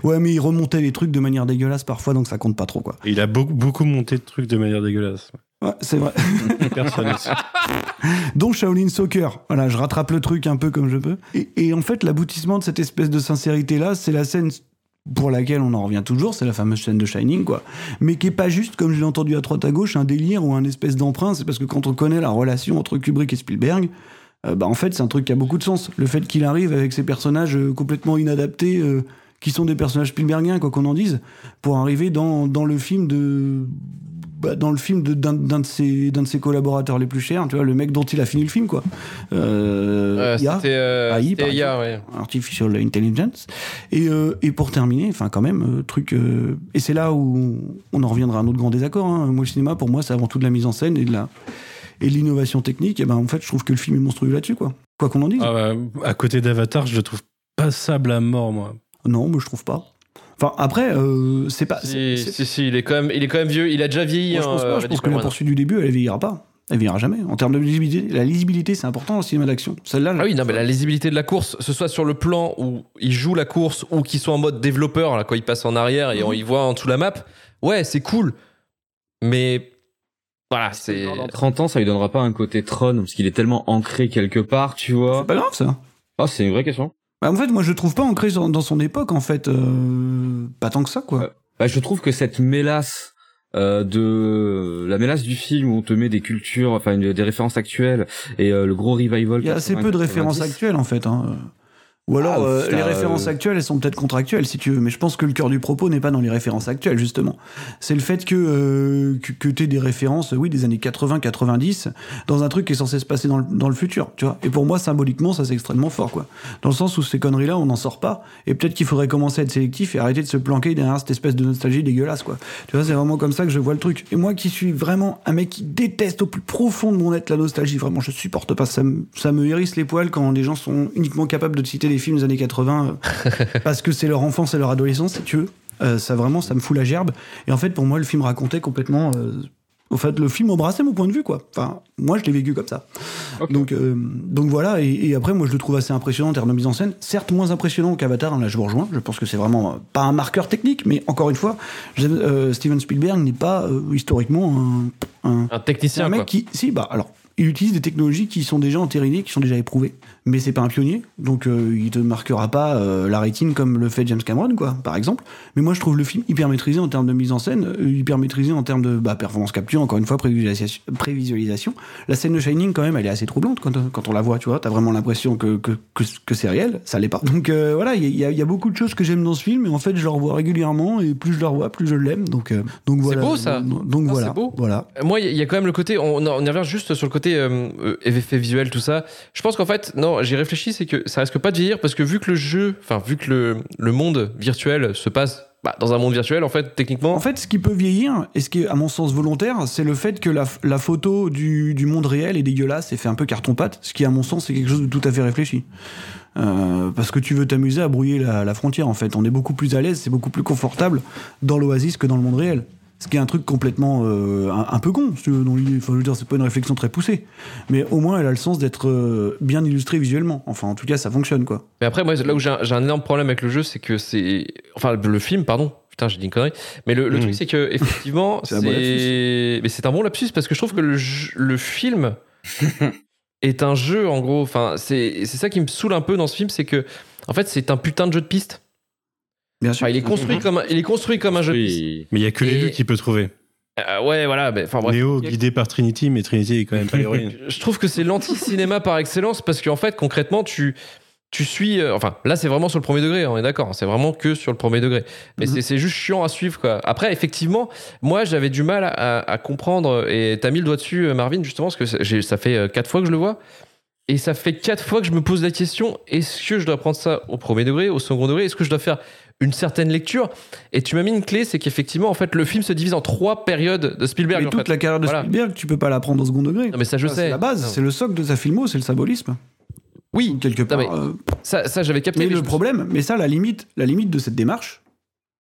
ouais, mais il remontait les trucs de manière dégueulasse parfois, donc ça compte pas trop quoi. Et il a beaucoup, beaucoup monté de trucs de manière dégueulasse. Ouais, c'est vrai. Personne aussi. Donc Shaolin Soccer, voilà, je rattrape le truc un peu comme je peux. Et, et en fait, l'aboutissement de cette espèce de sincérité là, c'est la scène pour laquelle on en revient toujours, c'est la fameuse scène de Shining, quoi. Mais qui est pas juste, comme je l'ai entendu à droite à gauche, un délire ou un espèce d'emprunt. C'est parce que quand on connaît la relation entre Kubrick et Spielberg, euh, bah en fait, c'est un truc qui a beaucoup de sens. Le fait qu'il arrive avec ces personnages euh, complètement inadaptés, euh, qui sont des personnages Spielbergiens, quoi qu'on en dise, pour arriver dans, dans le film de bah, dans le film de- d'un d'un de ses d'un de ses collaborateurs les plus chers, tu vois, le mec dont il a fini le film, quoi. Euh, Euh, C'était IA, ouais. Artificial Intelligence. Et, euh, et pour terminer, enfin quand même, euh, truc. euh, et c'est là où on en reviendra à un autre grand désaccord. hein. Moi, le cinéma, pour moi, c'est avant tout de la mise en scène et de la et de l'innovation technique. Et ben en fait, je trouve que le film est monstrueux là-dessus, quoi. Quoi qu'on en dise. Ah bah, à côté d'Avatar, je le trouve passable à mort, moi. Non, moi je trouve pas. Enfin après, euh, c'est pas. Si, c'est- si, si, il est quand même, il est quand même vieux. Il a déjà vieilli. Moi, je pense pas. euh, Je Ready pense que la poursuite du début, elle vieillira pas. Elle vieillira jamais. En termes de lisibilité, la lisibilité, c'est important dans le cinéma d'action. Celle-là, Ah oui, non, mais la lisibilité de la course, ce soit sur le plan où il joue la course ou qu'il soit en mode développeur, là, quand il passe en arrière et on y voit en dessous la map, ouais, c'est cool. Mais voilà, c'est. Dans 30 ans, ça lui donnera pas un côté Tron, parce qu'il est tellement ancré quelque part, tu vois. c'est pas grave ça. Ah, c'est une vraie question. Bah, en fait, moi, je le trouve pas ancré dans, dans son époque, en fait. euh, pas tant que ça, quoi. Bah, je trouve que cette mélasse euh, de la mélasse du film où on te met des cultures, enfin des références actuelles et euh, le gros revival. Il y a assez peu de 80, références 90. actuelles, en fait. Hein. Ou alors, Ah, euh, les références euh, actuelles, elles sont peut-être contractuelles, si tu veux. Mais je pense que le cœur du propos n'est pas dans les références actuelles, justement. C'est le fait que, euh, que, que tu des références, oui, des années 80-90, dans un truc qui est censé se passer dans le, dans le futur, tu vois. Et pour moi, symboliquement, ça, c'est extrêmement fort, quoi. Dans le sens où ces conneries-là, on n'en sort pas. Et peut-être qu'il faudrait commencer à être sélectif et arrêter de se planquer derrière cette espèce de nostalgie dégueulasse, quoi. Tu vois, c'est vraiment comme ça que je vois le truc. Et moi qui suis vraiment un mec qui déteste au plus profond de mon être la nostalgie, vraiment, je supporte pas. Ça me, ça me hérisse les poils quand des gens sont uniquement capables de te citer des films des années 80 euh, parce que c'est leur enfance et leur adolescence, si tu veux. Euh, ça vraiment, ça me fout la gerbe. Et en fait, pour moi, le film racontait complètement. euh, au fait, le film embrassait mon point de vue, quoi. Enfin, moi, je l'ai vécu comme ça. Donc, euh, donc voilà. Et, et après, moi, je le trouve assez impressionnant en termes de mise en scène. Certes, moins impressionnant qu'Avatar. hein, Là, je vous rejoins. Je pense que c'est vraiment euh, pas un marqueur technique, mais encore une fois, euh, Steven Spielberg n'est pas euh, historiquement un, un, Un technicien, un mec quoi. qui, si, bah alors. Il utilise des technologies qui sont déjà entérinées, qui sont déjà éprouvées. Mais c'est pas un pionnier, donc euh, il te marquera pas euh, la rétine comme le fait James Cameron, quoi, par exemple. Mais moi, je trouve le film hyper maîtrisé en termes de mise en scène, euh, hyper maîtrisé en termes de bah, performance capture, encore une fois, prévisualisation, prévisualisation. La scène de Shining, quand même, elle est assez troublante quand, quand on la voit, tu vois. T'as vraiment l'impression que, que, que, que c'est réel, ça l'est pas. Donc euh, voilà, il y a, il y a beaucoup de choses que j'aime dans ce film, et en fait, je le revois régulièrement, et plus je le revois, plus je l'aime. Donc, donc voilà. beau, ça. Donc, donc Ah, voilà. c'est beau. Voilà. Moi, il y a quand même le côté, on, on y revient juste sur le côté effet visuel, tout ça. Je pense qu'en fait, non, j'ai réfléchi, c'est que ça risque pas de vieillir parce que vu que le jeu, enfin, vu que le, le monde virtuel se passe bah, dans un monde virtuel, en fait, techniquement. En fait, ce qui peut vieillir, et ce qui est à mon sens volontaire, c'est le fait que la, la photo du, du monde réel est dégueulasse et fait un peu carton-pâte, ce qui à mon sens c'est quelque chose de tout à fait réfléchi. Euh, parce que tu veux t'amuser à brouiller la, la frontière en fait. On est beaucoup plus à l'aise, c'est beaucoup plus confortable dans l'oasis que dans le monde réel. Ce qui est un truc complètement euh, un, un peu con, si tu veux, dans l'idée. Enfin, je veux dire, c'est pas une réflexion très poussée. Mais au moins, elle a le sens d'être euh, bien illustrée visuellement. Enfin, en tout cas, ça fonctionne, quoi. Mais après, moi, là où j'ai un, j'ai un énorme problème avec le jeu, c'est que c'est. Enfin, le film, pardon. Putain, j'ai dit une connerie. Mais le, le Mhm. truc, c'est que, effectivement, C'est un bon c'est. Mais c'est un bon lapsus parce que je trouve que le, le film est un jeu, en gros. Enfin, c'est c'est ça qui me saoule un peu dans ce film, c'est que, en fait, c'est un putain de jeu de piste. Bien sûr. Enfin, il est construit comme un, il est construit comme un jeu. Oui. Mais il y a que deux qui peut trouver. Euh, ouais, voilà. mais Enfin, bref. Néo guidé par Trinity, mais Trinity est quand même pas l'héroïne. je trouve que c'est l'anti-cinéma par excellence parce qu'en fait, concrètement, tu, tu suis. euh, enfin, là, c'est vraiment sur le premier degré, hein, on est d'accord. C'est vraiment que sur le premier degré. Mais Mhm. c'est- c'est juste chiant à suivre, quoi. Après, effectivement, moi, j'avais du mal à, à comprendre, et t'as mis le doigt dessus, euh, Marvin, justement, parce que ça fait euh, quatre fois que je le vois. Et ça fait quatre fois que je me pose la question est-ce que je dois prendre ça au premier degré, au second degré Est-ce que je dois faire une certaine lecture Et tu m'as mis une clé, c'est qu'effectivement, en fait, le film se divise en trois périodes de Spielberg. Mais en toute fait. la carrière de Voilà. Spielberg, tu peux pas la prendre au second degré. Non, mais ça, je Ça, sais. C'est la base, c'est le socle de sa filmo, c'est le symbolisme. Oui, Quelque Non, part. mais euh, ça, ça j'avais capté. Mais mais le problème, mais ça, la limite, la limite de cette démarche,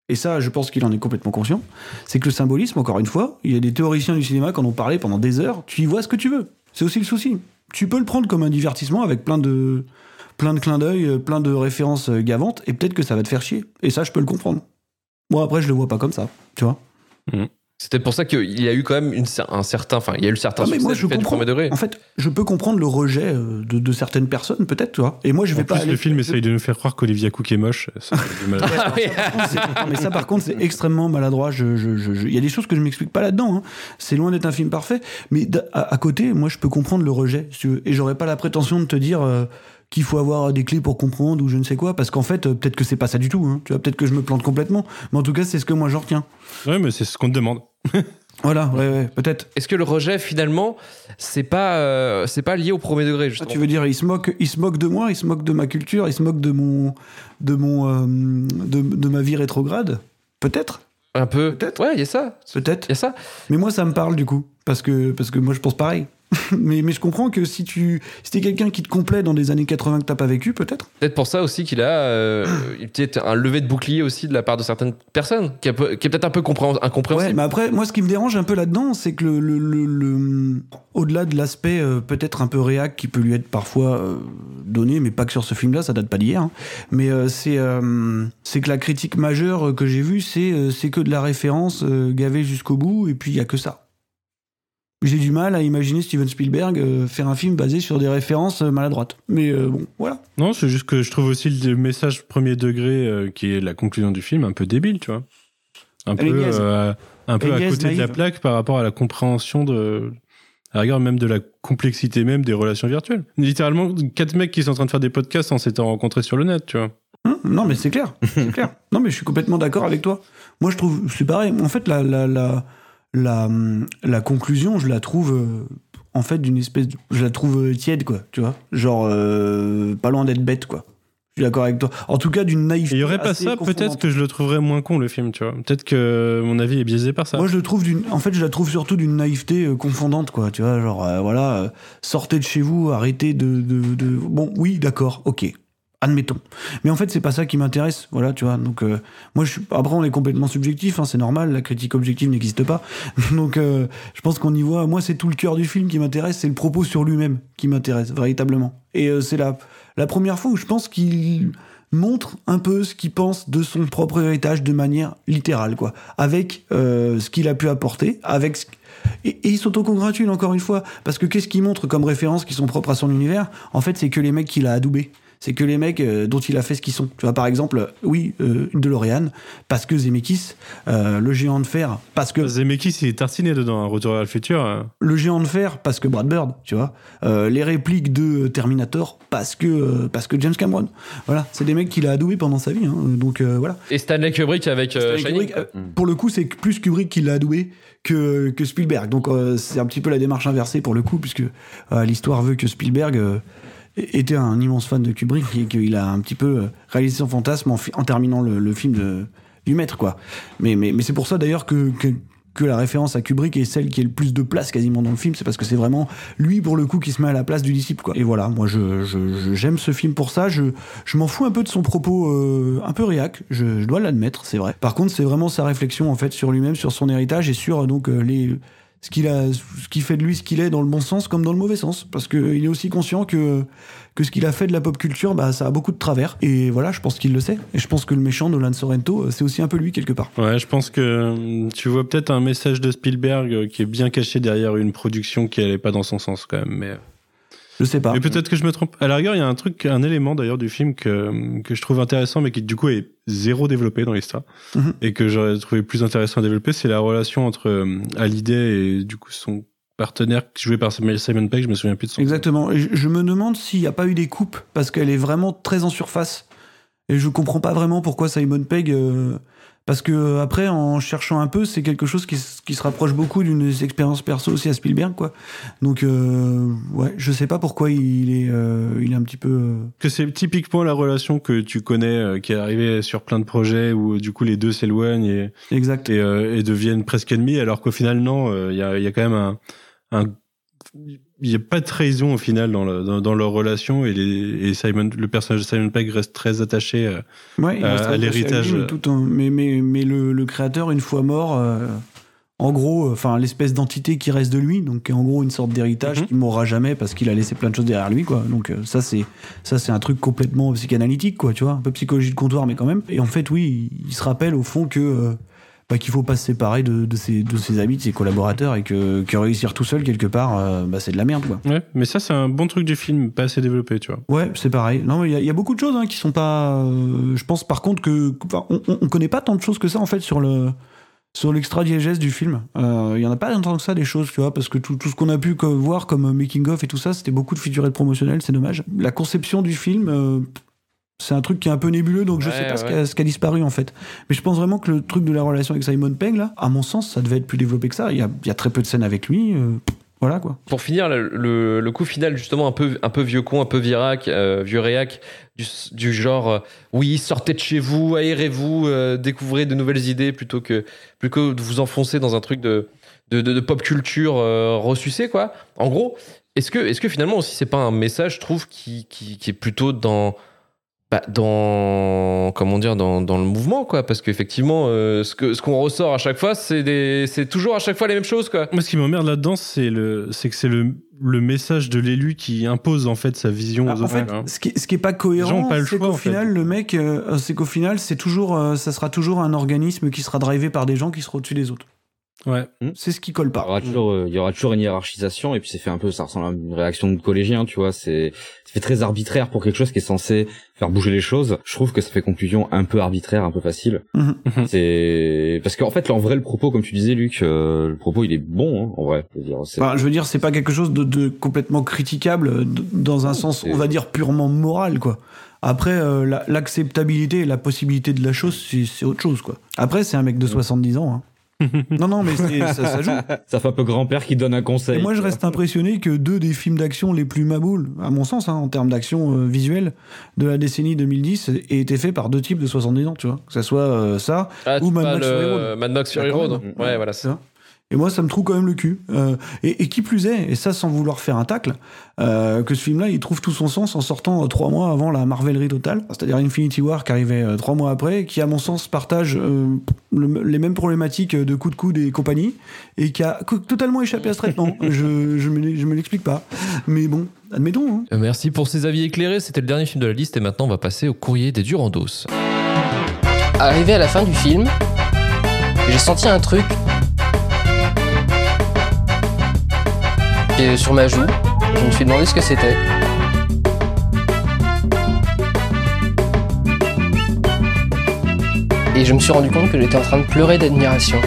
et ça, je pense qu'il en est complètement conscient, c'est que le symbolisme, encore une fois, il y a des théoriciens du cinéma qui en ont parlé pendant des heures, tu y vois ce que tu veux. C'est aussi le souci. Tu peux le prendre comme un divertissement avec plein de, plein de clins d'œil, euh, plein de références euh, gavantes, et peut-être que ça va te faire chier. Et ça, je peux le comprendre. Moi, après, je le vois pas comme ça, tu vois. C'était pour ça qu'il y a eu quand même une, un certain, enfin, il y a eu le certain Ah, mais succès moi, du je fait du comprends. premier degré. En fait, je peux comprendre le rejet euh, de, de certaines personnes, peut-être, tu vois. Et moi, je vais En pas plus, aller- le film essaye de nous faire croire qu'Olivia Cook est moche. Ça fait du mal. Ah oui. C'est- non, mais ça, par contre, c'est extrêmement maladroit. Je- je- je- je- Il y a des choses que je m'explique pas là-dedans. hein. C'est loin d'être un film parfait. Mais à, à côté, moi, je peux comprendre le rejet, si tu veux. Et j'aurais pas la prétention de te dire euh, qu'il faut avoir des clés pour comprendre ou je ne sais quoi. Parce qu'en fait, euh, peut-être que c'est pas ça du tout. hein. Tu vois, peut-être que je me plante complètement. Mais en tout cas, c'est ce que moi, j'en retiens. Ouais, mais c'est ce qu'on te demande. Voilà, ouais, ouais, peut-être. Est-ce que le rejet finalement, c'est pas, euh, c'est pas lié au premier degré Ah, justement tu veux dire, il se moque, il se moque de moi, il se moque de ma culture, il se moque de mon, de mon, euh, de, de ma vie rétrograde? Peut-être, Un peu. Peut-être. Ouais, il y a ça. peut-être. Il y a ça. Mais moi, ça me parle du coup, parce que, parce que moi, je pense pareil. mais, mais je comprends que si tu si t'es quelqu'un qui te complaît dans des années 80 que t'as pas vécu, peut-être. Peut-être pour ça aussi qu'il a euh, peut-être un levé de bouclier aussi de la part de certaines personnes, qui, est peut-être un peu compréhens- Ouais, incompréhensible. mais après, moi, ce qui me dérange un peu là-dedans, c'est que le, le, le- le- au-delà de l'aspect euh, peut-être un peu réac qui peut lui être parfois euh, donné, mais pas que sur ce film-là, ça date pas d'hier. hein. Mais euh, c'est c'est que la critique majeure que j'ai vue, c'est c'est que de la référence gavée jusqu'au bout, et puis il y a que ça. J'ai du mal à imaginer Steven Spielberg euh, faire un film basé sur des références euh, maladroites. Mais euh, bon, voilà. Non, c'est juste que je trouve aussi le message premier degré, euh, qui est la conclusion du film, un peu débile, tu vois. Un Elle peu, niaise. euh, un peu Elle est à côté de la plaque par rapport à la compréhension de. À la même de la complexité même des relations virtuelles. Littéralement, quatre mecs qui sont en train de faire des podcasts en s'étant rencontrés sur le net, tu vois. Hum, non, mais c'est clair. C'est clair. Non, mais je suis complètement d'accord avec toi. Moi, je trouve, c'est pareil. En fait, la, la, la, la, la conclusion, je la trouve, euh, en fait, d'une espèce de, je la trouve euh, tiède, quoi. Tu vois? Genre, euh, pas loin d'être bête, quoi. Je suis d'accord avec toi. En tout cas, d'une naïveté. Il y aurait pas ça, peut-être que je le trouverais moins con, le film, tu vois. Peut-être que mon avis est biaisé par ça. Moi, je le trouve d'une. En fait, je la trouve surtout d'une naïveté euh, confondante, quoi. Tu vois, genre, voilà, sortez de chez vous, arrêtez de. de, de- Bon, oui, d'accord, ok. Admettons. Mais en fait, c'est pas ça qui m'intéresse, voilà, tu vois. Donc, euh, moi, je suis. Après, on est complètement subjectif, hein, c'est normal, la critique objective n'existe pas. Donc, euh, je pense qu'on y voit. Moi, c'est tout le cœur du film qui m'intéresse, c'est le propos sur lui-même qui m'intéresse, véritablement. Et euh, c'est la, la première fois où je pense qu'il montre un peu ce qu'il pense de son propre héritage de manière littérale, quoi. Avec euh, ce qu'il a pu apporter, avec ce- et, et il s'autocongratule encore une fois, parce que qu'est-ce qu'il montre comme références qui sont propres à son univers? En fait, c'est que les mecs qu'il a adoubés. C'est que les mecs euh, dont il a fait ce qu'ils sont. Tu vois, par exemple, oui, euh, une DeLorean, parce que Zemeckis, euh, le géant de fer, parce que Zemeckis, il est tartiné dedans, un retour vers le futur. euh. le géant de fer parce que Brad Bird, tu vois. Euh, les répliques de Terminator parce que euh, parce que James Cameron. Voilà, c'est des mecs qu'il a adoubés pendant sa vie. hein. Donc euh, voilà. Et Stanley Kubrick avec euh, Stanley. Kubrick, euh, Pour le coup, c'est plus Kubrick qui l'a adoubé que, que Spielberg. Donc euh, c'est un petit peu la démarche inversée pour le coup, puisque euh, l'histoire veut que Spielberg euh, était un immense fan de Kubrick et qu'il a un petit peu euh, réalisé son fantasme en, terminant le, film de, du maître, quoi. Mais, mais, c'est pour ça d'ailleurs que, que la référence à Kubrick est celle qui est le plus de place quasiment dans le film, c'est parce que c'est vraiment lui pour le coup qui se met à la place du disciple quoi. Et voilà, moi je j'aime ce film pour ça. Je je m'en fous un peu de son propos euh, un peu réac, je, dois l'admettre, c'est vrai. Par contre, c'est vraiment sa réflexion en fait sur lui-même, sur son héritage et sur euh, donc les ce qu'il a, ce qui fait de lui ce qu'il est dans le bon sens comme dans le mauvais sens, parce qu'il est aussi conscient que que ce qu'il a fait de la pop culture, bah ça a beaucoup de travers. Et voilà, je pense qu'il le sait. Et je pense que le méchant Nolan Sorrento, euh, c'est aussi un peu lui quelque part. Ouais, je pense que hum, tu vois peut-être un message de Spielberg euh, qui est bien caché derrière une production qui allait pas dans son sens quand même. Mais je sais pas. Mais peut-être que je me trompe. À la rigueur, il y a un truc, un élément d'ailleurs du film que que je trouve intéressant, mais qui du coup est zéro développé dans l'histoire Mhm. et que j'aurais trouvé plus intéressant à développer, c'est la relation entre euh, Hallyday et du coup son partenaire joué par Simon Pegg. Je me souviens plus de son. Exactement. Et je, je me demande s'il n'y a pas eu des coupes, parce qu'elle est vraiment très en surface. Et je comprends pas vraiment pourquoi Simon Pegg. euh, parce que euh, après, en cherchant un peu, c'est quelque chose qui, se rapproche beaucoup d'une expérience perso aussi à Spielberg, quoi. Donc, euh, ouais, je sais pas pourquoi il est, euh, il est un petit peu. euh, Que c'est typiquement la relation que tu connais, euh, qui est arrivée sur plein de projets où du coup les deux s'éloignent et, exact. et, euh, et deviennent presque ennemis, alors qu'au final non, il y, a, y a quand même un, un il n'y a pas de trahison au final dans, le- dans, dans leur relation et, les, et Simon, le personnage de Simon Pegg reste très attaché euh, Ouais, à, l'héritage. lui, mais mais, le, le créateur, une fois mort, euh, en gros, euh, enfin, l'espèce d'entité qui reste de lui, donc en gros une sorte d'héritage Mhm. qui mourra jamais parce qu'il a laissé plein de choses derrière lui, quoi. Donc, euh, ça, c'est ça c'est un truc complètement psychanalytique, quoi, tu vois, un peu psychologie de comptoir, mais quand même. Et en fait, oui, il, il se rappelle au fond que. euh, bah, qu'il faut pas se séparer de, de, ses, de ses amis, de ses collaborateurs, et que, que réussir tout seul quelque part, euh, bah, c'est de la merde, quoi. Ouais, mais ça c'est un bon truc du film, pas assez développé, tu vois. Ouais, c'est pareil. Non, il y a- il y, a beaucoup de choses hein, qui sont pas. euh, je pense par contre que. enfin, on, on- on connaît pas tant de choses que ça en fait sur le. Sur l'extra diégèse du film, Euh, il y en a pas tant que ça des choses, tu vois, parce que tout, tout ce qu'on a pu voir comme making of et tout ça, c'était beaucoup de featurettes promotionnelles, c'est dommage. La conception du film, euh, c'est un truc qui est un peu nébuleux, donc je Ouais, sais pas ce, qui a, ce qui a disparu en fait. Mais je pense vraiment que le truc de la relation avec Simon Pegg, là, à mon sens, ça devait être plus développé que ça. Il y a, il y a très peu de scènes avec lui, euh, voilà quoi. Pour finir, le, le- le coup final, justement, un peu, un peu vieux con, un peu virac, euh, vieux réac, du, du genre, euh, oui, sortez de chez vous, aérez-vous, découvrez de nouvelles idées plutôt que, plutôt que de vous enfoncer dans un truc de, de, de- de pop culture ressucé, quoi. En gros, est-ce que, est que finalement aussi, c'est pas un message, je trouve, qui, qui, qui est plutôt dans. Bah, dans comment dire dans, dans le mouvement quoi parce qu'effectivement euh, ce que ce qu'on ressort à chaque fois c'est des c'est toujours à chaque fois les mêmes choses quoi Moi, ce qui m'emmerde là-dedans, c'est le, c'est que c'est le, le message de l'élu qui impose en fait sa vision Ah, aux en autres. fait, hein. ce qui, ce qui est pas cohérent, ont pas le c'est choix, qu'au fait. final, le mec, euh, c'est qu'au final, c'est toujours, euh, ça sera toujours un organisme qui sera drivé par des gens qui seront au-dessus des autres. Ouais. C'est ce qui colle Il y pas. aura toujours, euh, il y aura toujours une hiérarchisation et puis c'est fait un peu, ça ressemble à une réaction de collégien, tu vois. C'est, c'est fait très arbitraire pour quelque chose qui est censé faire bouger les choses. Je trouve que ça fait conclusion un peu arbitraire, un peu facile. Mhm. C'est parce qu'en fait, là, en vrai, le propos, comme tu disais, Luc, euh, le propos, il est bon, hein, en vrai. Je veux dire, c'est- Enfin, je veux dire, c'est pas quelque chose de, de complètement critiquable euh, dans un sens, on va dire purement moral, quoi. Après, euh, la- l'acceptabilité et la possibilité de la chose, c'est c'est autre chose, quoi. Après, c'est un mec de 70 ans. hein. Non, non, mais c'est- ça, ça joue. ça fait un peu grand-père qui donne un conseil. Et moi, je reste impressionné que deux des films d'action les plus maboules, à mon sens, hein, en termes d'action euh, visuelle, de la décennie 2010, aient été faits par deux types de 70 ans, tu vois. Que ça soit euh, ça Ah, ou Mad Max Fury euh, Road. Mad Max Fury Ah, Road. Ouais, voilà, c'est ça. Et moi, ça me trouve quand même le cul. Euh, et, et qui plus est, et ça sans vouloir faire un tacle, euh, que ce film-là, il trouve tout son sens en sortant euh, trois mois avant la marvelerie totale, c'est-à-dire Infinity War qui arrivait euh, trois mois après, qui à mon sens partage euh, le- les mêmes problématiques de coup de coude et compagnie, et qui a totalement échappé à ce traitement. je je me, je me l'explique pas. Mais bon, admettons. hein. Merci pour ces avis éclairés. C'était le dernier film de la liste et maintenant on va passer au courrier des Durandos. Arrivé à la fin du film, j'ai senti un truc Et sur ma joue. Je me suis demandé ce que c'était. Et je me suis rendu compte que j'étais en train de pleurer d'admiration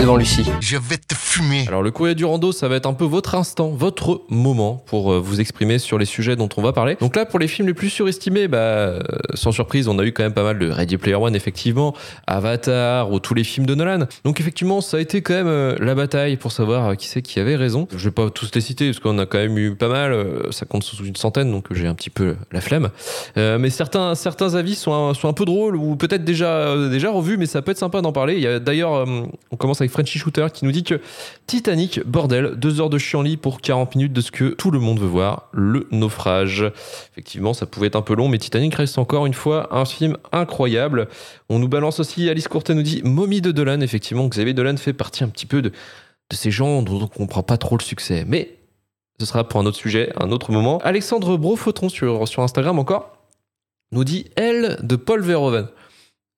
devant Lucie. Je vais te fumer. Alors le courrier du rando, ça va être un peu votre instant, votre moment pour euh, vous exprimer sur les sujets dont on va parler. Donc là, pour les films les plus surestimés, bah, euh, sans surprise, on a eu quand même pas mal de Ready Player One, effectivement, Avatar ou tous les films de Nolan. Donc effectivement, ça a été quand même euh, la bataille pour savoir qui c'est qui avait raison. Je vais pas tous les citer parce qu'on a quand même eu pas mal, ça compte sous une centaine, donc j'ai un petit peu la flemme. Euh, mais certains, certains avis sont un, sont un peu drôles ou peut-être déjà, déjà revus, mais ça peut être sympa d'en parler. Il y a d'ailleurs, on commence avec Frenchy Shooter qui nous dit que Titanic, bordel, deux heures de chienlit pour 40 minutes de ce que tout le monde veut voir, le naufrage. Effectivement, ça pouvait être un peu long, mais Titanic reste encore une fois un film incroyable. On nous balance aussi, Alice Courtet nous dit Mommy de Dolan. Effectivement, Xavier Dolan fait partie un petit peu de, de ces gens dont on comprend pas trop le succès. Mais ce sera pour un autre sujet, un autre moment. Alexandre Brofotron sur, sur Instagram encore nous dit Elle de Paul Verhoeven.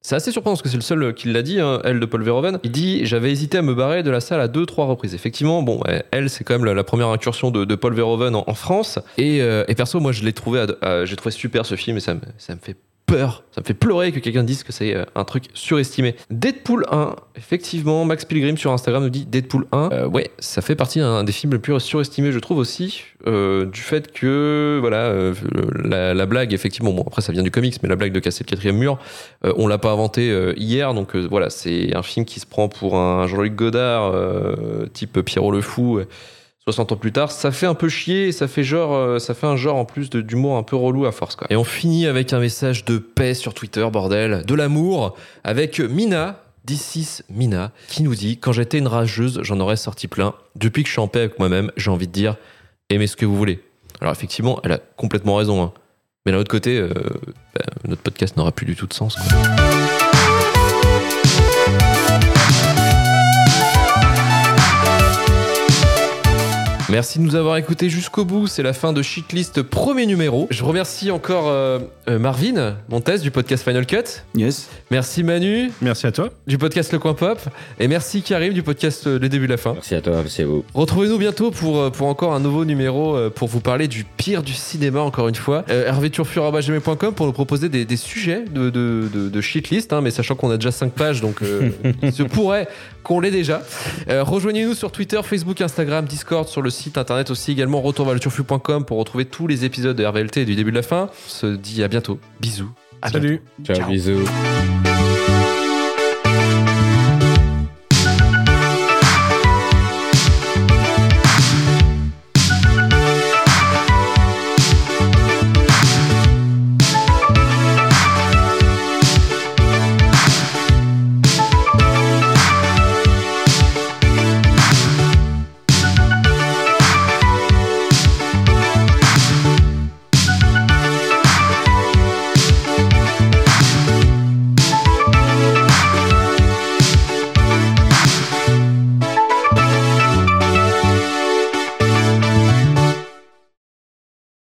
C'est assez surprenant parce que c'est le seul qui l'a dit, hein, elle de Paul Verhoeven. Il dit J'avais hésité à me barrer de la salle à deux, trois reprises. Effectivement, bon, euh, elle, c'est quand même la, première incursion de, Paul Verhoeven en, en France. Et, euh, et perso, moi, je l'ai trouvé, euh, j'ai trouvé super ce film et ça me, ça me fait Ça me fait pleurer que quelqu'un dise que c'est euh, un truc surestimé. Deadpool 1, effectivement, Max Pilgrim sur Instagram nous dit Deadpool 1. Euh, ouais, ça fait partie d'un des films les plus surestimés, je trouve aussi, euh, du fait que, voilà, la, la blague, effectivement, bon, après ça vient du comics, mais la blague de casser le quatrième mur, on l'a pas inventé hier, donc voilà, c'est un film qui se prend pour un Jean-Luc Godard, type Pierrot le Fou. Euh, 60 ans plus tard, ça fait un peu chier, ça fait genre, euh, ça fait un genre en plus d'humour un peu relou à force quoi. Et on finit avec un message de paix sur Twitter, bordel, de l'amour, avec Mina, D6 Mina, qui nous dit quand j'étais une rageuse, j'en aurais sorti plein. Depuis que je suis en paix avec moi-même, j'ai envie de dire aimez ce que vous voulez. Alors effectivement, elle a complètement raison. hein. Mais d'un autre côté, euh, bah, notre podcast n'aura plus du tout de sens. Merci de nous avoir écoutés jusqu'au bout. C'est la fin de Shitlist premier numéro. Je remercie encore euh, euh, Marvin Montes du podcast Final Cut. Yes. Merci Manu. Merci à toi. Du podcast Le Coin Pop. Et merci Karim du podcast euh, Le Début de la Fin. Merci à toi, merci à vous. Retrouvez-nous bientôt pour, pour encore un nouveau numéro pour vous parler du pire du cinéma, encore une fois. Euh, pour nous proposer des, des sujets de, de, de, de shitlist, hein, mais sachant qu'on a déjà 5 pages, donc euh, il se pourrait qu'on l'ait déjà. Euh, Rejoignez-nous sur Twitter, Facebook, Instagram, Discord, sur le site internet aussi également retourvalturfu.com pour retrouver tous les épisodes de RVLT du début de la fin. On se dit à bientôt. Bisous. À Salut. bientôt. Ciao, bisous.